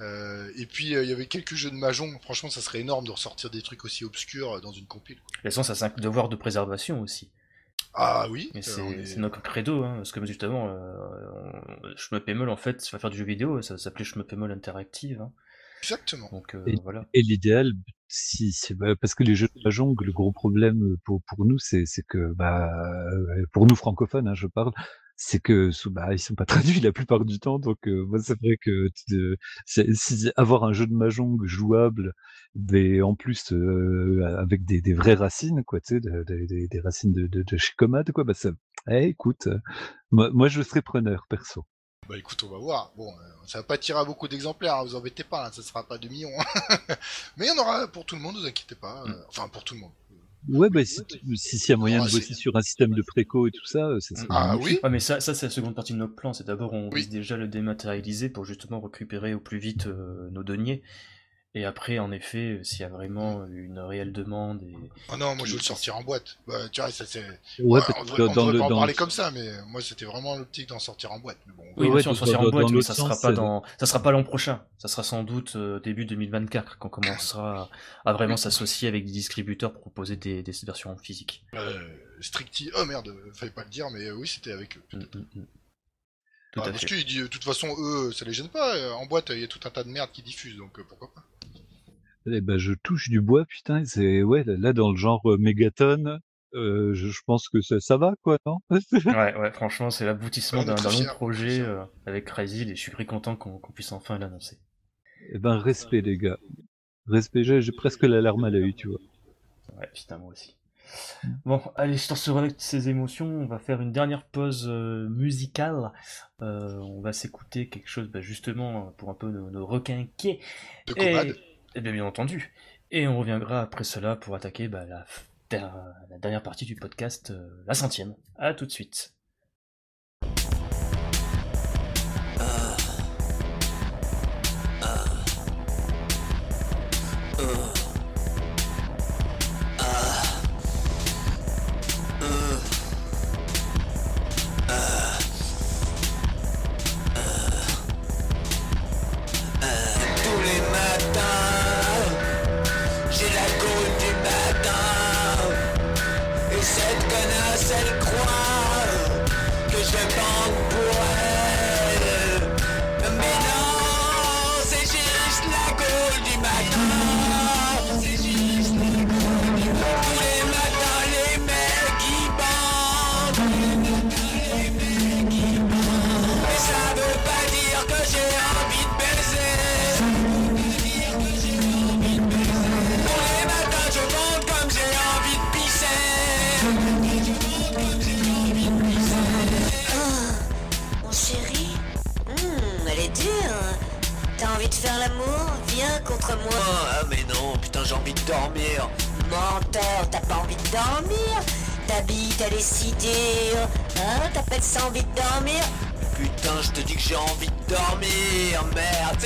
Euh, et puis euh, il y avait quelques jeux de Mahjong, franchement ça serait énorme de ressortir des trucs aussi obscurs euh, dans une compile. toute façon, ça c'est un devoir de préservation aussi. Ah oui, Mais euh, c'est on est- c'est notre credo, hein, parce que justement, euh, on- Schmeppemol, en fait, ça va faire du jeu vidéo, ça s'appelait Schmeppemol Interactive, hein, exactement. donc euh, Et- voilà. Et l'idéal, si, bah, parce que les jeux de mahjong, le gros problème pour, pour nous, c'est, c'est que, bah, pour nous francophones, hein, je parle, c'est que bah, ils sont pas traduits la plupart du temps. Donc, euh, moi, c'est vrai que c'est- si, avoir un jeu de mahjong jouable, mais en plus euh, avec des, des vraies racines, quoi, tu sais, de- de- des- des racines de, de, de chez Comad, quoi, bah ça, eh, écoute, euh, moi, moi, je serais preneur, perso. Bah écoute, on va voir. Bon, euh, ça va pas tirer à beaucoup d'exemplaires, hein, vous embêtez pas, hein, ça sera pas 2 millions. hein. Mais il y en aura pour tout le monde, vous inquiétez pas. euh, enfin, pour tout le monde. Ouais, bah, si, si, s'il y a moyen Ah, de c'est- bosser sur un système de préco et tout ça, euh, ça serait Ah oui Ah mais ça, ça c'est la seconde partie de notre plan, c'est d'abord on Oui. vise déjà le dématérialiser pour justement récupérer au plus vite euh, nos deniers, Et après, en effet, s'il y a vraiment une réelle demande et... Oh non, moi je veux le sortir en boîte. Bah, tu vois, ça c'est. Ouais, on que devrait, on dans devrait le pas en dans parler comme ça, mais moi c'était vraiment l'optique d'en sortir en boîte. Mais bon, Oui, Ouais, bien sûr, sortira en boîte, mais ça sera sens, pas dans, ça sera pas l'an prochain. Ça sera sans doute euh, début 2024 qu'on commencera à vraiment s'associer avec des distributeurs pour proposer des, des versions physiques. euh, Stricti. Oh merde, fallait pas le dire, mais euh, oui, c'était avec eux. Mm, mm, mm. Tout Ah, à parce fait. que de toute façon, eux, ça les gêne pas. euh, En boîte, il y a tout un tas de merde qui diffuse, donc euh, pourquoi pas. Eh ben, je touche du bois, putain, c'est ouais, là dans le genre euh, mégaton, euh, je, je pense que ça, ça va quoi, non? Ouais, ouais, franchement, c'est l'aboutissement d'un long projet euh, avec Crazy et je suis très content qu'on puisse enfin l'annoncer. Eh ben, respect les gars, respect. J'ai presque la larme à l'œil, tu vois. Ouais, putain, moi aussi. Bon, allez, sur ce relais de ces émotions, on va faire une dernière pause euh, musicale. Euh, on va s'écouter quelque chose, bah, justement, pour un peu nous, nous requinquer. De Et, Et bien, bien entendu. Et on reviendra après cela pour attaquer bah, la dernière partie du podcast, euh, la centième. À tout de suite.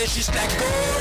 Merde, c'est juste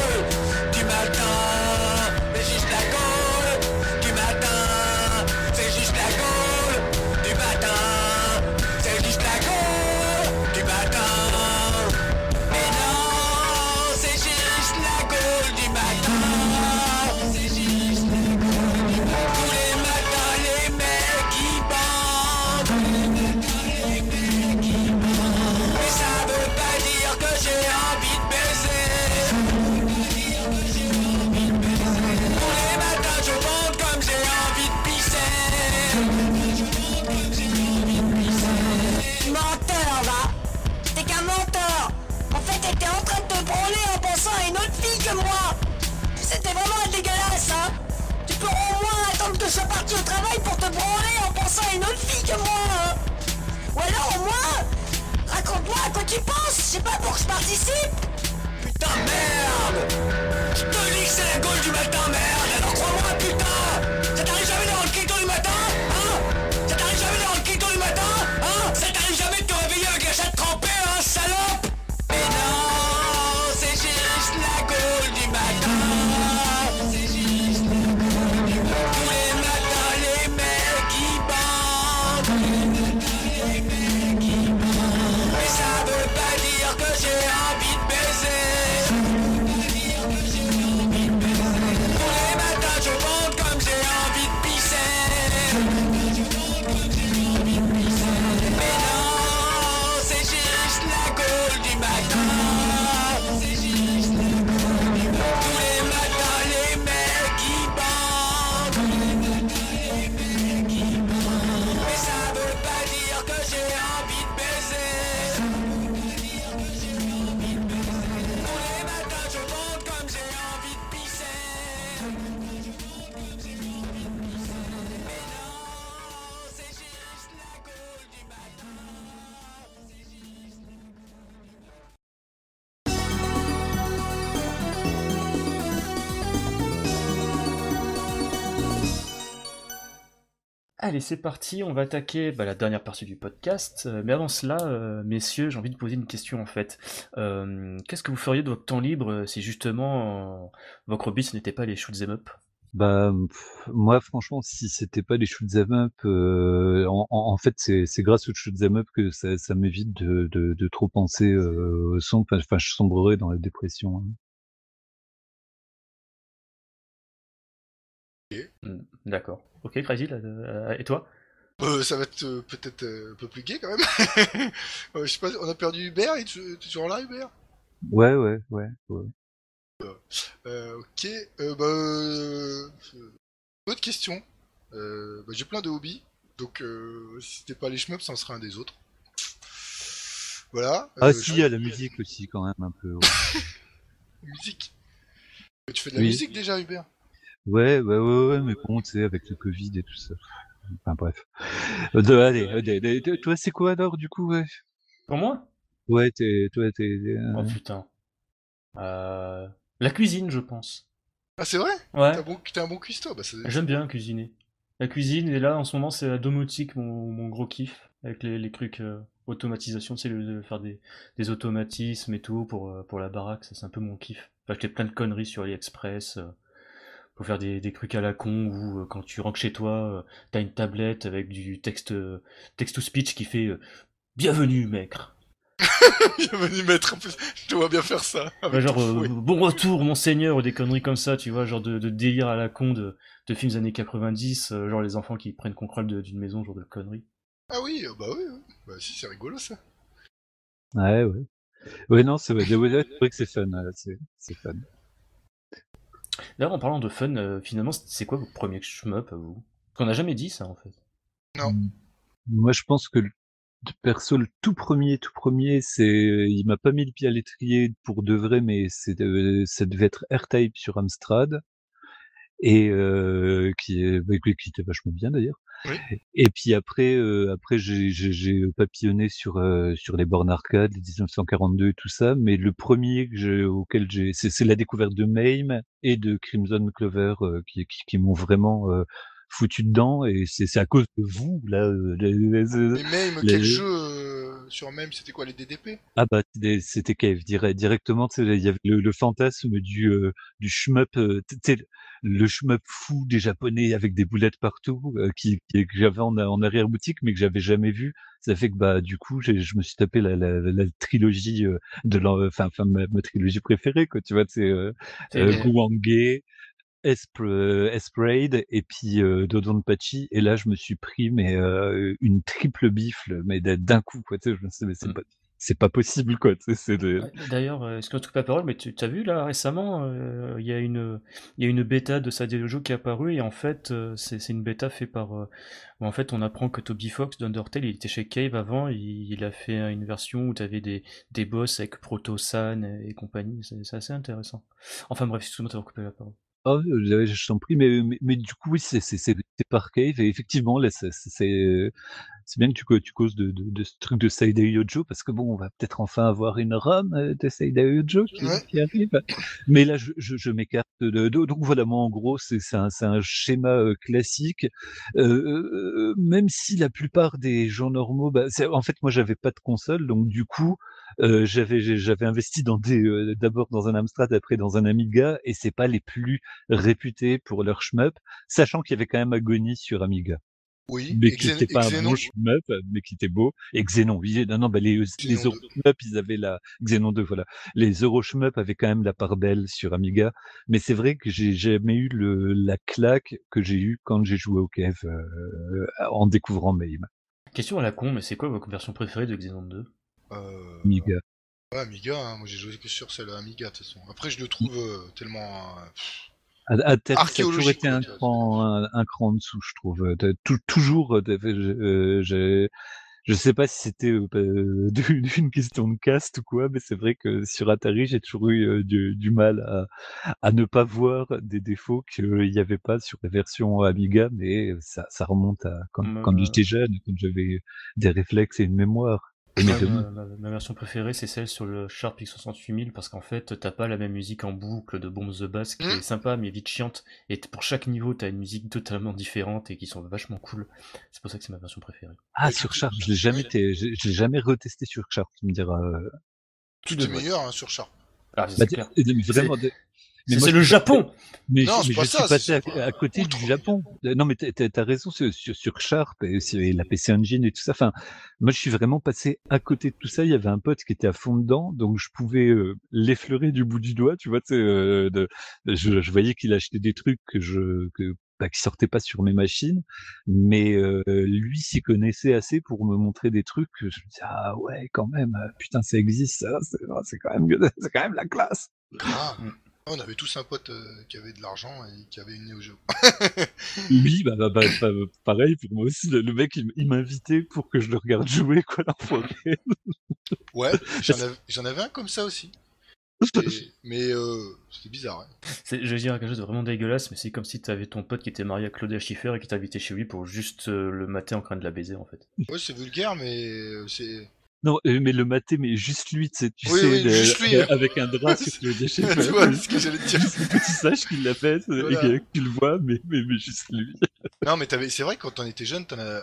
c'est parti, on va attaquer bah, la dernière partie du podcast. Euh, mais avant cela, euh, messieurs, j'ai envie de poser une question en fait. Euh, Qu'est-ce que vous feriez de votre temps libre si justement euh, votre hobby ce n'était pas les shoot 'em up? Bah, pff, moi franchement, si c'était pas les shoot 'em up, euh, en, en- en fait c'est grâce aux shoot 'em up que ça, ça m'évite de, de, de trop penser euh, au son. Enfin, enfin, je sombrerais dans la dépression. hein. Hmm, D'accord. Ok, Crazy, là, euh, et toi Euh, ça va être euh, peut-être euh, un peu plus gay quand même. Euh, je sais pas, on a perdu Hubert, tu- t'es toujours là Hubert? Ouais, ouais, ouais. ouais. euh, Ok, euh, bah... Euh, autre question. Euh, bah, J'ai plein de hobbies, donc euh, si c'était pas les shmups, ça en serait un des autres. Voilà. Ah euh, si, il y a la musique aussi quand même un peu. Ouais, Musique. Tu fais de la Oui. musique déjà Hubert? Ouais, ouais, ouais, ouais, mais bon, tu sais, avec le Covid et tout ça. Enfin bref. Euh, de- allez, euh, de- de- de- toi c'est quoi alors du coup ouais? Pour moi? Ouais, t'es, toi t'es. euh, Oh putain. Euh, La cuisine, je pense. Ah c'est vrai? Ouais, T'es un bon, t'es un bon cuistot bah, j'aime bien cuisiner. La cuisine, et là en ce moment c'est la domotique, mon, mon gros kiff, avec les, les trucs euh, automatisation, tu sais, le- de faire des, des automatismes et tout pour, pour la baraque, ça c'est un peu mon kiff. J'ai acheté plein de conneries sur AliExpress. Pour faire des, des trucs à la con où euh, quand tu rentres chez toi, euh, t'as une tablette avec du texte euh, text to speech qui fait euh, Bienvenue, maître. Bienvenue maître, en plus, je te vois bien faire ça. genre euh, bon retour, monseigneur, ou des conneries comme ça, tu vois, genre de, de délire à la con de, de films des années 90, euh, genre les enfants qui prennent contrôle d'une maison, genre de conneries. Ah oui, euh, bah oui, bah si, c'est rigolo ça. Ouais, ouais. Ouais, non, c'est vrai, que c'est fun. C'est, c'est fun. D'ailleurs, en parlant de fun, euh, finalement, c'est quoi votre premier shmup à vous? Parce qu'on n'a jamais dit ça en fait. Non. Mm. Moi, je pense que le- perso, le tout premier, tout premier, c'est, il m'a pas mis le pied à l'étrier pour de vrai, mais c'est, euh, ça devait être R-Type sur Amstrad et euh, qui est, bah, qui était vachement bien d'ailleurs. Oui. Et puis après, euh, après j'ai, papillonné sur euh, sur les bornes arcade, les 1942 et tout ça, mais le premier que auquel j'ai, c'est, la découverte de Mame et de Crimson Clover euh, qui, qui, qui m'ont vraiment euh, foutu dedans et c'est, à cause de vous là. les- les- Mais quel jeu sur même, c'était quoi les DDP ah bah c'était Cave direct, directement il y avait le, le fantasme du euh, du shmup euh, le shmup fou des japonais avec des boulettes partout euh, qui, qui- que j'avais en, en arrière boutique mais que j'avais jamais vu. Ça fait que bah du coup je me suis tapé la, la, la trilogie euh, de enfin ma, ma trilogie préférée quoi tu vois c'est euh, Euh, Esprade et puis euh, Dodonpachi et là je me suis pris mais euh, une triple bifle mais d'un coup quoi tu sais je me suis dit, mais c'est Mm. pas c'est pas possible quoi tu D'ailleurs, euh, excuse-moi de couper la parole, mais tu as vu là récemment, euh, il y a une il y a une bêta de Sadeojo qui est apparue et en fait c'est une bêta faite par en fait on apprend que Toby Fox d'Undertale il était chez Cave avant, il, il a fait une version où tu avais des, des boss avec Proto-san et compagnie, c'est assez intéressant. Enfin bref, excuse-moi d'avoir coupé la parole. Oh, je, je t'en prie, mais, mais, mais du coup, oui, c'est c'est- c'est- c'est par Cave, et effectivement, là, c'est c'est- c'est- c'est bien que tu, tu causes de, de, de ce truc de Seidei Yojo, parce que bon, on va peut-être enfin avoir une ROM euh, de Seidei Yojo qui, Ouais. qui arrive. Mais là, je, je, je m'écarte de, de- Donc voilà, moi, en gros, c'est c'est un, c'est un schéma euh, classique, euh, euh, même si la plupart des gens normaux, bah, c'est- en fait, moi, j'avais pas de console, donc du coup, euh, j'avais j'ai- j'avais investi dans des euh, d'abord dans un Amstrad, après dans un Amiga, et c'est pas les plus réputés pour leur shmup, sachant qu'il y avait quand même Agony sur Amiga, Oui, mais qui n'était pas un bon shmup, mais qui était beau, et Xenon, oui, non, non, bah les, les Euro shmup, ils avaient la, Xenon 2, voilà, les Euro shmup avaient quand même la part belle sur Amiga, mais c'est vrai que j'ai jamais eu le, la claque que j'ai eu quand j'ai joué au Kev, euh, en découvrant Mame, Question à la con, mais c'est quoi votre version préférée de Xenon 2 euh, Amiga. ouais, Amiga, hein, moi j'ai joué que sur celle Amiga de toute façon. Après je le trouve euh, tellement... euh, À, à Atari, ça a toujours été un cran, un, un cran en dessous, je trouve. Euh, toujours, euh, euh, j'ai- je sais pas si c'était euh, euh, d'une question de caste ou quoi, mais c'est vrai que sur Atari, j'ai toujours eu euh, du, du mal à, à ne pas voir des défauts qu'il n'y avait pas sur la version Amiga, mais ça, ça remonte à quand, quand euh. j'étais jeune, quand j'avais des réflexes et une mémoire. Ma, ma- ma version préférée, c'est celle sur le Sharp X68000 parce qu'en fait, t'as pas la même musique en boucle de Bombs the Bass qui Mm. est sympa mais vite chiante. Et pour chaque niveau, t'as une musique totalement différente et qui sont vachement cool. C'est pour ça que c'est ma version préférée. Ah, Et sur Sharp, je l'ai jamais, je l'ai retesté sur Sharp, tu me diras. euh. Tout est meilleur hein, sur Sharp. Ah, c'est Bah, vraiment, C'est moi, c'est le Japon Mais, Non, je- c'est mais pas je ça, suis passé à, côté outre. du Japon. Non, mais t'as- t'as t'as raison sur, sur, sur Sharp et, sur- et la PC Engine et tout ça. Enfin, moi, je suis vraiment passé à côté de tout ça. Il y avait un pote qui était à fond dedans, donc je pouvais euh, l'effleurer du bout du doigt, tu vois. tu sais, Euh, de, je, je voyais qu'il achetait des trucs que je que bah, qui sortaient pas sur mes machines, mais euh, lui s'y connaissait assez pour me montrer des trucs que je me disais ah ouais quand même, euh, putain ça existe, ça, c'est quand même c'est quand même la classe. Grave. On avait tous un pote euh, qui avait de l'argent et qui avait une Neo Geo. Oui, bah, bah, bah, bah, pareil, pour moi aussi, le, le mec, il, m'invitait pour que je le regarde jouer, quoi, l'enfoiré. Ouais, j'en avais, j'en avais un comme ça aussi. Et- mais euh, c'était bizarre. hein. C'est- Je vais dire quelque chose de vraiment dégueulasse, mais c'est comme si t'avais ton pote qui était marié à Claudia Schiffer et qui t'invitait chez lui pour juste euh, le mater en train de la baiser en fait. Ouais, c'est vulgaire, mais euh, c'est. Non, euh, mais le maté, mais juste lui, tu sais, tu Oui, sais, oui, le- juste lui, hein. avec un drap sur le déchet. tu vois ce que j'allais te dire. Que tu saches qu'il l'a fait, et que tu le vois, mais, mais, mais juste lui. Non, mais t'avais, c'est vrai quand on était jeune, t'en as.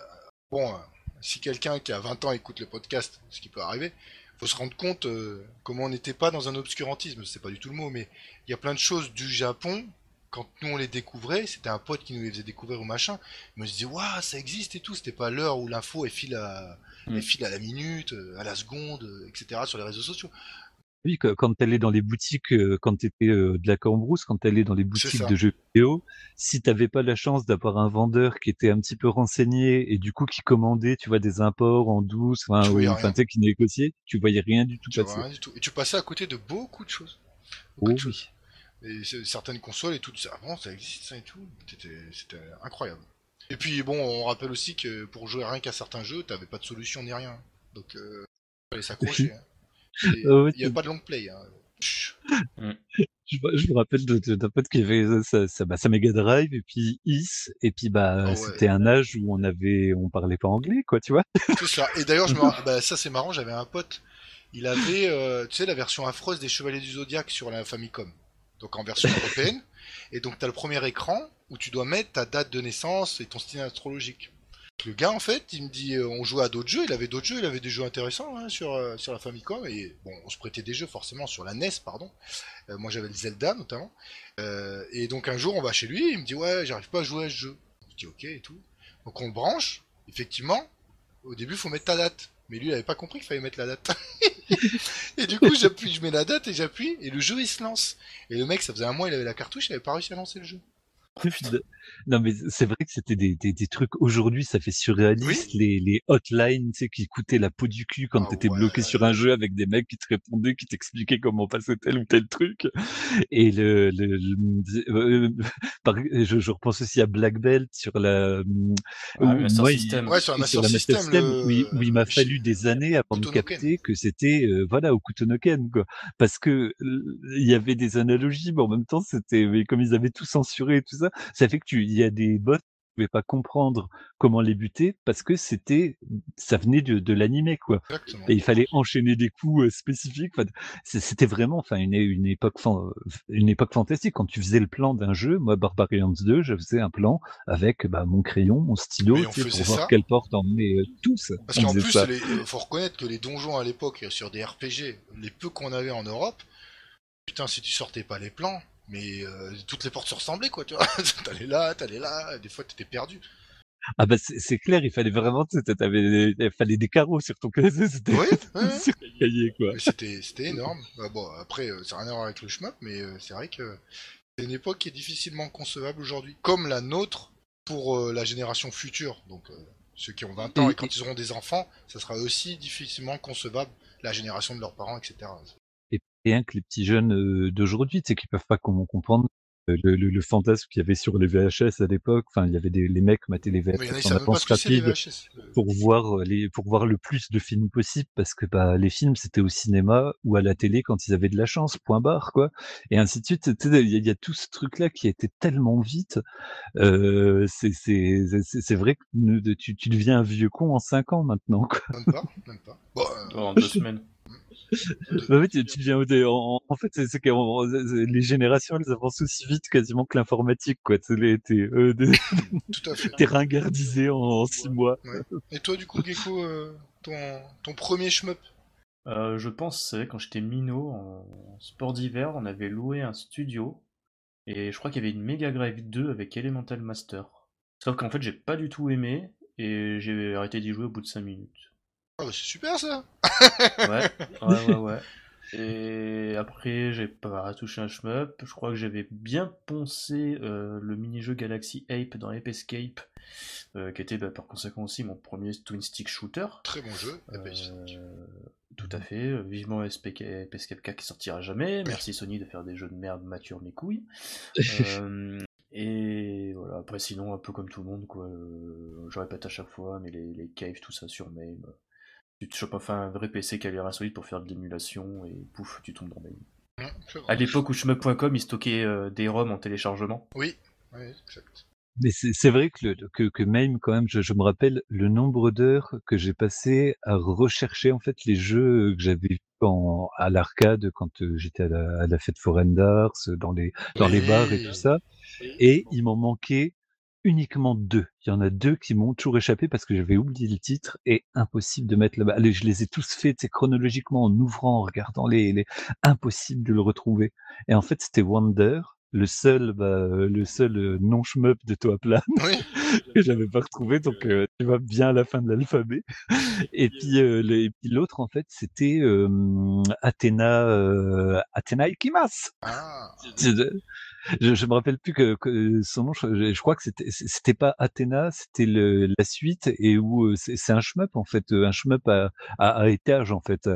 Bon, euh, si quelqu'un qui a 20 ans écoute le podcast, ce qui peut arriver, faut se rendre compte euh, comment on n'était pas dans un obscurantisme. C'est pas du tout le mot, mais il y a plein de choses du Japon. Quand nous on les découvrait, c'était un pote qui nous les faisait découvrir au machin. Il me disait, waouh, ça existe et tout. C'était pas l'heure où l'info elle file à. Elle file à la minute, euh, à la seconde, euh, etc. sur les réseaux sociaux. Oui, quand elle est dans les boutiques, euh, quand t'étais euh, de la Cambrousse, quand elle est dans les boutiques de jeux vidéo, si t'avais pas la chance d'avoir un vendeur qui était un petit peu renseigné et du coup qui commandait, tu vois, des imports en douce, enfin, Tu ou, enfin, tu qui négociait, tu voyais rien du tout Tu passer. rien du tout. Et tu passais à côté de beaucoup de choses. Oh oui. Et certaines consoles et tout ça, avant ça existe ça et tout. C'était incroyable. Et puis bon, on rappelle aussi que pour jouer rien qu'à certains jeux, t'avais pas de solution ni rien. Donc euh, fallait s'accrocher. hein. Ah Il y avait c'est- pas de long play. Hein. Chut. Je, me- je me rappelle de- de- d'un pote qui avait euh, sa, sa, bah, sa Mega Drive et puis Is et puis bah Ah ouais. c'était un âge où on avait on parlait pas anglais quoi tu vois C'est ça. Et d'ailleurs, je me ra- bah, ça c'est marrant, j'avais un pote, il avait, euh, tu sais, la version affreuse des Chevaliers du Zodiaque sur la Famicom. Donc en version européenne. Et donc t'as le premier écran où tu dois mettre ta date de naissance et ton style astrologique. Le gars, en fait, il me dit, euh, on jouait à d'autres jeux, il avait d'autres jeux, il avait des jeux intéressants hein, sur, euh, sur la Famicom, et bon, on se prêtait des jeux forcément sur la NES, pardon. Euh, moi j'avais le Zelda notamment. Et donc un jour, on va chez lui, il me dit, ouais, j'arrive pas à jouer à ce jeu. Je dis, ok, et tout. Donc on le branche, effectivement, au début, faut mettre ta date. Mais lui, il avait pas compris qu'il fallait mettre la date. et du coup, j'appuie, je mets la date et j'appuie, et le jeu, il se lance. Et le mec, ça faisait un mois, il avait la cartouche, il avait pas réussi à lancer le jeu. Non mais c'est vrai que c'était des, des, des trucs aujourd'hui ça fait surréaliste les, les hotlines tu sais qui coûtaient la peau du cul quand Ah t'étais ouais. bloqué sur un jeu avec des mecs qui te répondaient qui t'expliquaient comment passer tel ou tel truc et le, le, le- euh, par- je, je repense aussi à Black Belt sur la Ah, moi, il- System. Ouais, sur la sur Master la Master System, System, le- où, il- où il m'a fallu des années avant de capter que c'était euh, voilà au Kutonoken quoi parce que euh, il y avait des analogies mais en même temps c'était mais comme ils avaient tout censuré et tout ça ça fait que tu il y a des bots qui pouvaient pas comprendre comment les buter parce que c'était ça venait de, de l'animé quoi. Exactement. et il fallait enchaîner des coups euh, spécifiques enfin, c'était vraiment enfin une, une époque fan- une époque fantastique. Quand tu faisais le plan d'un jeu moi Barbarians 2 je faisais un plan avec bah, mon crayon mon stylo on pour voir quelle porte emmener euh, tous. Parce qu'en plus, les, euh, faut reconnaître que les donjons à l'époque, sur des RPG, les peu qu'on avait en Europe, putain, si tu sortais pas les plans, mais euh, toutes les portes se ressemblaient, quoi, tu vois. t'allais là, t'allais là, des fois t'étais perdu. Ah bah c'est clair, il fallait vraiment, t'avais, il fallait des carreaux sur ton cahier, c'était Oui, ouais. sur le cahier quoi. C'était c'était énorme. Bah, bon, après, euh, ça n'a rien à voir avec le shmup, mais euh, c'est vrai que c'est une époque qui est difficilement concevable aujourd'hui. Comme la nôtre pour euh, la génération future. Donc, euh, ceux qui ont 20 ans Et- et quand ils auront des enfants, ça sera aussi difficilement concevable, la génération de leurs parents, etc. Rien que les petits jeunes euh, d'aujourd'hui, tu sais, qui peuvent pas comment comprendre le, le, le fantasme qu'il y avait sur les VHS à l'époque. Enfin, il y avait des les mecs mettaient les en VHS en avance c'est rapide pour voir les pour voir le plus de films possible parce que bah les films c'était au cinéma ou à la télé quand ils avaient de la chance point barre quoi et ainsi de suite il y, a- il y a tout ce truc là qui a été tellement vite euh, c'est c'est c'est c'est vrai que tu tu deviens un vieux con en cinq ans maintenant quoi Même pas, même pas. Bon, euh, en deux semaines. Bah oui, tu, tu viens au dé- en, en fait, c'est les générations, elles avancent aussi vite quasiment que l'informatique, quoi. T'es euh, des- Tout à fait. t'es ringardisé en, en six mois. Et toi, du coup, Gecko, euh, ton, ton premier shmup? Euh, je pense, c'est quand j'étais minot en sport d'hiver, on avait loué un studio et je crois qu'il y avait une Mega Drive 2 avec Elemental Master. Sauf qu'en fait, j'ai pas du tout aimé et j'ai arrêté d'y jouer au bout de 5 minutes. Ah bah c'est super ça Ouais, ouais, ouais, ouais. Et après, j'ai pas touché un shmup. Je crois que j'avais bien poncé euh, le mini-jeu Galaxy Ape dans Ape Escape, euh, qui était bah, par conséquent aussi mon premier twin stick shooter. Très bon jeu. Il- Euh, tout à fait. Vivement SPK, Ape Escape 4 qui sortira jamais. Merci Sony de faire des jeux de merde mature mes couilles. Et voilà. Après, sinon, un peu comme tout le monde, quoi. je répète à chaque fois, mais les, les caves, tout ça sur MAME. Tu te chopes enfin un vrai PC qui a l'air insolite pour faire de l'émulation et pouf, tu tombes dans c'est vrai. À l'époque où shmup.com il stockait euh, des ROM en téléchargement. Oui, ouais, exact. Mais c'est c'est vrai que, le, que, que même, quand même, je, je me rappelle le nombre d'heures que j'ai passé à rechercher, en fait, les jeux que j'avais vus en, à l'arcade quand euh, j'étais à la, à la fête Foreign d'Ars, dans les, dans les bars et tout ça. Et il m'en manquait uniquement deux. Il y en a deux qui m'ont toujours échappé parce que j'avais oublié le titre et impossible de mettre là-bas. Allez, je les ai tous faits, chronologiquement en ouvrant, en regardant les, les, impossible de le retrouver. Et en fait, c'était Wonder, le seul, bah, le seul euh, non shmup de Toaplan Oui, que j'avais pas retrouvé, donc euh, tu vois bien à la fin de l'alphabet. Et puis euh, le- et puis l'autre en fait, c'était euh, Athéna, euh, Athéna Ikimas. ah, Je, je me rappelle plus que, que son nom. Je, je crois que c'était c'était pas Athéna, c'était le, la suite et où euh, c'est c'est un shmup en fait, euh, un shmup à, à, à étage en fait.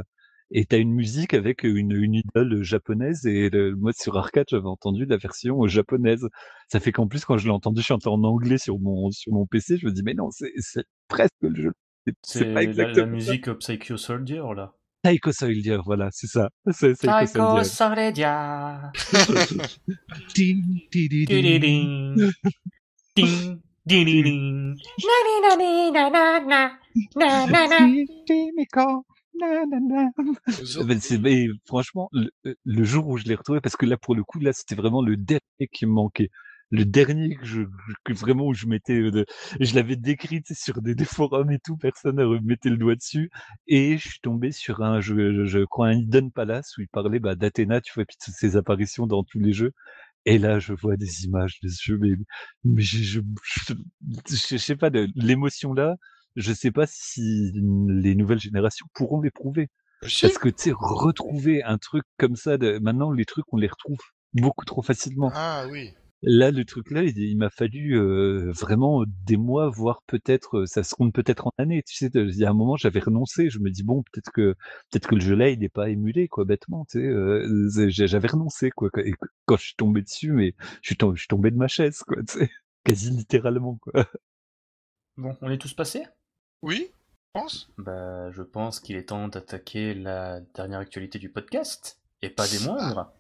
Et t'as une musique avec une, une idole japonaise et le, moi sur arcade j'avais entendu la version japonaise. Ça fait qu'en plus quand je l'ai entendu chanter en anglais sur mon sur mon PC, je me dis mais non c'est c'est presque le jeu. C'est- pas la, la exactement ça. musique euh, Psycho Soldier là. Taiko Soldier, voilà, c'est ça. C'est Taiko Soldier. Soldier. Ting, ti, di, ding. Ding. Ding. Ding. Ding. Zo- Ben, c'est- mais franchement, le, le jour où je l'ai retrouvé, parce que là, pour le coup, là, c'était vraiment le dernier qui me manquait. Le dernier que je, que vraiment où je mettais, euh, je l'avais décrit tu sais, sur des, des forums et tout, personne ne mettait le doigt dessus. Et je suis tombé sur un, je, je, crois, un Hidden Palace où il parlait bah, d'Athéna, tu vois, puis de ses apparitions dans tous les jeux. Et là, je vois des images de ce jeu, mais, mais je, je, je, sais pas, l'émotion là, je sais pas si les nouvelles générations pourront l'éprouver. Parce que tu sais, retrouver un truc comme ça, de... maintenant les trucs on les retrouve beaucoup trop facilement. Ah oui. Là, le truc là, il, il m'a fallu euh, vraiment des mois, voire peut-être, ça se compte peut-être en années. Tu sais, il y a un moment, j'avais renoncé. Je me dis bon, peut-être que peut-être que le jeu là, il n'est pas émulé, quoi, bêtement. Tu sais, euh, j'avais renoncé, quoi. Et quand je suis tombé dessus, mais je suis tombé, je suis tombé de ma chaise, quoi. Tu sais, quasi littéralement, quoi. Bon, on est tous passés? Oui, je pense. Bah, je pense qu'il est temps d'attaquer la dernière actualité du podcast, et pas des moindres.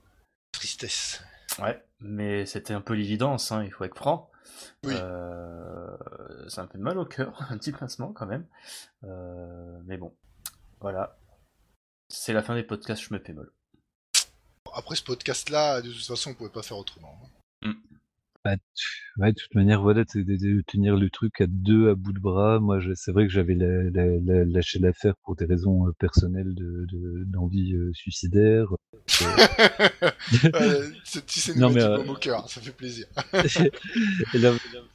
Tristesse. Ouais, mais c'était un peu l'évidence, hein, il faut être franc. Oui. Euh, c'est un peu de mal au cœur, un petit pincement quand même. Euh, mais bon, voilà. C'est la fin des podcasts, je me fais molle. Après ce podcast-là, de toute façon, on pouvait pas faire autrement. Bah, tu- ouais, de toute manière, voilà, de, de- de tenir le truc à deux à bout de bras. Moi, je- c'est vrai que j'avais la- la- la- lâché l'affaire pour des raisons euh, personnelles de de- d'envie euh, suicidaire. Euh, ce petit Non, mais, du euh, au cœur, ça fait plaisir.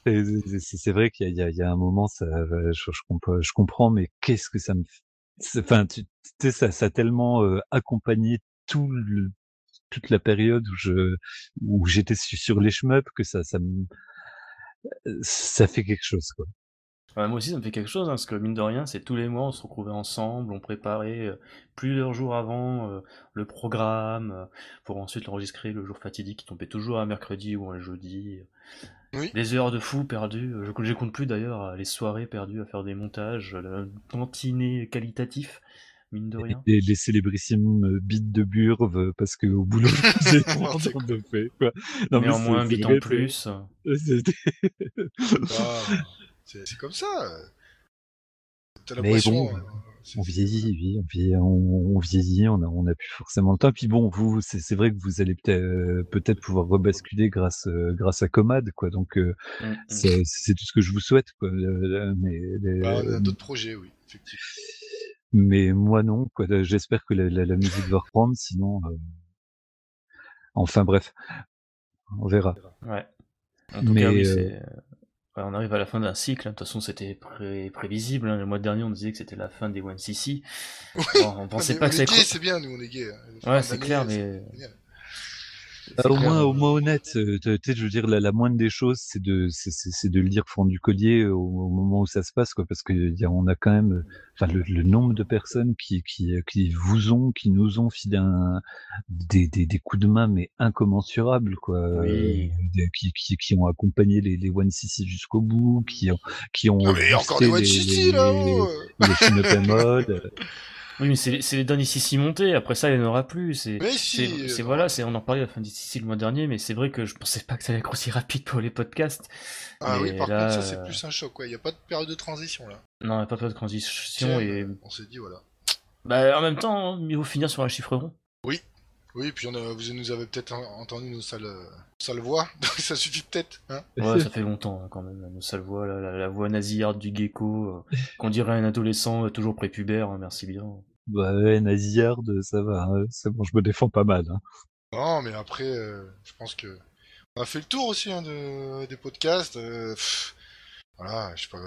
C'est- c'est c'est vrai qu'il y, a- il y a- il y a un moment, ça, je, je comprends, je comprends, mais qu'est-ce que ça me, fait c'est- enfin, tu tu sais, ça, ça a tellement euh, accompagné tout le, toute la période où je, où j'étais su- sur les shmups que ça, ça me, ça fait quelque chose, quoi. Ouais, moi aussi, ça me fait quelque chose, hein, parce que mine de rien, c'est tous les mois, on se retrouvait ensemble, on préparait euh, plusieurs jours avant euh, le programme, euh, pour ensuite l'enregistrer le jour fatidique qui tombait toujours un mercredi ou un jeudi. Oui. Des heures de fou perdues, euh, je, je compte plus d'ailleurs euh, les soirées perdues à faire des montages, euh, le tantinet qualitatif, mine de rien. Les, les célébrissimes euh, beats de Burve, euh, parce que au boulot, j'ai de fait, quoi. Non, mais Néanmoins, c'est- c'est bit en plus. c'est- Ah, c'est comme ça. T'as Mais l'impression, bon. c'est- On vieillit, oui, on vieillit, on, on vieillit, on a, on a plus forcément le temps. Puis bon, vous, c'est vrai que vous allez peut-être euh, peut-être pouvoir rebasculer grâce grâce à Comad, quoi. Donc Mm, mm. c'est tout ce que je vous souhaite, quoi. Mais les- Bah, on a d'autres projets, oui, effectivement. Mais moi non, quoi. J'espère que la, la, la musique va reprendre, sinon. euh, Enfin bref, on verra. Ouais. En tout Mais, cas, oui, euh, c'est. ouais, on arrive à la fin d'un cycle. hein. De toute façon, c'était pré- prévisible. hein. Le mois dernier, on disait que c'était la fin des One CC. Oui. Bon, on pensait Mais pas on que est ça c'est bien, nous, on est gays. hein. Ouais, Fin c'est d'année, clair, c'est mais. génial. Bah, au moins, au euh, moins honnête, euh, tu sais, je veux dire, la, la moindre des choses, c'est de, c'est, de le dire fond du collier au, au moment où ça se passe, quoi, parce que y a, on a quand même, euh, enfin, le, le nombre de personnes qui, qui, qui vous ont, qui nous ont filé un, des, des, des coups de main, mais incommensurables, quoi, Oui. euh, des- qui, qui, qui ont accompagné les, les One CC jusqu'au bout, qui ont, qui ont Non, mais encore des One boosté City, là-haut euh. les, les Mode. Oui, mais c'est les- derniers CC montés. Après ça, il n'y en aura plus. C'est. Si C'est euh, voilà, on en parlait à la fin CC le mois dernier, mais c'est vrai que je pensais pas que ça allait être aussi rapide pour les podcasts. Ah oui, par là, contre, ça, c'est euh, plus un choc, ouais. Il n'y a pas de période de transition, là. Non, il n'y a pas de transition Tiens, et euh, On s'est dit, voilà. bah en même temps, hein, mieux vaut finir sur un chiffre rond. Oui, puis on a, vous nous avez peut-être en- entendu nos sales, sales voix, donc ça suffit peut-être, hein. Ouais, ça fait longtemps hein, quand même. Nos sales voix, la, la, la voix nasillarde du gecko, euh, qu'on dirait un adolescent euh, toujours prépubère. hein, merci bien. Bah ouais, Naziard, ça va, hein, c'est bon, je me défends pas mal. Hein. Non, mais après, euh, je pense que on a fait le tour aussi hein, de, des podcasts. euh, pff, voilà, je sais pas,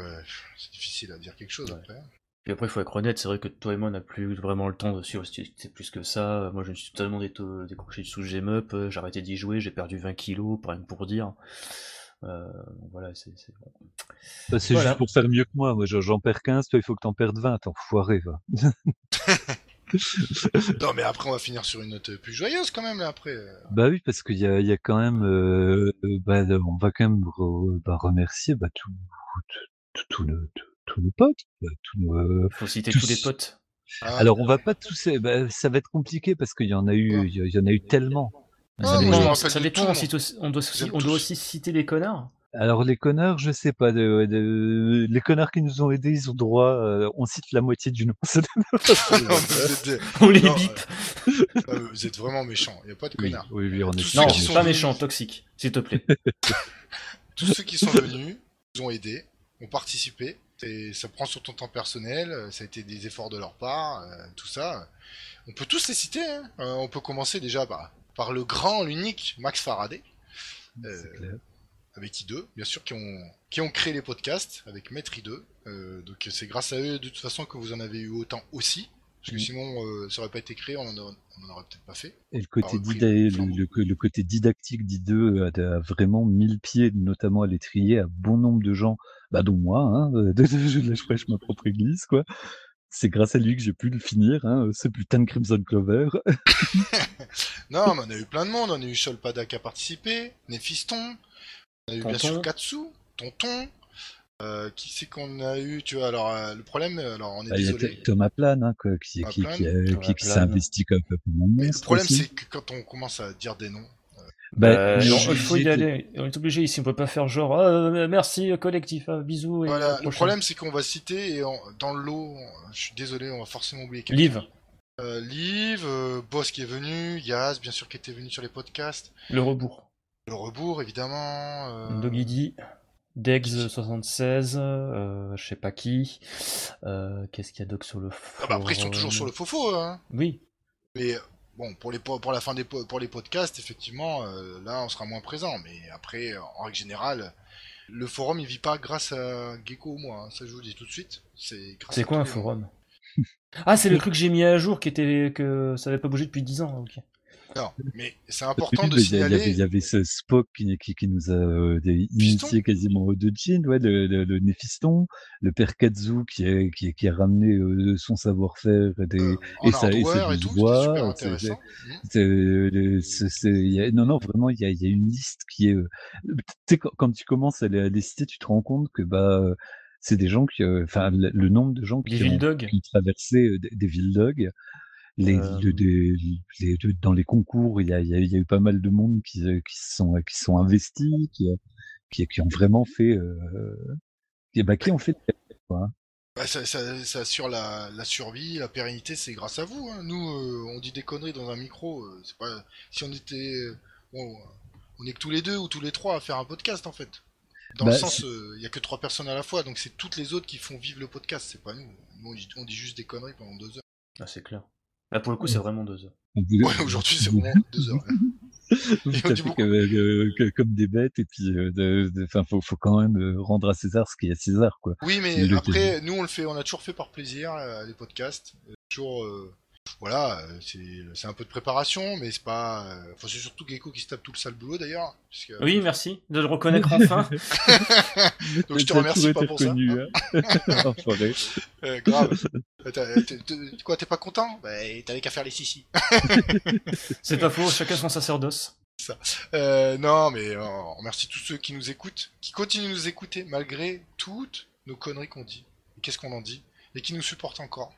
c'est difficile à dire quelque chose Ouais. après. Puis après, il faut être honnête, c'est vrai que toi et moi, on n'a plus vraiment le temps de suivre c'est plus que ça. Moi, je me suis totalement déto- décroché sous Up, j'ai arrêté d'y jouer, j'ai perdu 20 kilos, pas rien pour dire. Euh, voilà, c'est c'est bon. Bah, c'est Voilà. juste pour faire mieux que moi. Moi, j'en perds 15, toi, il faut que t'en perdes 20. Enfoiré, va. non, mais après, on va finir sur une note plus joyeuse quand même, là, après. euh. Bah oui, parce qu'il y a, il y a quand même, euh, euh, bah, on va quand même re- bah, remercier bah, tous nos, tous- tous nos potes, tous nos, euh, Faut citer Tous- tous les potes. Ah, Alors, on va pas tous, euh, bah, ça va être compliqué parce qu'il y en a eu, il y, en a eu tellement. Ah, ça dépend, ça on, doit, aussi, J'aime on doit tous. aussi citer les connards. Alors les connards, je sais pas, de, de- les connards qui nous ont aidés, ils ont droit, euh, on cite la moitié du nom. On les bip. euh, vous êtes vraiment méchants, il n'y a pas de oui, connards. oui, oui, on est Tous ceux Non, méchants. sont pas venus. méchant, toxique, s'il te plaît. Tous ceux qui sont venus nous ont aidés, ont participé. Ça prend sur ton temps personnel, euh, ça a été des efforts de leur part, euh, tout ça. On peut tous les citer. Hein. Euh, on peut commencer déjà par, par le grand, l'unique Max Faraday, euh, avec I2, bien sûr, qui ont, qui ont créé les podcasts avec Maître I2. Euh, donc c'est grâce à eux, de toute façon, que vous en avez eu autant aussi. Parce que Mm. sinon, euh, ça aurait pas été créé, on en aurait, on en aurait peut-être pas fait. Et le côté, le le, côté didactique d'I2 a, a vraiment mis le pied, notamment à l'étrier, à bon nombre de gens, bah, dont moi, hein, de, de, je lâche prêche ma propre église, quoi. C'est grâce à lui que j'ai pu le finir, hein, ce putain de Crimson Clover. Non, mais on a eu plein de monde. On a eu Sholpada qui a participé, Néphiston, on a eu bien Tonton. sûr Katsu, Tonton. Euh, qui c'est qu'on a eu Tu vois, alors euh, le problème, alors on est Bah, Il y a désolé. Th- Thomas Plane, hein, quoi, qui, Thomas qui, Plane. qui, qui- qui comme Mais le problème, c'est que quand on commence à dire des noms, Bah, Euh, non, il faut y aller. On est obligé ici, on peut pas faire genre euh, merci euh, collectif, euh, bisous. Et voilà. Le problème, c'est qu'on va citer et dans le lot, je suis désolé, on va forcément oublier quelqu'un. Liv, Euh, Liv, euh, Boss qui est venu, Yaz, bien sûr, qui était venu sur les podcasts, le rebours. le rebours, évidemment. euh, Doggy Dex76, euh, je sais pas qui. Euh, Qu'est-ce qu'il y a d'autre sur le ah bah après, ils sont toujours sur le faux hein. Oui, Mais euh, bon, pour les po- pour la fin des po- pour les podcasts, effectivement, euh, là, on sera moins présent. Mais après, en règle générale, le forum, il vit pas grâce à Gecko ou moi. hein, ça, je vous le dis tout de suite. C'est quoi un forum Ah, c'est le truc que j'ai mis à jour qui était que ça avait pas bougé depuis 10 ans. Ok. Non, mais c'est important de mais il y a- il y avait- signaler. Il y avait ce Spock qui, qui, qui nous a euh, initié quasiment au Dojin, ouais, le, le, le Néphiston, le père Katsu qui, a- qui, qui a ramené euh, son savoir-faire et, des, euh, et ça- et ses et tout, voix, c'était super c'est- intéressant. C'est- c'est- c'est- il y a- non, non, vraiment, il y a, il y a une liste qui est. euh, Tu sais, quand, quand tu commences à les, à les citer, tu te rends compte que bah, euh, c'est des gens qui, euh, enfin, le, le nombre de gens qui ont, qui ont traversé euh, des, des Villdog. Les, Euh. le- des- les- de- dans les concours, il y a, il y a- il y a eu pas mal de monde qui, euh, qui sont qui sont investis, qui, euh, qui, qui ont vraiment fait, euh, qui, bah, qui ont fait. Quoi. Bah, ça, ça, ça assure la, la survie, la pérennité, c'est grâce à vous. hein. Nous, euh, on dit des conneries dans un micro. euh, c'est pas si on était, euh, bon, on est que tous les deux ou tous les trois à faire un podcast en fait. Dans Bah, le sens, c'est- il y a que trois personnes à la fois, donc c'est toutes les autres qui font vivre le podcast. C'est pas nous. Nous, on dit- on dit juste des conneries pendant deux heures. Ah, c'est clair. Là, pour le coup, c'est vraiment deux heures. Ouais, aujourd'hui, c'est vraiment deux heures. Comme, euh, que- comme des bêtes et puis euh, de- de- enfin faut, faut quand même euh, rendre à César ce qui est à César quoi. Oui, mais après, nous, on le fait, on a toujours fait par plaisir, euh, les podcasts. Euh, Toujours, euh, voilà, euh, c'est un peu de préparation, mais c'est pas. euh, Enfin, c'est surtout Gecko qui se tape tout le sale boulot d'ailleurs. puisque- Oui, merci de le reconnaître enfin. Donc je te remercie pas pour ça. hein. Euh, grave. T'es- quoi, t'es pas content? Bah, t'avais qu'à faire les sissi. C'est pas faux, chacun son sacerdoce. Euh, non, mais euh, on remercie tous ceux qui nous écoutent, qui continuent de nous écouter malgré toutes nos conneries qu'on dit. Et qu'est-ce qu'on en dit Et qui nous supportent encore.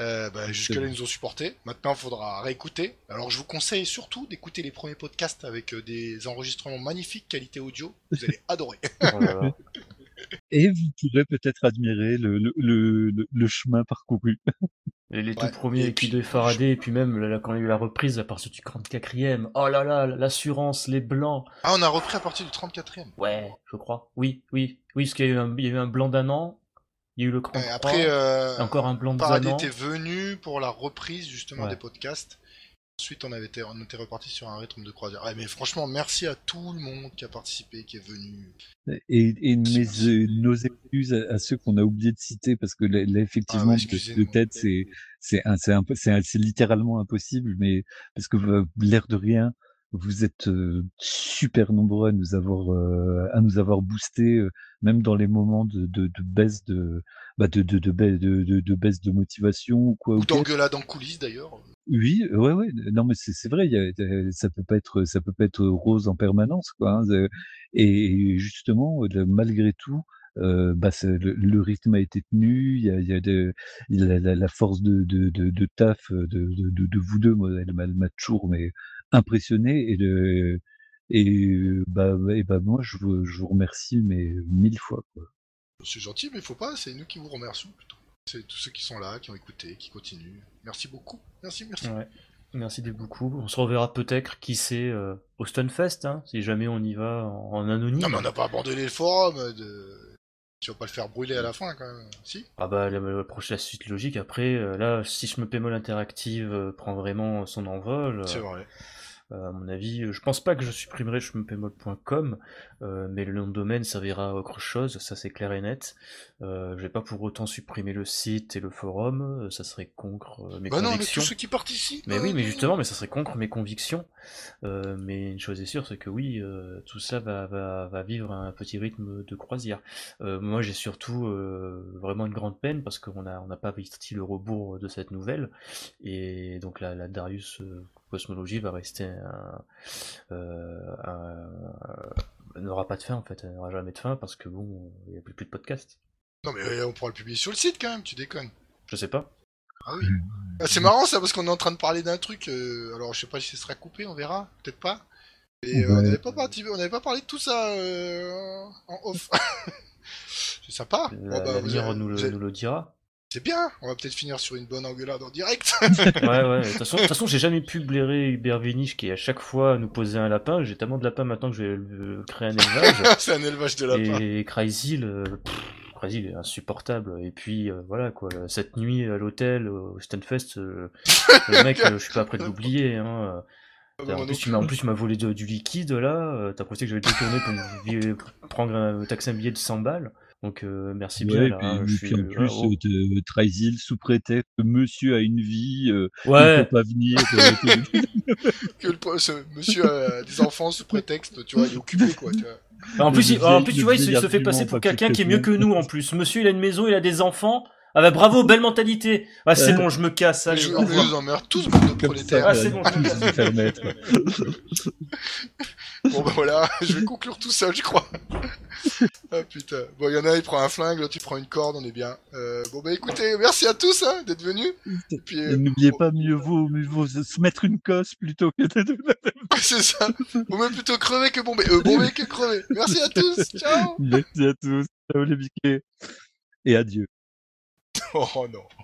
Euh, bah, Jusque-là, ils nous ont supportés. Maintenant, il faudra réécouter. Alors, je vous conseille surtout d'écouter les premiers podcasts avec euh, des enregistrements magnifiques, qualité audio. Vous allez adorer. Oh. Et vous pourrez peut-être admirer le, le, le, le- le chemin parcouru. Et les tout Ouais, premiers et puis- de Faraday, et puis même là, là, quand il y a eu la reprise à partir du 34ème. Oh là là, l'assurance, les blancs. Ah, on a repris à partir du 34e. Ouais, je crois. Oui, oui, oui, parce qu'il y a eu un, il y a eu un blanc d'un an, il y a eu le 33, Euh, après, euh, encore un blanc d'un Paradis était venu pour la reprise justement Ouais. des podcasts. Ensuite, on avait été, on était reparti sur un rythme de croisière. Ouais, mais franchement, merci à tout le monde qui a participé, qui est venu. Et, et mes, euh, nos excuses à, à ceux qu'on a oublié de citer parce que là, là, effectivement Ah ouais, de, de tête c'est c'est littéralement impossible mais parce que euh, l'air de rien vous êtes euh, super nombreux à nous avoir euh, à nous avoir boosté euh, même dans les moments de, de, de baisse de bah de de de, baisse de, de, de baisse de motivation ou quoi Ou d'engueulade en coulisses d'ailleurs. Oui, ouais, ouais. Non, mais c'est c'est vrai. Y a, ça peut pas être, ça peut pas être rose en permanence, quoi. hein, Et justement, malgré tout, euh, bah, le, le rythme a été tenu. Il y a, y a de, la, la- la force de, de, de, de taf de, de, de, de vous deux. Moi, elle m'a toujours mais impressionné et de et bah et bah moi je vous, je vous remercie mais mille fois quoi. C'est gentil, mais faut pas, c'est nous qui vous remercions plutôt. C'est tous ceux qui sont là, qui ont écouté, qui continuent. Merci beaucoup. Merci, merci. Ouais. Merci beaucoup. On se reverra peut-être, qui sait, euh, au Stunfest, hein, si jamais on y va en, en anonyme. Non, mais on n'a pas abandonné le forum. euh, De... Tu vas pas le faire brûler à la fin quand même. Si Ah bah la, la prochaine suite logique après euh, là si je me pémol interactive euh, prend vraiment son envol C'est euh, vrai. Euh, à mon avis euh, je pense pas que je supprimerai chmepémol.com euh, mais le nom de domaine servira à autre chose ça c'est clair et net je vais pas pour autant supprimer le site et le forum ça serait contre mes Bah non, mais convictions tous ceux qui participent. mais oui, mais justement, mais ça serait contre mes convictions. Mais une chose est sûre, c'est que oui, tout ça va, va, va vivre un petit rythme de croisière. Moi, j'ai surtout vraiment une grande peine parce qu'on n'a on n'a pas sorti le rebours de cette nouvelle. Et donc la, la Darius Cosmologie va rester un, euh, un- n'aura pas de fin en fait, elle n'aura jamais de fin parce que bon, il n'y a plus, plus de podcast. Non, mais euh, on pourra le publier sur le site quand même, tu déconnes. Je sais pas. Ah oui. Ah, c'est marrant ça parce qu'on est en train de parler d'un truc. euh, alors je sais pas si ce sera coupé, on verra, peut-être pas. Et euh, on n'avait pas parti, on n'avait pas parlé de tout ça euh, en off. c'est sympa. Bon, bah, L'avenir nous, avez- nous le dira. C'est bien. On va peut-être finir sur une bonne engueulade en direct. Ouais, ouais. De toute façon, j'ai jamais pu blairer Hubert Véniche qui à chaque fois nous posait un lapin. J'ai tellement de lapins maintenant que je vais euh, créer un élevage. c'est un élevage de lapins. et Crazy, le... pff, Crazy, est insupportable. Et puis euh, voilà quoi. Cette nuit à l'hôtel au Stunfest, euh, le mec, euh, je suis pas prêt de l'oublier. Hein. Ah, bah, En plus, tu m'as en plus, tu m'as volé de- du liquide là. euh, T'as pensé que j'avais détourné pour me prendre un, taxer un billet de 100 balles? Donc euh, merci bien. Puis, hein, et je puis suis- en plus, ah, oh. euh, de Traisil sous prétexte que monsieur a une vie, euh, il Ouais. peut pas venir. euh, Que le po- ce monsieur a des enfants sous prétexte, tu vois, il est occupé quoi. Tu vois. En plus, il, en plus tu vois, il se, se fait passer pour quelqu'un qui est mieux que nous en plus. Monsieur, il a une maison, il a des enfants. Ah bah bravo, belle mentalité. Ah c'est Euh, bon, je me casse. Allez, Je revoir. vous emmerde tous, bande de prolétaires. Ah, c'est bon, je me se faire mettre. Bon bah voilà, je vais conclure tout seul, je crois. ah putain. Bon, il y en a, il prend un flingue, l'autre il prend une corde, on est bien. Euh, bon bah écoutez, merci à tous hein, d'être venus. Et puis, Et euh, N'oubliez pas, mieux vaut, mieux vaut se mettre une cosse plutôt que de... c'est ça. Vaut même plutôt crever que bomber. Euh, bomber que crever. Merci à tous. Ciao. Merci à tous. Ciao les biquets. Et adieu. Oh non.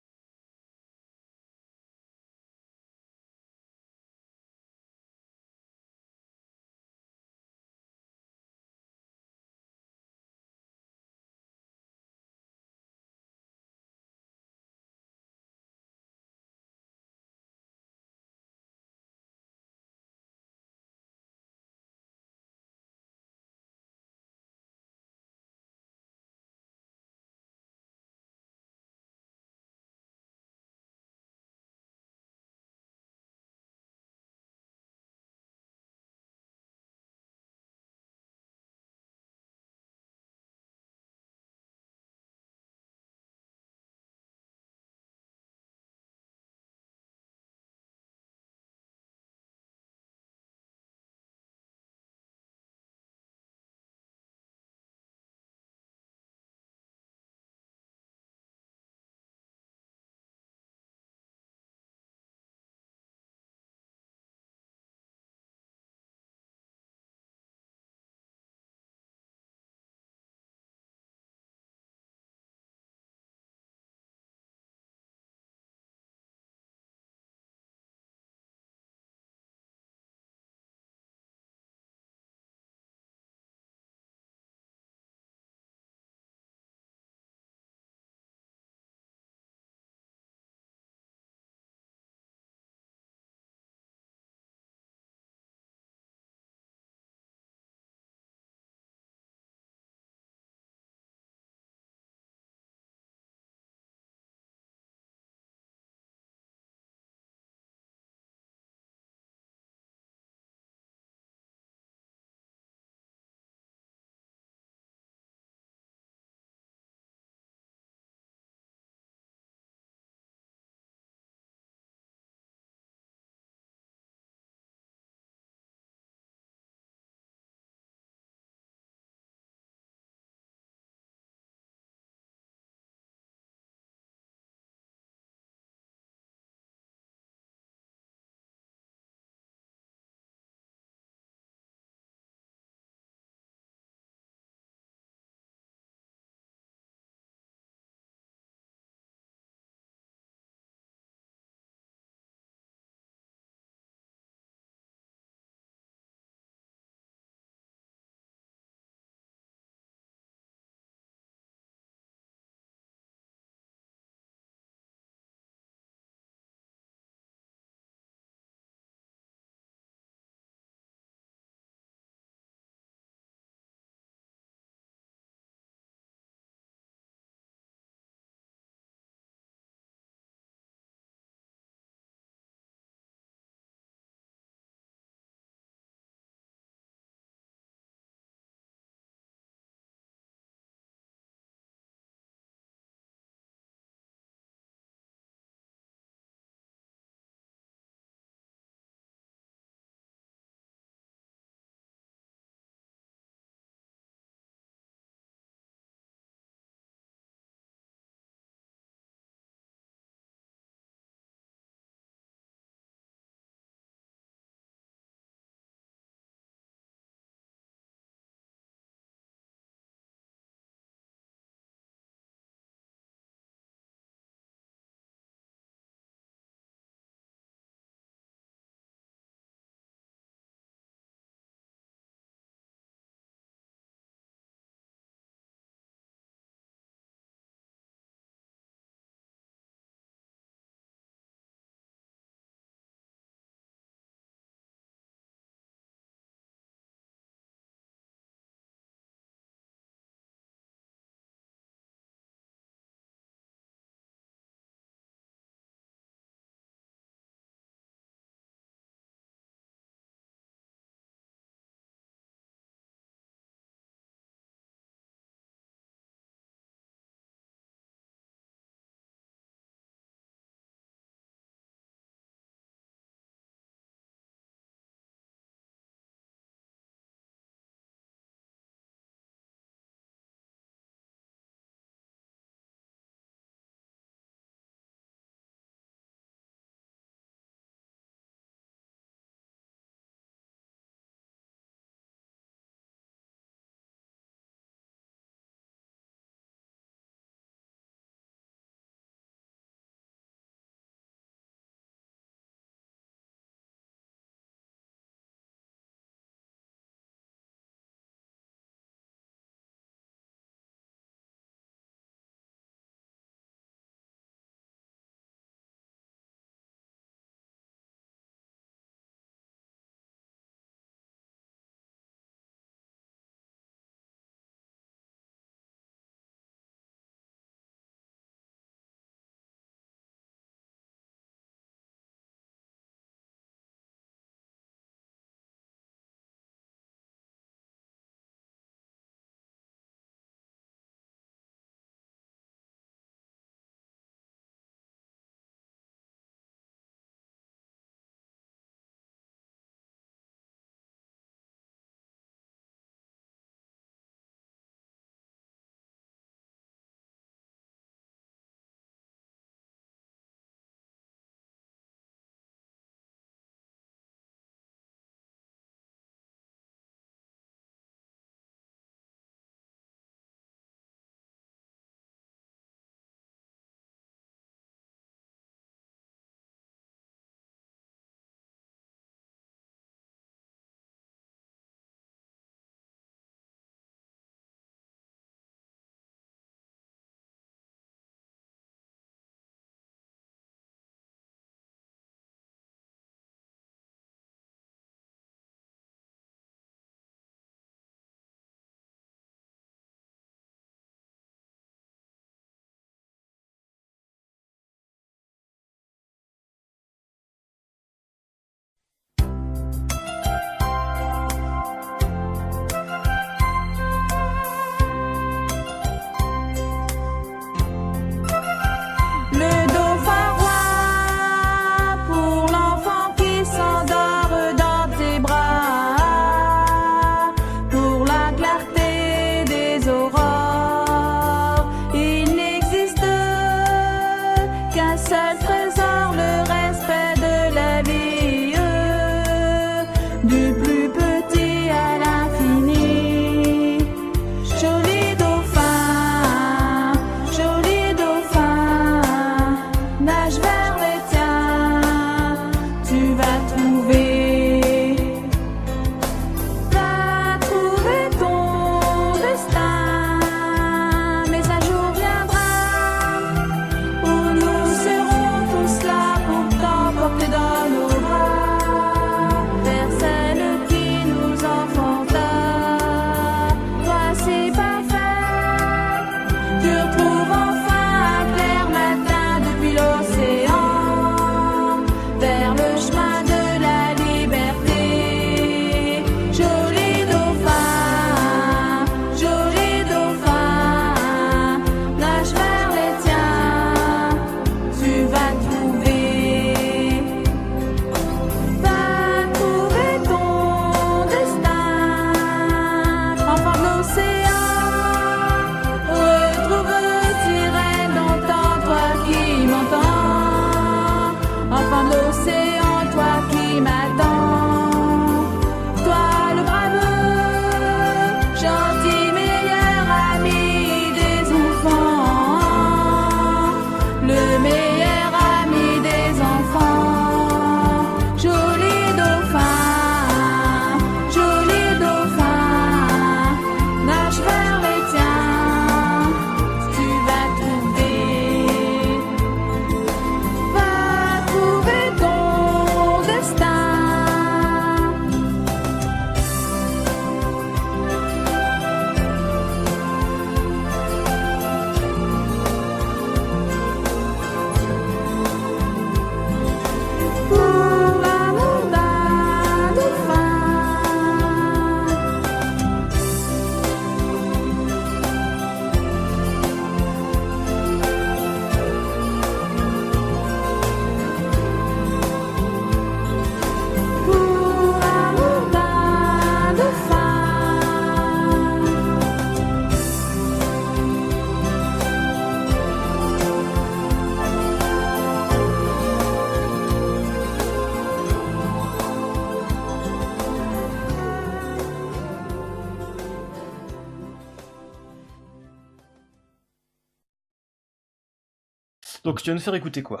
Tu viens de faire écouter quoi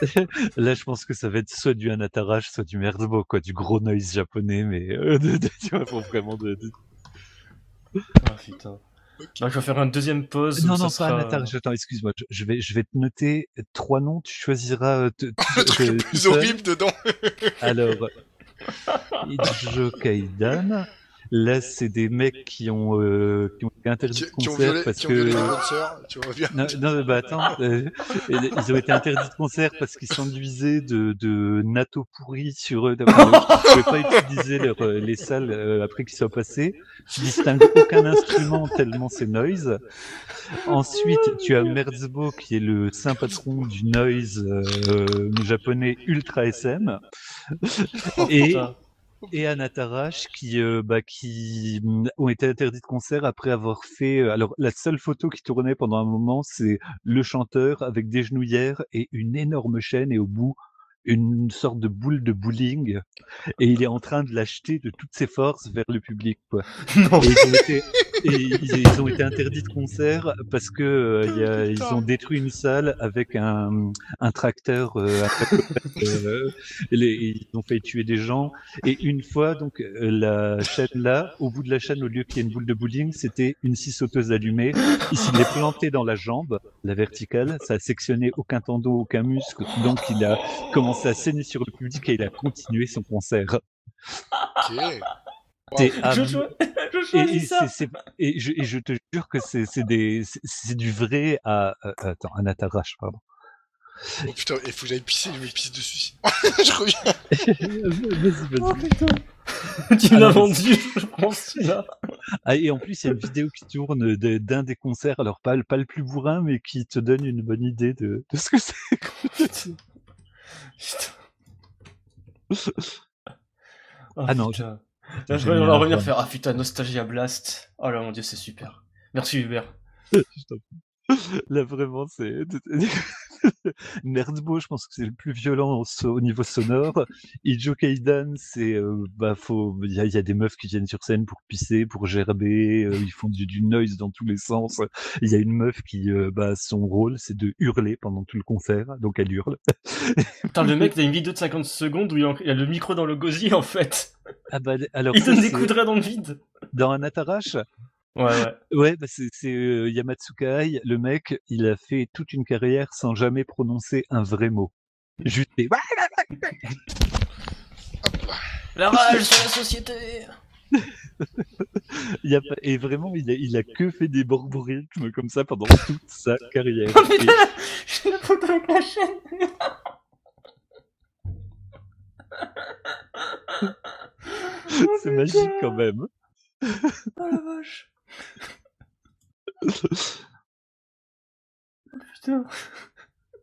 Là, je pense que ça va être soit du Anatarash, soit du Merzbo, quoi, du gros noise japonais, mais euh, de, de- tu vois, pour vraiment de, de- Ah putain. Donc, je vais faire une deuxième pause. Non, non, ça pas sera- Anatarash, attends, excuse-moi, je, je vais, je vais te noter trois noms, tu choisiras euh, te- Le truc le plus horrible dedans. Alors, Ijo Kaidan, là, c'est des mecs qui ont, euh, qui ont été interdits de concert violé, parce qui ont violé que... les bonnes sœurs, tu vois bien. Non, non, bah attends, euh, ils ont été interdits de concert parce qu'ils s'enduisaient de, de natto pourri sur eux. Enfin, Ils ne pouvaient pas utiliser leur, euh, les salles euh, après qu'ils soient passés. Tu distingues aucun instrument tellement c'est noise. Ensuite, tu as Merzbo qui est le saint patron du noise euh, japonais ultra SM. Et, Putain. Et Anatarash qui, euh, bah, qui mm, ont été interdits de concert après avoir fait. euh, alors, la seule photo qui tournait pendant un moment, c'est le chanteur avec des genouillères et une énorme chaîne, et au bout, une sorte de boule de bowling. Et il est en train de l'acheter de toutes ses forces vers le public, quoi. Non. Et ils ont été, et ils, ils ont été interdits de concert parce que euh, y a- ils ont détruit une salle avec un, un tracteur. Euh, euh, les- ils ont failli tuer des gens. Et une fois, donc, euh, la chaîne là, au bout de la chaîne, au lieu qu'il y ait une boule de bowling, c'était une scie sauteuse allumée. Il s'y est planté dans la jambe, la verticale. Ça a sectionné aucun tendon, aucun muscle. Donc, il a commencé à saigner sur le public et il a continué son concert. Ok. Je, et, ça. je, et je te jure que c'est du vrai à à- attends Anatarash pardon. Oh putain, il faut que j'aille pisser, je me pisse dessus. je reviens. vas-y Oh vas-y. putain. tu l'as Alors, vendu, je pense, là. Ah, et en plus il y a une vidéo qui tourne d'un des concerts alors pas le- pas le plus bourrin mais qui te donne une bonne idée de, de ce que c'est. Putain. Oh, Ah non, putain. Là, je vais un revenir faire Ah putain, Nostalgia Blast. Oh là mon dieu, c'est super. Merci Hubert. Là vraiment c'est Nerdbo, je pense que c'est le plus violent au, niveau sonore. Ijo Kaidan, c'est euh, bah faut il y a, il y a des meufs qui viennent sur scène pour pisser, pour gerber, euh, ils font du, du noise dans tous les sens. Il y a une meuf qui euh, bah son rôle c'est de hurler pendant tout le concert, donc elle hurle. Putain, le mec, il a une vidéo de 50 secondes où il a il a le micro dans le gosier, en fait. Ah bah alors Il donne des coups de dans le vide. dans un Atarash. Ouais, ouais. Ouais, bah c'est c'est, euh, Yamatsuka Ai, le mec, il a fait toute une carrière sans jamais prononcer un vrai mot. Juste des La rage sur la société. Il y a pas- et vraiment, il a, il a que fait des borborismes comme ça pendant toute sa carrière. Oh Et- putain, j'ai la photo avec la chaîne. Oh, c'est magique quand même. Oh la vache. Oh, putain.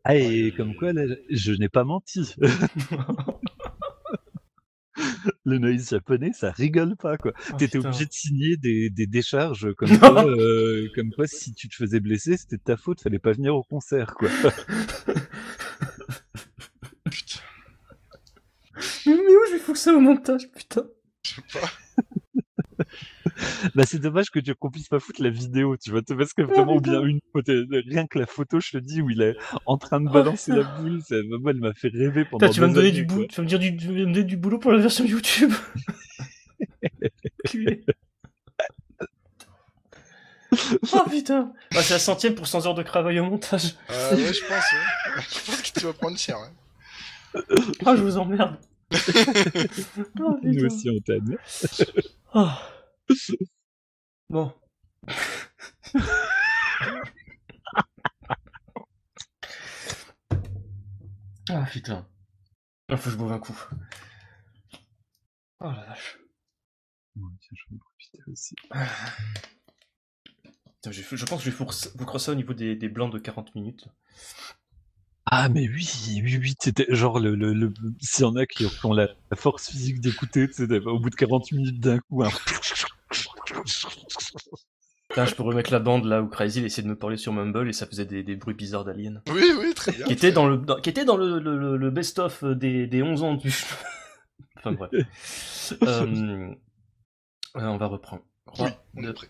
Ah, et comme quoi, là, je n'ai pas menti. Le noise japonais, ça rigole pas, quoi. Oh, T'étais putain. obligé de signer des, des décharges comme quoi, euh, comme quoi, si tu te faisais blesser, c'était de ta faute, fallait pas venir au concert, quoi. Mais, mais où je vais foutre ça au montage, putain? Je sais pas. Bah, c'est dommage que tu qu'on puisse pas foutre la vidéo, tu vois, parce que vraiment, ou bien une photo, rien que la photo, je te dis, où il est en train de Oh, balancer la boule, ça, moi, elle m'a fait rêver pendant Putain, tu vas me donner années, du boulot, tu vas me dire du, tu vas me donner du boulot pour la version YouTube. Oh putain. Bah, c'est la centième pour 100 heures de travail au montage. Euh, ouais, je pense. ouais. Je pense que tu vas prendre cher. Ah, je vous emmerde. oh, Nous aussi, on t'aime. Oh. Bon. Ah putain. Il faut que je boive un coup. Oh la vache. Bon, tiens, je vais en profiter aussi. Putain, je, je pense que je vais vous ça au niveau des, des blancs de 40 minutes. Ah, mais oui, oui, oui, c'était genre le, le, le, s'il y en a qui ont la, la force physique d'écouter, au bout de 40 minutes d'un coup, un... Putain, je peux remettre la bande là où Crazy il essayait de me parler sur Mumble et ça faisait des, des bruits bizarres d'aliens. Oui, oui, très bien. Qui était dans le, dans- qui était dans le, le, le- le best-of des, des 11 ans du. enfin bref. Euh, euh, on va reprendre. Oui, Trois, on est prêt.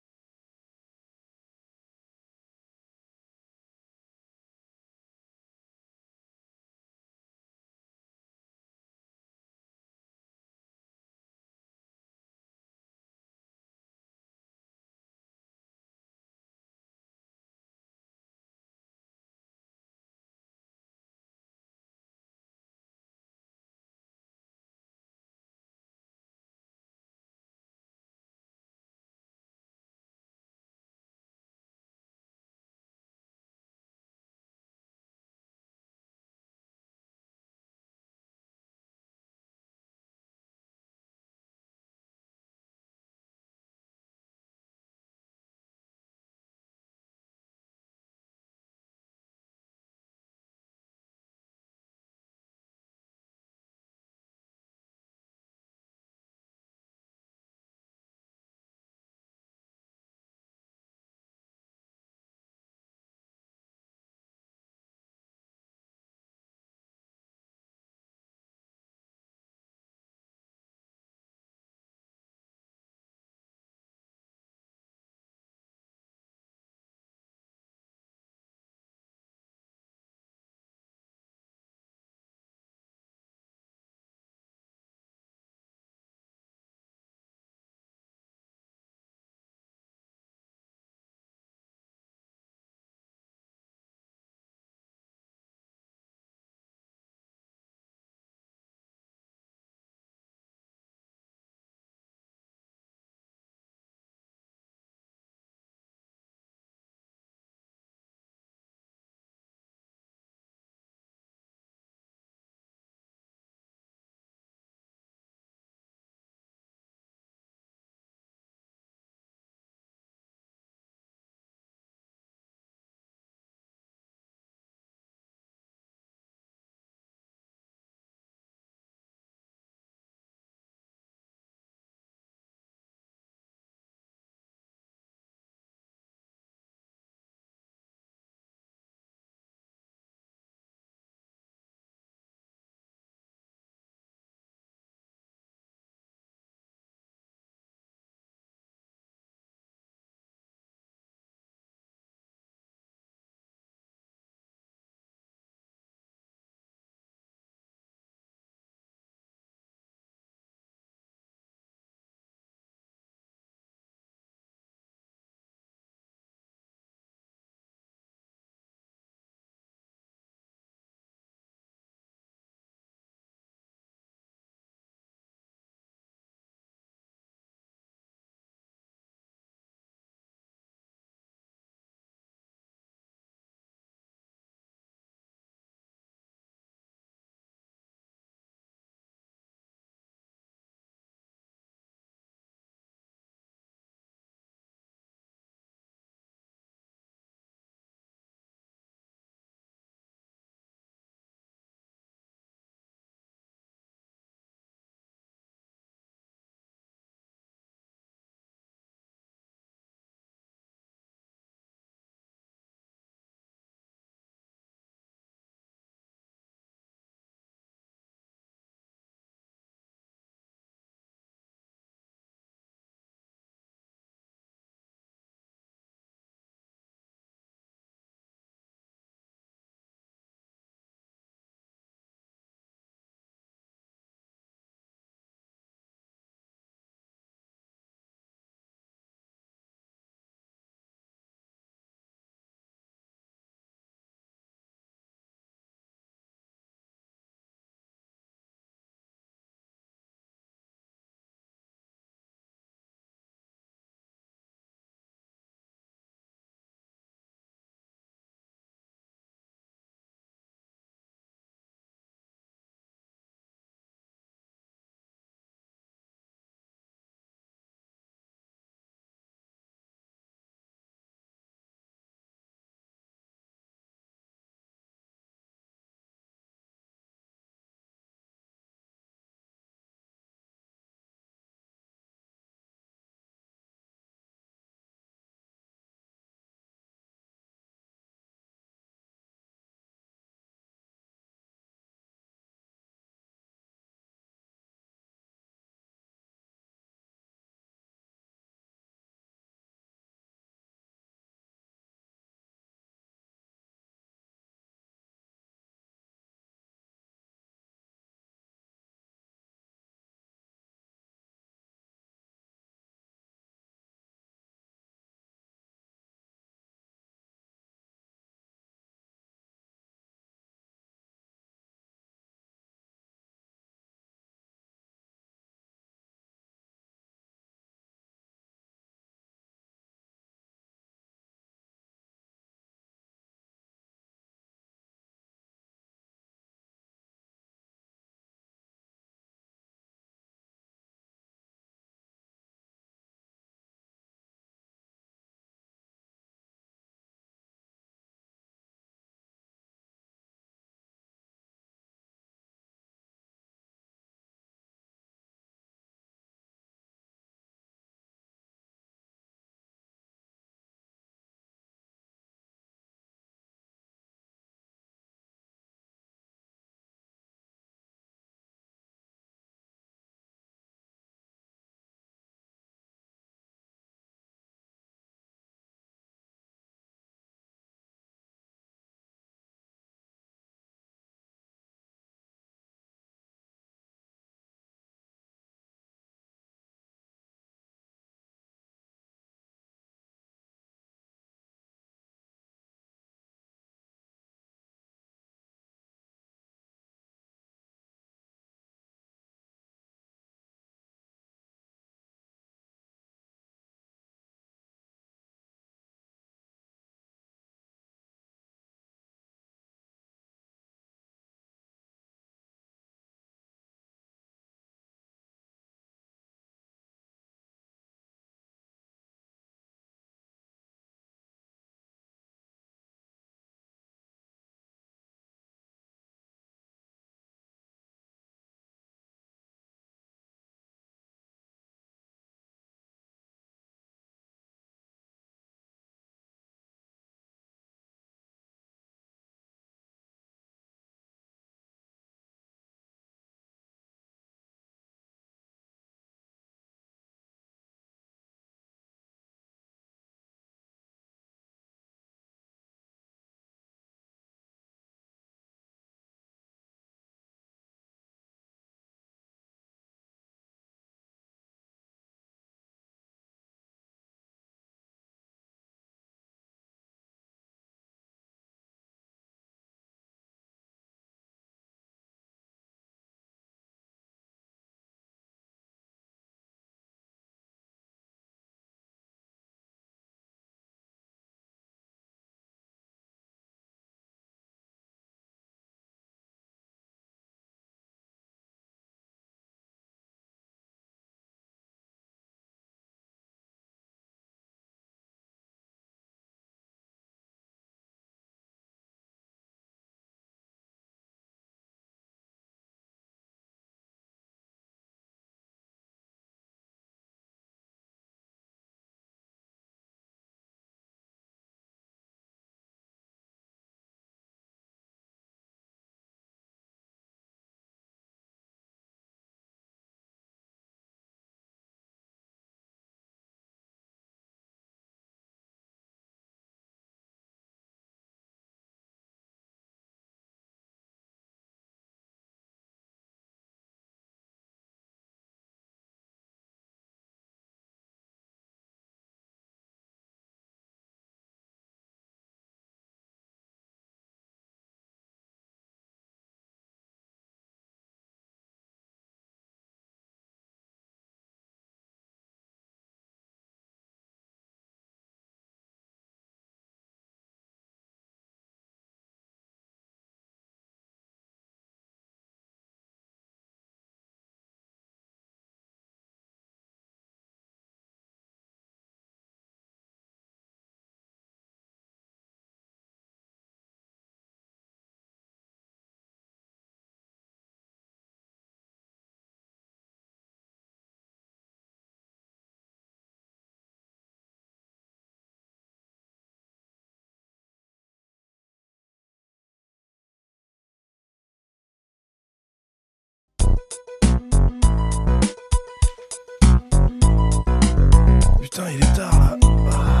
Putain, il est tard là. Ah,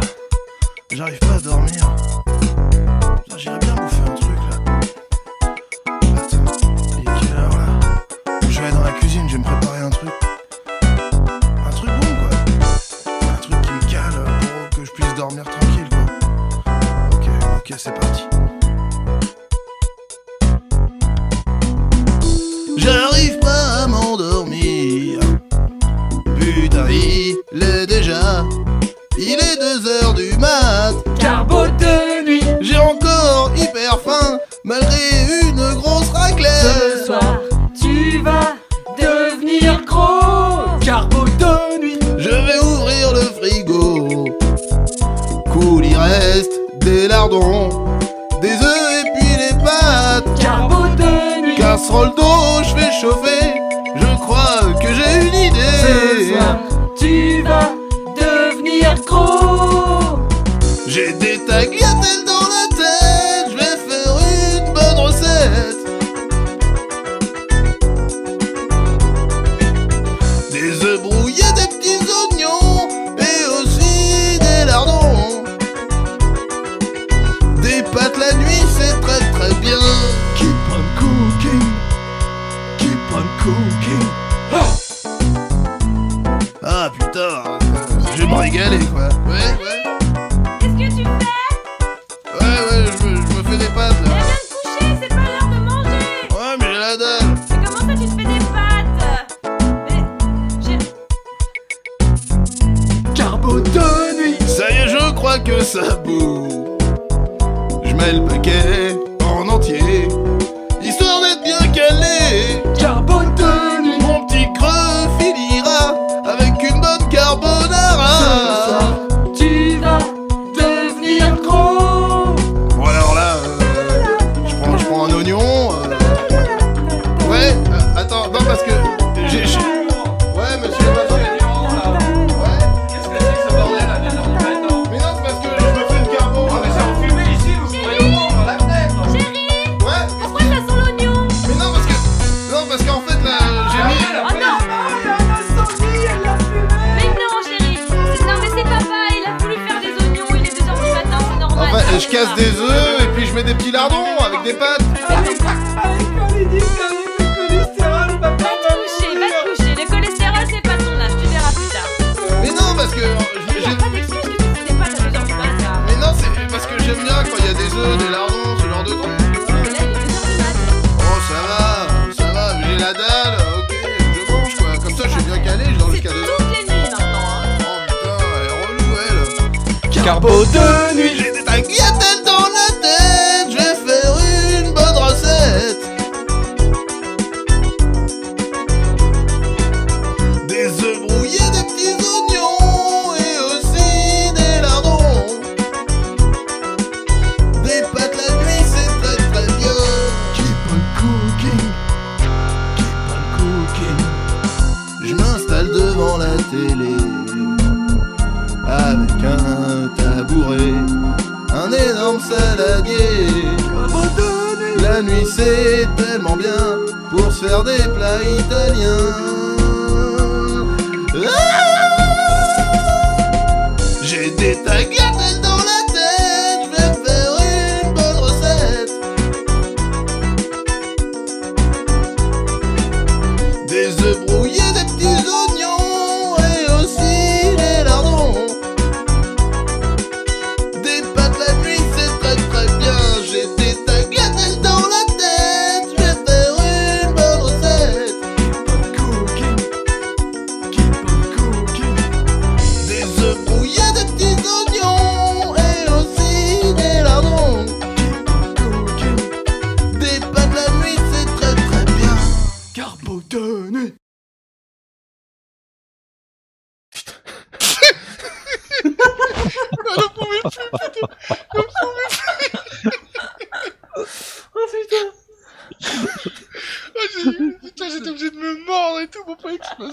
j'arrive pas à dormir.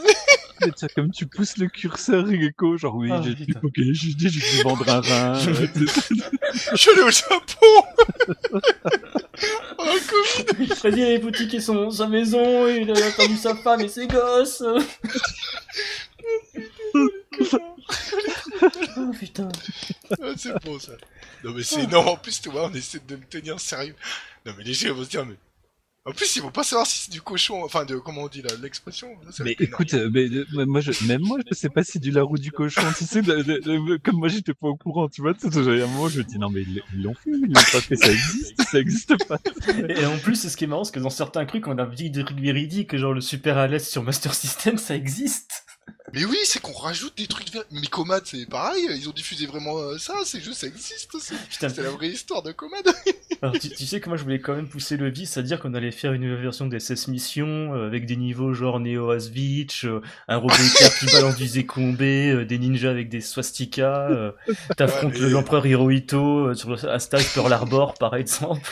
comme tu pousses le curseur, Gecko, genre oui, ah, j'ai dit, ok, j'ai dit, je vais vendre un vin. je vais aller au Japon Oh, Covid Freddy a hypothéqué son, sa maison, et il a perdu sa femme et ses gosses oh putain. Ah, c'est bon ça. Non mais c'est non en plus tu vois on essaie de me tenir sérieux. Non mais les gens vont se dire mais en plus, ils vont pas savoir si c'est du cochon, enfin, de, comment on dit là, l'expression. Mais écoute, euh, euh, mais, moi, je, même moi, je sais pas si c'est du Larou du cochon, tu sais, comme moi, j'étais pas au courant, tu vois, j'avais un moment, je me dis, non, mais ils l'ont fait, ils l'ont pas fait, ça existe, ça existe pas. et, en plus, ce qui est marrant, c'est que dans certains trucs, on a dit des trucs que genre le super à l'aise sur Master System, ça existe. Mais oui, c'est qu'on rajoute des trucs. Mais Comad, c'est pareil, ils ont diffusé vraiment euh, ça, ces jeux, ça existe aussi. C'est la vraie histoire de Comad. Alors, tu, sais que moi, je voulais quand même pousser le vice, c'est-à-dire qu'on allait faire une nouvelle version des 16 missions euh, avec des niveaux genre Neo Asvich, euh, un robot qui balance du Zécombé, euh, des ninjas avec des swastikas, t'affrontes l'empereur Hirohito sur le... à Pearl Harbor, par exemple.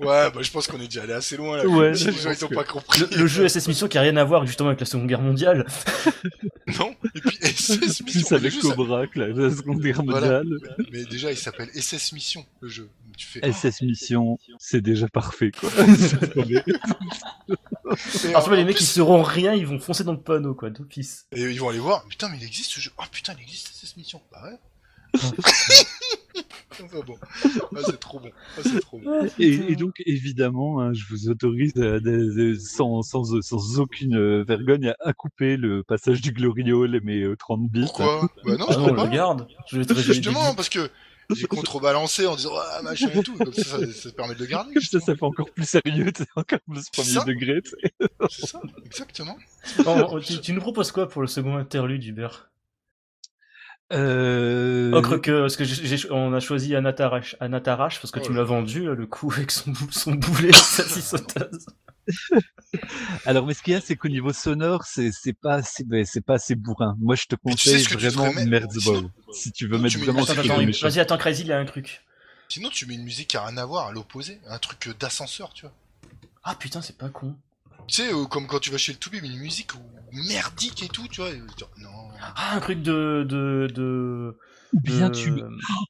Ouais, bah je pense qu'on est déjà allé assez loin là. Ouais, les je gens ils ont pas compris. Le, le jeu SS Mission qui a rien à voir justement avec la Seconde Guerre mondiale. Non, et puis SS Mission. avec Cobra, que la, Seconde Guerre Voilà. mondiale. Mais déjà, il s'appelle SS Mission, le jeu. Tu fais. SS Mission, c'est déjà parfait, quoi. Alors tu vois les mecs plus- ils sauront rien, ils vont foncer dans le panneau quoi, d'office. Et ils vont aller voir. Putain, mais il existe ce jeu. Oh putain, il existe SS Mission. Bah ouais. Bon. Ah, c'est trop bon. Ah, c'est trop bon. Et, et donc, évidemment, hein, je vous autorise à- à- sans, sans, sans aucune euh, vergogne à, à couper le passage du Gloriole et mes euh, 30 bits. Pourquoi Bah non, Ah je non, pas. le garde. Je vais te révéler des Justement, parce que j'ai contrebalancé en disant ah machin et tout. Comme ça, ça, ça permet de le garder. Comme ça, ça fait encore plus sérieux, c'est encore plus premier ça. degré. C'est ça, exactement. Tu, tu nous proposes quoi pour le second interlude Hubert? Euh... Autre que parce que on a choisi Anatarash, Anatarash parce que Oh tu me là l'as vendu là, le coup avec son, bou- son boulet et sa sauteuse. Alors, mais ce qu'il y a, c'est qu'au niveau sonore, c'est c'est pas assez, ben, c'est pas assez bourrin. Moi, je te Mais tu sais conseille vraiment Merzbow. Si tu veux mettre tu vraiment vas-y, attends, Crazy, il y a un truc. Sinon, tu mets une musique qui a rien à voir, à l'opposé. Un truc euh, d'ascenseur, tu vois. Ah putain, c'est pas con. Tu sais, euh, comme quand tu vas chez le Toubib, une musique merdique et tout, tu vois. non. Ah, un truc de. de. de. Ou bien de- tu...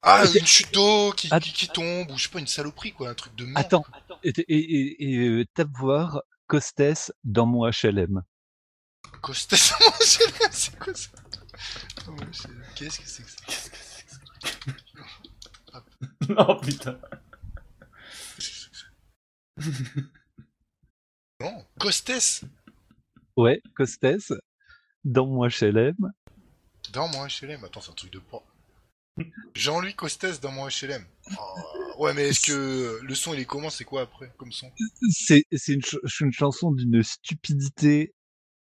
Ah, une chute d'eau qui, qui, qui tombe, ou je sais pas, une saloperie, quoi, un truc de merde. Attends, et, et, et, et, euh, tape voir Costes dans mon HLM. Costes, c'est quoi ça? Oh, c'est- Qu'est-ce que c'est que ça? Oh putain. Non, Costes Ouais, Costes dans mon HLM. dans mon HLM. Attends, c'est un truc de pas. Jean-Louis Costes dans mon HLM. Oh, ouais, mais est-ce que le son il est comment? C'est quoi après comme son? C'est c'est une, ch- une chanson d'une stupidité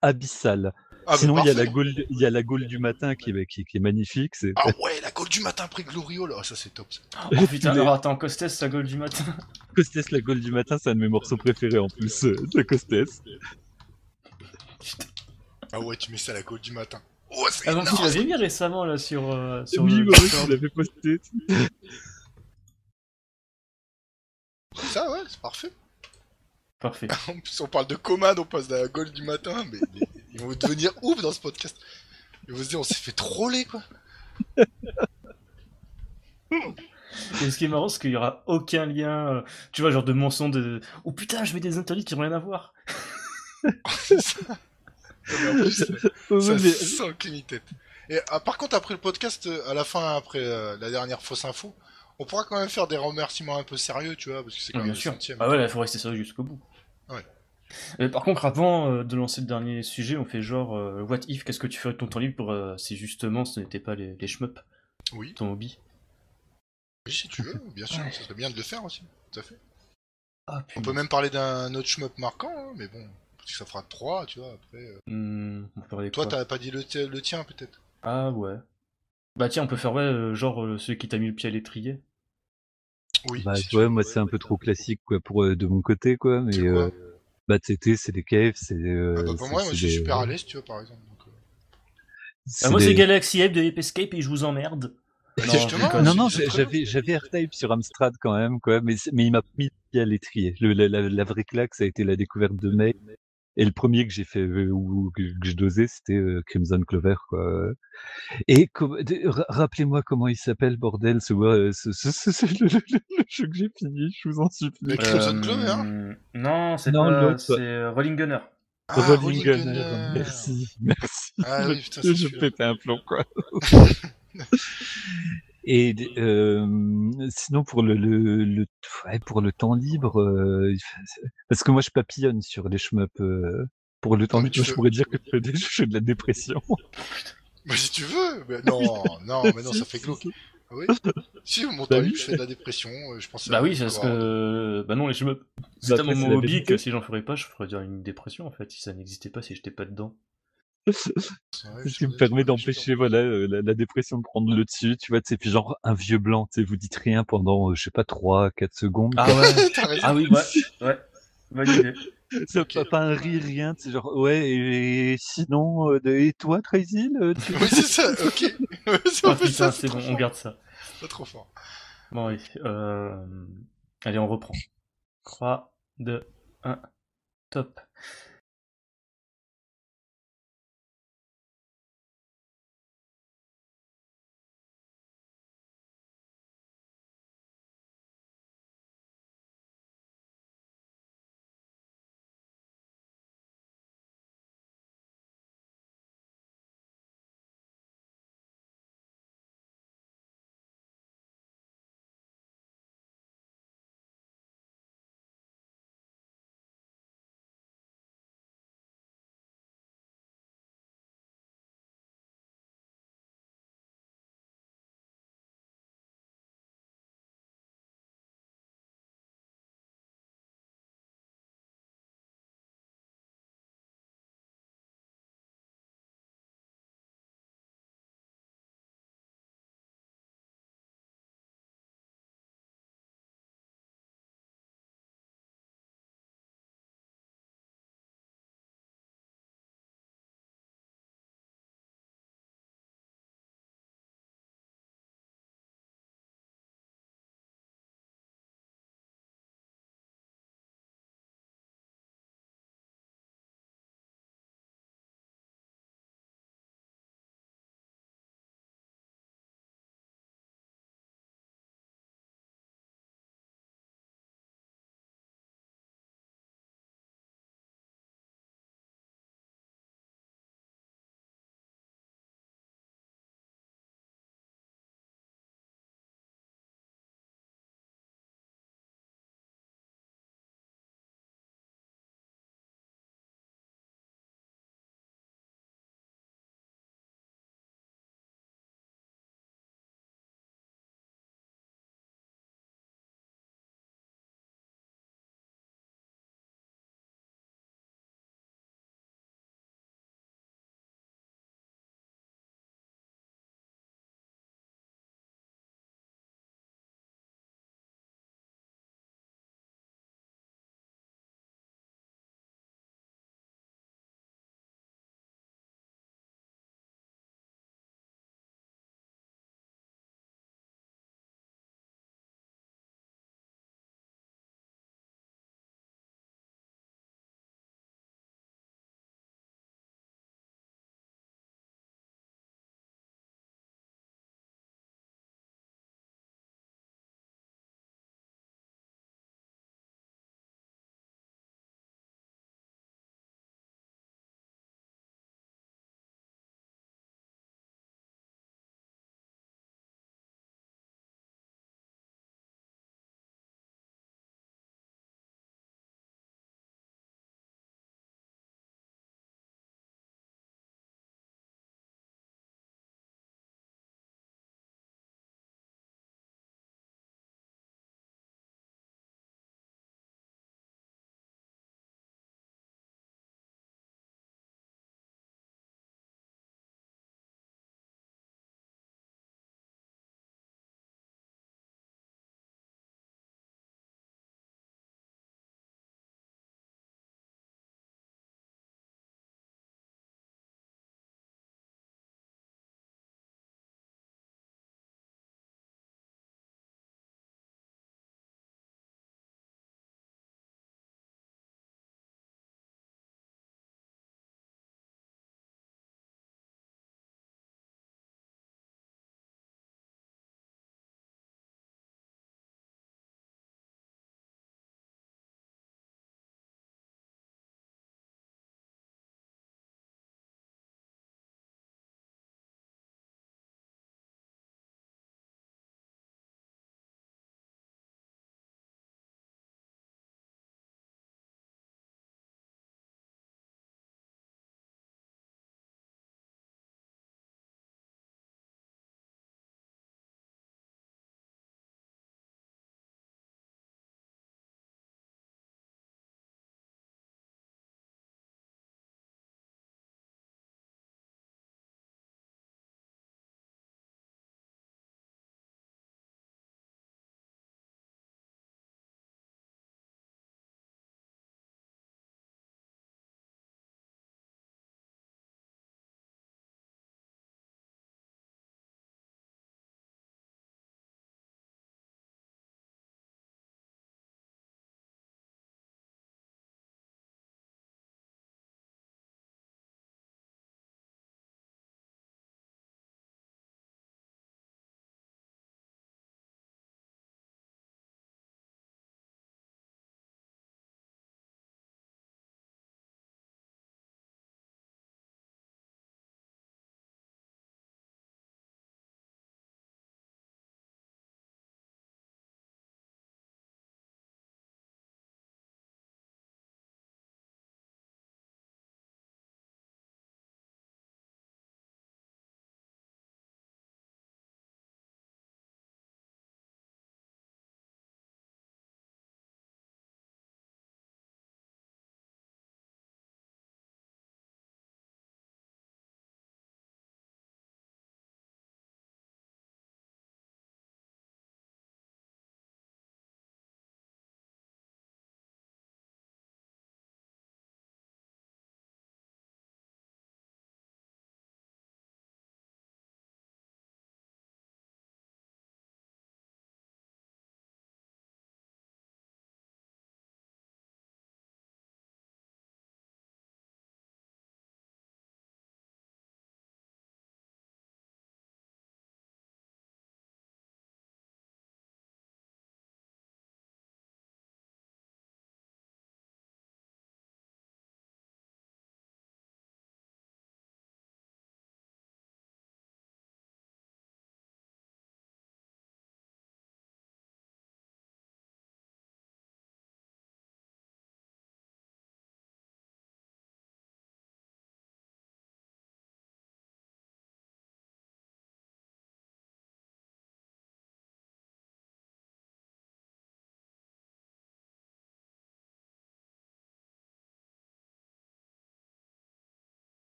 abyssale. Ah, Sinon, il y a la. Gaule, il y a la du matin qui est, qui, qui est magnifique. Ah ouais, la Gaule du matin après Gloriole. Ah, ça c'est top. ça. Oh putain, Mais- alors attends, Costes, la gueule du matin. Costes, la Gaule du matin, c'est un de mes morceaux préférés en plus euh, de Costes. Ah ouais, tu mets ça à la Gaule du matin. Oh, c'est Ah non, tu l'avais mis récemment là sur. euh, sur Oui, le Discord. tu l'avais posté. Ça, ouais, c'est parfait. Parfait. En plus, on parle de commande, on passe de la Gaule du matin, mais, ils vont devenir ouf dans ce podcast. Ils vont se dire, on s'est fait troller, quoi. Et ce qui est marrant, c'est qu'il y aura aucun lien, euh, tu vois, genre de mention de. Oh putain, je mets des interdits qui n'ont rien à voir. C'est ça. Non, mais en plus, ça mais-. Et ah, par contre, après le podcast, euh, à la fin, après euh, la dernière fausse info, on pourra quand même faire des remerciements un peu sérieux, tu vois, parce que c'est quand Ah, même bien le sûr. centième. Ah ouais, il faut rester sérieux jusqu'au bout. Ouais. Et par contre, avant euh, de lancer le dernier sujet, on fait genre euh, What if Qu'est-ce que tu ferais de ton temps libre euh, si justement ce n'était pas les, les Oui, ton hobby? Oui, si tu veux, bien sûr, Ouais. ça serait bien de le faire aussi, tout à fait. Ah On peut même parler d'un autre shmup marquant, hein, mais bon, parce que ça fera 3, tu vois, après... euh. Hmm, on peut parler de Toi, t'as pas dit le, le tien, peut-être? Ah ouais. Bah tiens, on peut faire ouais, euh, genre euh, celui qui t'a mis le pied à l'étrier. Oui, Bah, tu vois, moi, c'est un peu trop classique, quoi, pour, euh, de mon côté, quoi, mais, euh, bah, TT, c'est des caves, c'est, euh, Ah bah, pour moi, moi, c'est je suis des- super à l'aise, tu vois, par exemple. donc, euh. Ah, moi des- c'est Galaxy Ape de Ape Escape et je vous emmerde. Bah, Non. Non, non, j'avais, j'avais R-Type sur Amstrad quand même, quoi, mais, mais il m'a mis à l'étrier. Le, la, la, la vraie claque, ça a été la découverte de May. Et le premier que j'ai fait, euh, ou que, que je dosais, c'était euh, Crimson Clover, quoi. Et com- rappelez-moi comment il s'appelle, bordel, ce, euh, ce, ce, ce- ce- le, le- le- le jeu que j'ai fini, je vous en supplie. Crimson Clover? Non, c'est Non, pas, l'autre. c'est euh, Rolling Gunner. Ah, Rolling Rolling Gunner, Gunner. Merci, merci. Ah oui, putain, je pétais un plomb, quoi. Et euh, sinon pour le, le, le ouais, pour le temps libre, euh, parce que moi je papillonne sur les shmups. euh, pour le temps mais libre, je pourrais dire que je fais de la dépression. Bah, si tu veux. Mais non, non, mais non, ça fait glauque. Ah oui Si, mon temps Bah libre, oui. je fais de la dépression. Je pense Bah oui, parce quoi. que. Bah non, les shmups. C'est Bah, tellement c'est mon la hobby que si j'en ferais pas, je ferais dire une dépression en fait, si ça n'existait pas, si j'étais pas dedans. Ce qui me permet d'empêcher voilà euh, la, la dépression de prendre le dessus, tu vois, c'est puis genre un vieux blanc, tu sais, vous dites rien pendant euh, je sais pas 3 4 secondes. Ah ouais. T'as raison. Ah oui, ouais. Ouais. Bonne idée. Ça Ok. pas, pas un rire rien, c'est genre ouais et, sinon euh, de- et toi Tracy le- tu- Oui, c'est ça, ok. Ouais, Ah putain, c'est bon, on fort. garde ça. Pas trop fort. Bon, oui. Euh... Allez, on reprend. 3, 2, 1, top.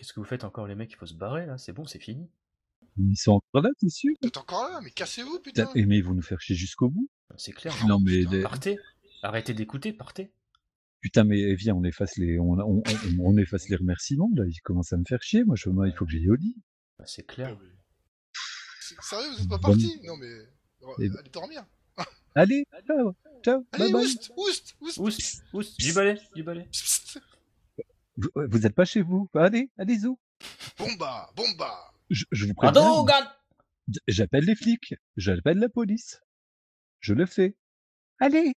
Qu'est-ce que vous faites encore les mecs Il faut se barrer là, c'est bon, c'est fini. Ils sont encore là, t'es sûr Vous êtes encore là, mais cassez-vous, putain Putain, Mais ils vont nous faire chier jusqu'au bout. C'est clair. Non mais putain, les- Partez. Arrêtez d'écouter, partez. putain mais viens on efface les on, on, on, on efface les remerciements là. Ils commencent à me faire chier. Moi je moi il faut que j'aille au lit. Bah, c'est clair. C'est- Sérieux, vous êtes pas Bonne- partis? Non, mais. Et- Allez dormir Allez ciao ciao Allez, bye bye. oust Oust Oust Ousse, ousse, du balai, du balai. Psst, psst. Vous, vous êtes pas chez vous Allez allez zou. Bomba Bomba Je, je vous préviens. J'appelle les flics. J'appelle la police. Je le fais. Allez